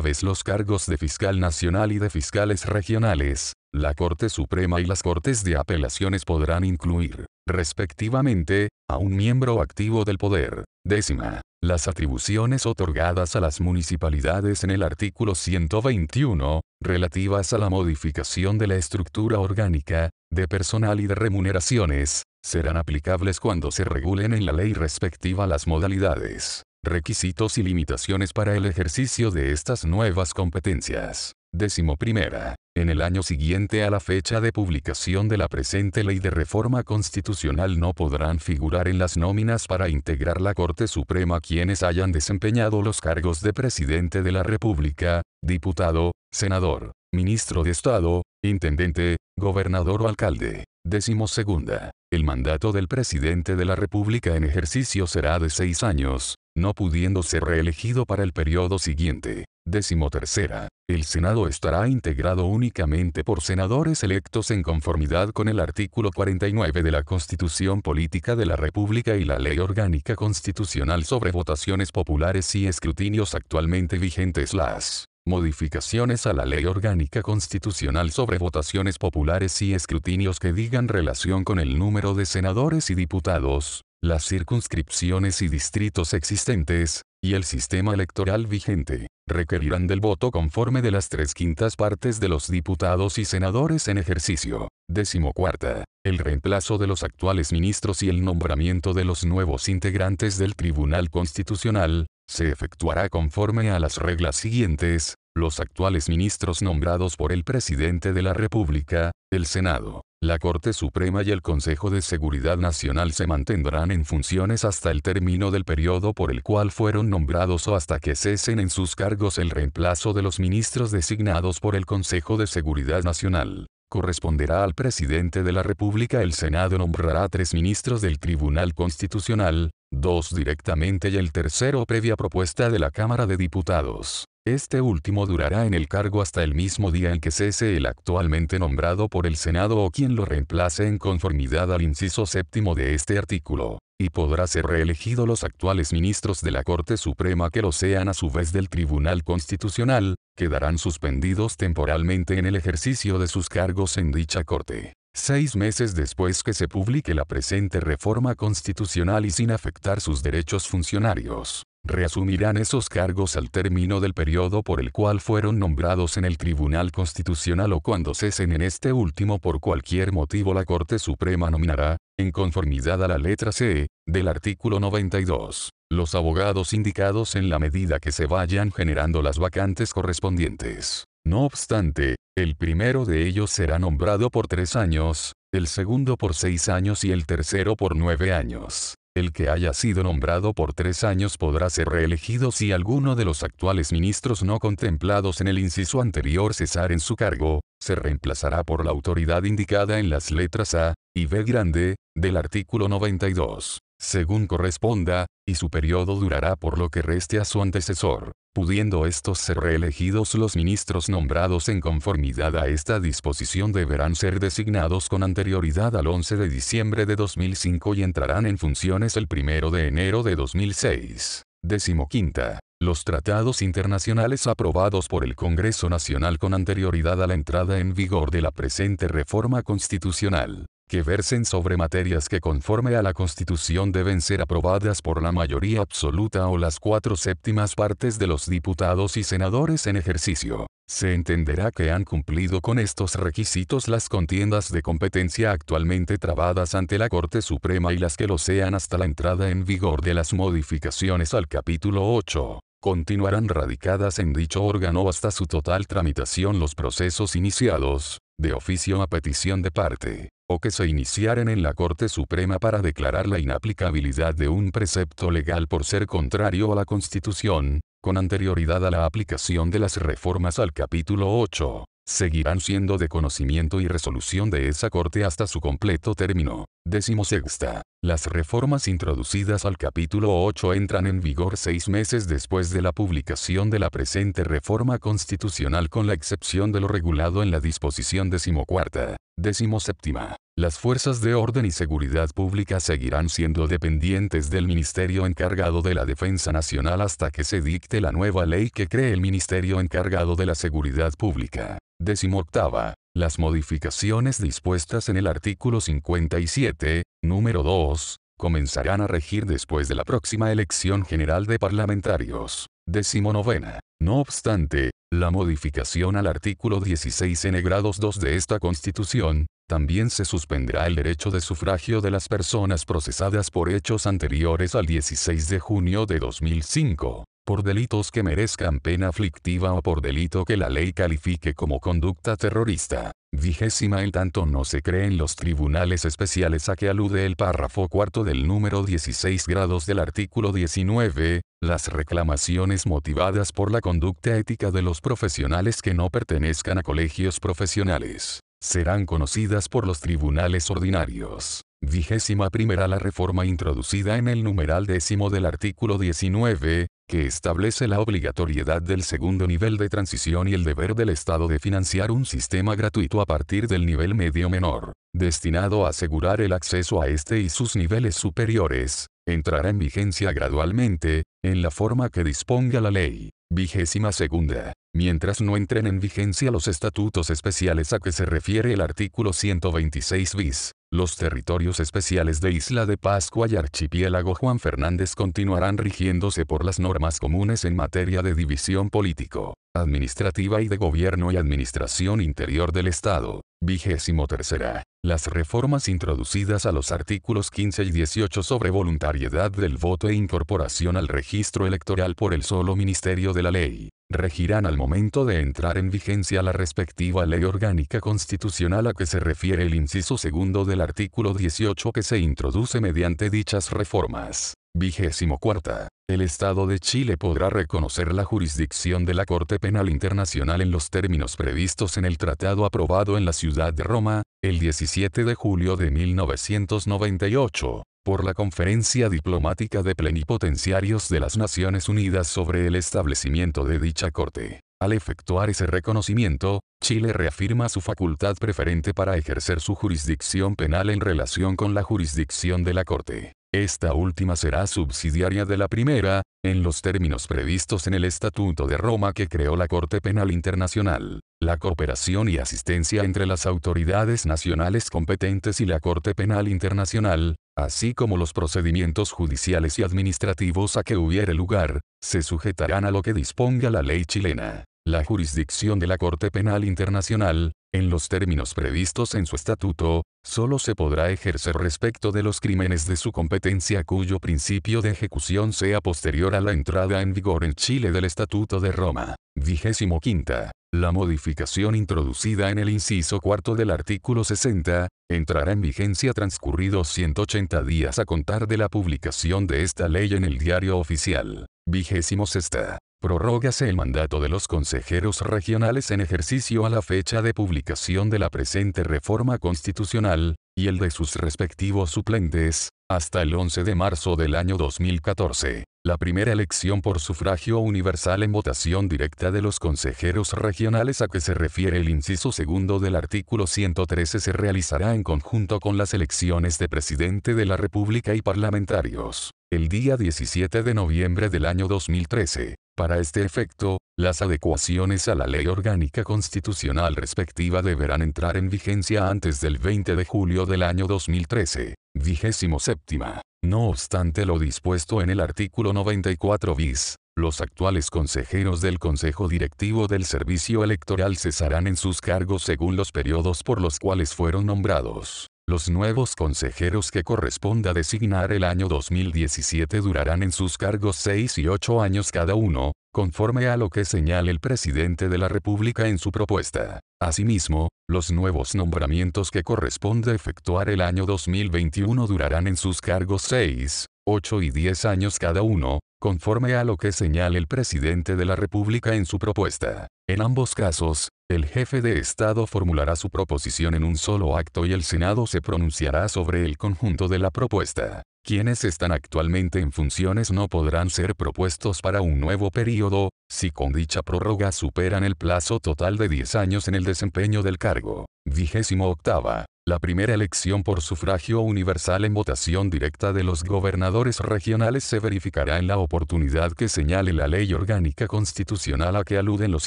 vez los cargos de fiscal nacional y de fiscales regionales, la Corte Suprema y las Cortes de Apelaciones podrán incluir, respectivamente, a un miembro activo del poder. Décima. Las atribuciones otorgadas a las municipalidades en el artículo 121, relativas a la modificación de la estructura orgánica, de personal y de remuneraciones, serán aplicables cuando se regulen en la ley respectiva las modalidades, requisitos y limitaciones para el ejercicio de estas nuevas competencias. Décimo primera. En el año siguiente a la fecha de publicación de la presente ley de reforma constitucional no podrán figurar en las nóminas para integrar la Corte Suprema quienes hayan desempeñado los cargos de presidente de la República, diputado, senador, ministro de Estado, intendente, gobernador o alcalde. Décimo segunda. El mandato del presidente de la República en ejercicio será de seis años, no pudiendo ser reelegido para el periodo siguiente. Décimo tercera. El Senado estará integrado únicamente por senadores electos en conformidad con el artículo 49 de la Constitución Política de la República y la Ley Orgánica Constitucional sobre votaciones populares y escrutinios actualmente vigentes las modificaciones a la Ley Orgánica Constitucional sobre votaciones populares y escrutinios que digan relación con el número de senadores y diputados, las circunscripciones y distritos existentes, y el sistema electoral vigente, requerirán del voto conforme de las tres quintas partes de los diputados y senadores en ejercicio. Décimo cuarta. El reemplazo de los actuales ministros y el nombramiento de los nuevos integrantes del Tribunal Constitucional, se efectuará conforme a las reglas siguientes, los actuales ministros nombrados por el presidente de la República, el Senado, la Corte Suprema y el Consejo de Seguridad Nacional se mantendrán en funciones hasta el término del periodo por el cual fueron nombrados o hasta que cesen en sus cargos el reemplazo de los ministros designados por el Consejo de Seguridad Nacional corresponderá al presidente de la República. El Senado nombrará tres ministros del Tribunal Constitucional, dos directamente y el tercero previa propuesta de la Cámara de Diputados. Este último durará en el cargo hasta el mismo día en que cese el actualmente nombrado por el Senado o quien lo reemplace en conformidad al inciso séptimo de este artículo y podrá ser reelegido los actuales ministros de la Corte Suprema que lo sean a su vez del Tribunal Constitucional, quedarán suspendidos temporalmente en el ejercicio de sus cargos en dicha Corte. Seis meses después que se publique la presente reforma constitucional y sin afectar sus derechos funcionarios, reasumirán esos cargos al término del periodo por el cual fueron nombrados en el Tribunal Constitucional o cuando cesen en este último por cualquier motivo la Corte Suprema nominará, en conformidad a la letra C, del artículo 92, los abogados indicados en la medida que se vayan generando las vacantes correspondientes. No obstante, el primero de ellos será nombrado por tres años, el segundo por seis años y el tercero por nueve años. El que haya sido nombrado por tres años podrá ser reelegido si alguno de los actuales ministros no contemplados en el inciso anterior cesar en su cargo, se reemplazará por la autoridad indicada en las letras A y B grande, del artículo 92, según corresponda, y su periodo durará por lo que reste a su antecesor pudiendo estos ser reelegidos los ministros nombrados en conformidad a esta disposición deberán ser designados con anterioridad al 11 de diciembre de 2005 y entrarán en funciones el 1 de enero de 2006. Décimo quinta. Los tratados internacionales aprobados por el Congreso Nacional con anterioridad a la entrada en vigor de la presente reforma constitucional que versen sobre materias que conforme a la Constitución deben ser aprobadas por la mayoría absoluta o las cuatro séptimas partes de los diputados y senadores en ejercicio. Se entenderá que han cumplido con estos requisitos las contiendas de competencia actualmente trabadas ante la Corte Suprema y las que lo sean hasta la entrada en vigor de las modificaciones al capítulo 8 continuarán radicadas en dicho órgano hasta su total tramitación los procesos iniciados, de oficio a petición de parte, que se iniciaren en la Corte Suprema para declarar la inaplicabilidad de un precepto legal por ser contrario a la Constitución, con anterioridad a la aplicación de las reformas al capítulo 8, seguirán siendo de conocimiento y resolución de esa Corte hasta su completo término. Décimo sexta. Las reformas introducidas al capítulo 8 entran en vigor seis meses después de la publicación de la presente reforma constitucional con la excepción de lo regulado en la disposición decimocuarta. Décimo séptima. Las fuerzas de orden y seguridad pública seguirán siendo dependientes del Ministerio encargado de la Defensa Nacional hasta que se dicte la nueva ley que cree el Ministerio encargado de la Seguridad Pública. Décimo octava. Las modificaciones dispuestas en el artículo 57, número 2, comenzarán a regir después de la próxima elección general de parlamentarios. Décimo novena. No obstante, la modificación al artículo 16 n grados 2 de esta Constitución, también se suspenderá el derecho de sufragio de las personas procesadas por hechos anteriores al 16 de junio de 2005. Por delitos que merezcan pena aflictiva o por delito que la ley califique como conducta terrorista. Vigésima en tanto no se creen los tribunales especiales a que alude el párrafo cuarto del número 16 grados del artículo 19, las reclamaciones motivadas por la conducta ética de los profesionales que no pertenezcan a colegios profesionales serán conocidas por los tribunales ordinarios. Vigésima primera la reforma introducida en el numeral décimo del artículo 19, que establece la obligatoriedad del segundo nivel de transición y el deber del Estado de financiar un sistema gratuito a partir del nivel medio menor, destinado a asegurar el acceso a este y sus niveles superiores, entrará en vigencia gradualmente, en la forma que disponga la ley. Vigésima segunda. Mientras no entren en vigencia los estatutos especiales a que se refiere el artículo 126 bis, los territorios especiales de Isla de Pascua y Archipiélago Juan Fernández continuarán rigiéndose por las normas comunes en materia de división político, administrativa y de gobierno y administración interior del Estado. Vigésimo tercera. Las reformas introducidas a los artículos 15 y 18 sobre voluntariedad del voto e incorporación al registro electoral por el solo Ministerio de la Ley, regirán al momento de entrar en vigencia la respectiva ley orgánica constitucional a que se refiere el inciso segundo del artículo 18 que se introduce mediante dichas reformas. Vigésimo cuarta. El Estado de Chile podrá reconocer la jurisdicción de la Corte Penal Internacional en los términos previstos en el tratado aprobado en la ciudad de Roma, el 17 de julio de 1998, por la Conferencia Diplomática de Plenipotenciarios de las Naciones Unidas sobre el establecimiento de dicha Corte. Al efectuar ese reconocimiento, Chile reafirma su facultad preferente para ejercer su jurisdicción penal en relación con la jurisdicción de la Corte. Esta última será subsidiaria de la primera, en los términos previstos en el Estatuto de Roma que creó la Corte Penal Internacional. La cooperación y asistencia entre las autoridades nacionales competentes y la Corte Penal Internacional, así como los procedimientos judiciales y administrativos a que hubiere lugar, se sujetarán a lo que disponga la ley chilena. La jurisdicción de la Corte Penal Internacional, en los términos previstos en su estatuto, solo se podrá ejercer respecto de los crímenes de su competencia cuyo principio de ejecución sea posterior a la entrada en vigor en Chile del Estatuto de Roma. Vigésimo quinta. La modificación introducida en el inciso cuarto del artículo 60, entrará en vigencia transcurridos 180 días a contar de la publicación de esta ley en el diario oficial. Vigésimo sexta prorrógase el mandato de los consejeros regionales en ejercicio a la fecha de publicación de la presente reforma constitucional, y el de sus respectivos suplentes, hasta el 11 de marzo del año 2014. La primera elección por sufragio universal en votación directa de los consejeros regionales a que se refiere el inciso segundo del artículo 113 se realizará en conjunto con las elecciones de presidente de la República y parlamentarios, el día 17 de noviembre del año 2013. Para este efecto, las adecuaciones a la ley orgánica constitucional respectiva deberán entrar en vigencia antes del 20 de julio del año 2013. Vigésimo séptima. No obstante lo dispuesto en el artículo 94 bis, los actuales consejeros del Consejo Directivo del Servicio Electoral cesarán en sus cargos según los periodos por los cuales fueron nombrados. Los nuevos consejeros que corresponda designar el año 2017 durarán en sus cargos 6 y 8 años cada uno, conforme a lo que señale el presidente de la República en su propuesta. Asimismo, los nuevos nombramientos que corresponde efectuar el año 2021 durarán en sus cargos 6, 8 y 10 años cada uno, conforme a lo que señale el presidente de la República en su propuesta. En ambos casos, el jefe de Estado formulará su proposición en un solo acto y el Senado se pronunciará sobre el conjunto de la propuesta. Quienes están actualmente en funciones no podrán ser propuestos para un nuevo periodo, si con dicha prórroga superan el plazo total de 10 años en el desempeño del cargo. Vigésimo octava. La primera elección por sufragio universal en votación directa de los gobernadores regionales se verificará en la oportunidad que señale la ley orgánica constitucional a que aluden los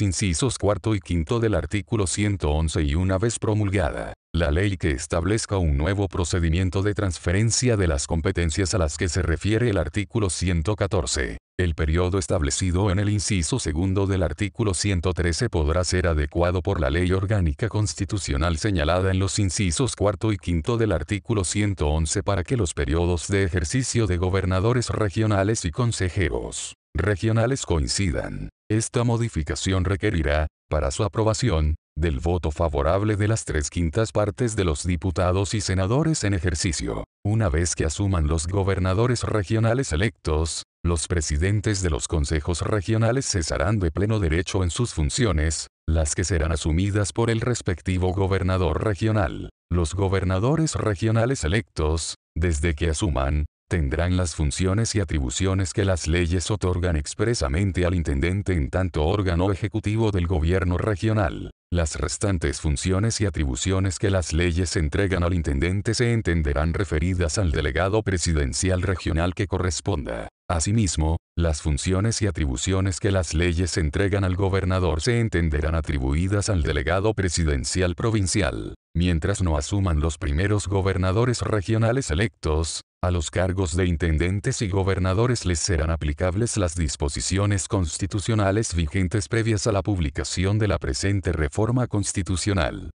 incisos cuarto y quinto del artículo 111 y una vez promulgada, la ley que establezca un nuevo procedimiento de transferencia de las competencias a las que se refiere el artículo 114. El periodo establecido en el inciso segundo del artículo 113 podrá ser adecuado por la ley orgánica constitucional señalada en los incisos cuarto y quinto del artículo 111 para que los periodos de ejercicio de gobernadores regionales y consejeros regionales coincidan. Esta modificación requerirá, para su aprobación, del voto favorable de las tres quintas partes de los diputados y senadores en ejercicio. Una vez que asuman los gobernadores regionales electos, los presidentes de los consejos regionales cesarán de pleno derecho en sus funciones, las que serán asumidas por el respectivo gobernador regional. Los gobernadores regionales electos, desde que asuman, tendrán las funciones y atribuciones que las leyes otorgan expresamente al intendente en tanto órgano ejecutivo del gobierno regional. Las restantes funciones y atribuciones que las leyes entregan al intendente se entenderán referidas al delegado presidencial regional que corresponda. Asimismo, las funciones y atribuciones que las leyes entregan al gobernador se entenderán atribuidas al delegado presidencial provincial. Mientras no asuman los primeros gobernadores regionales electos, a los cargos de intendentes y gobernadores les serán aplicables las disposiciones constitucionales vigentes previas a la publicación de la presente reforma constitucional.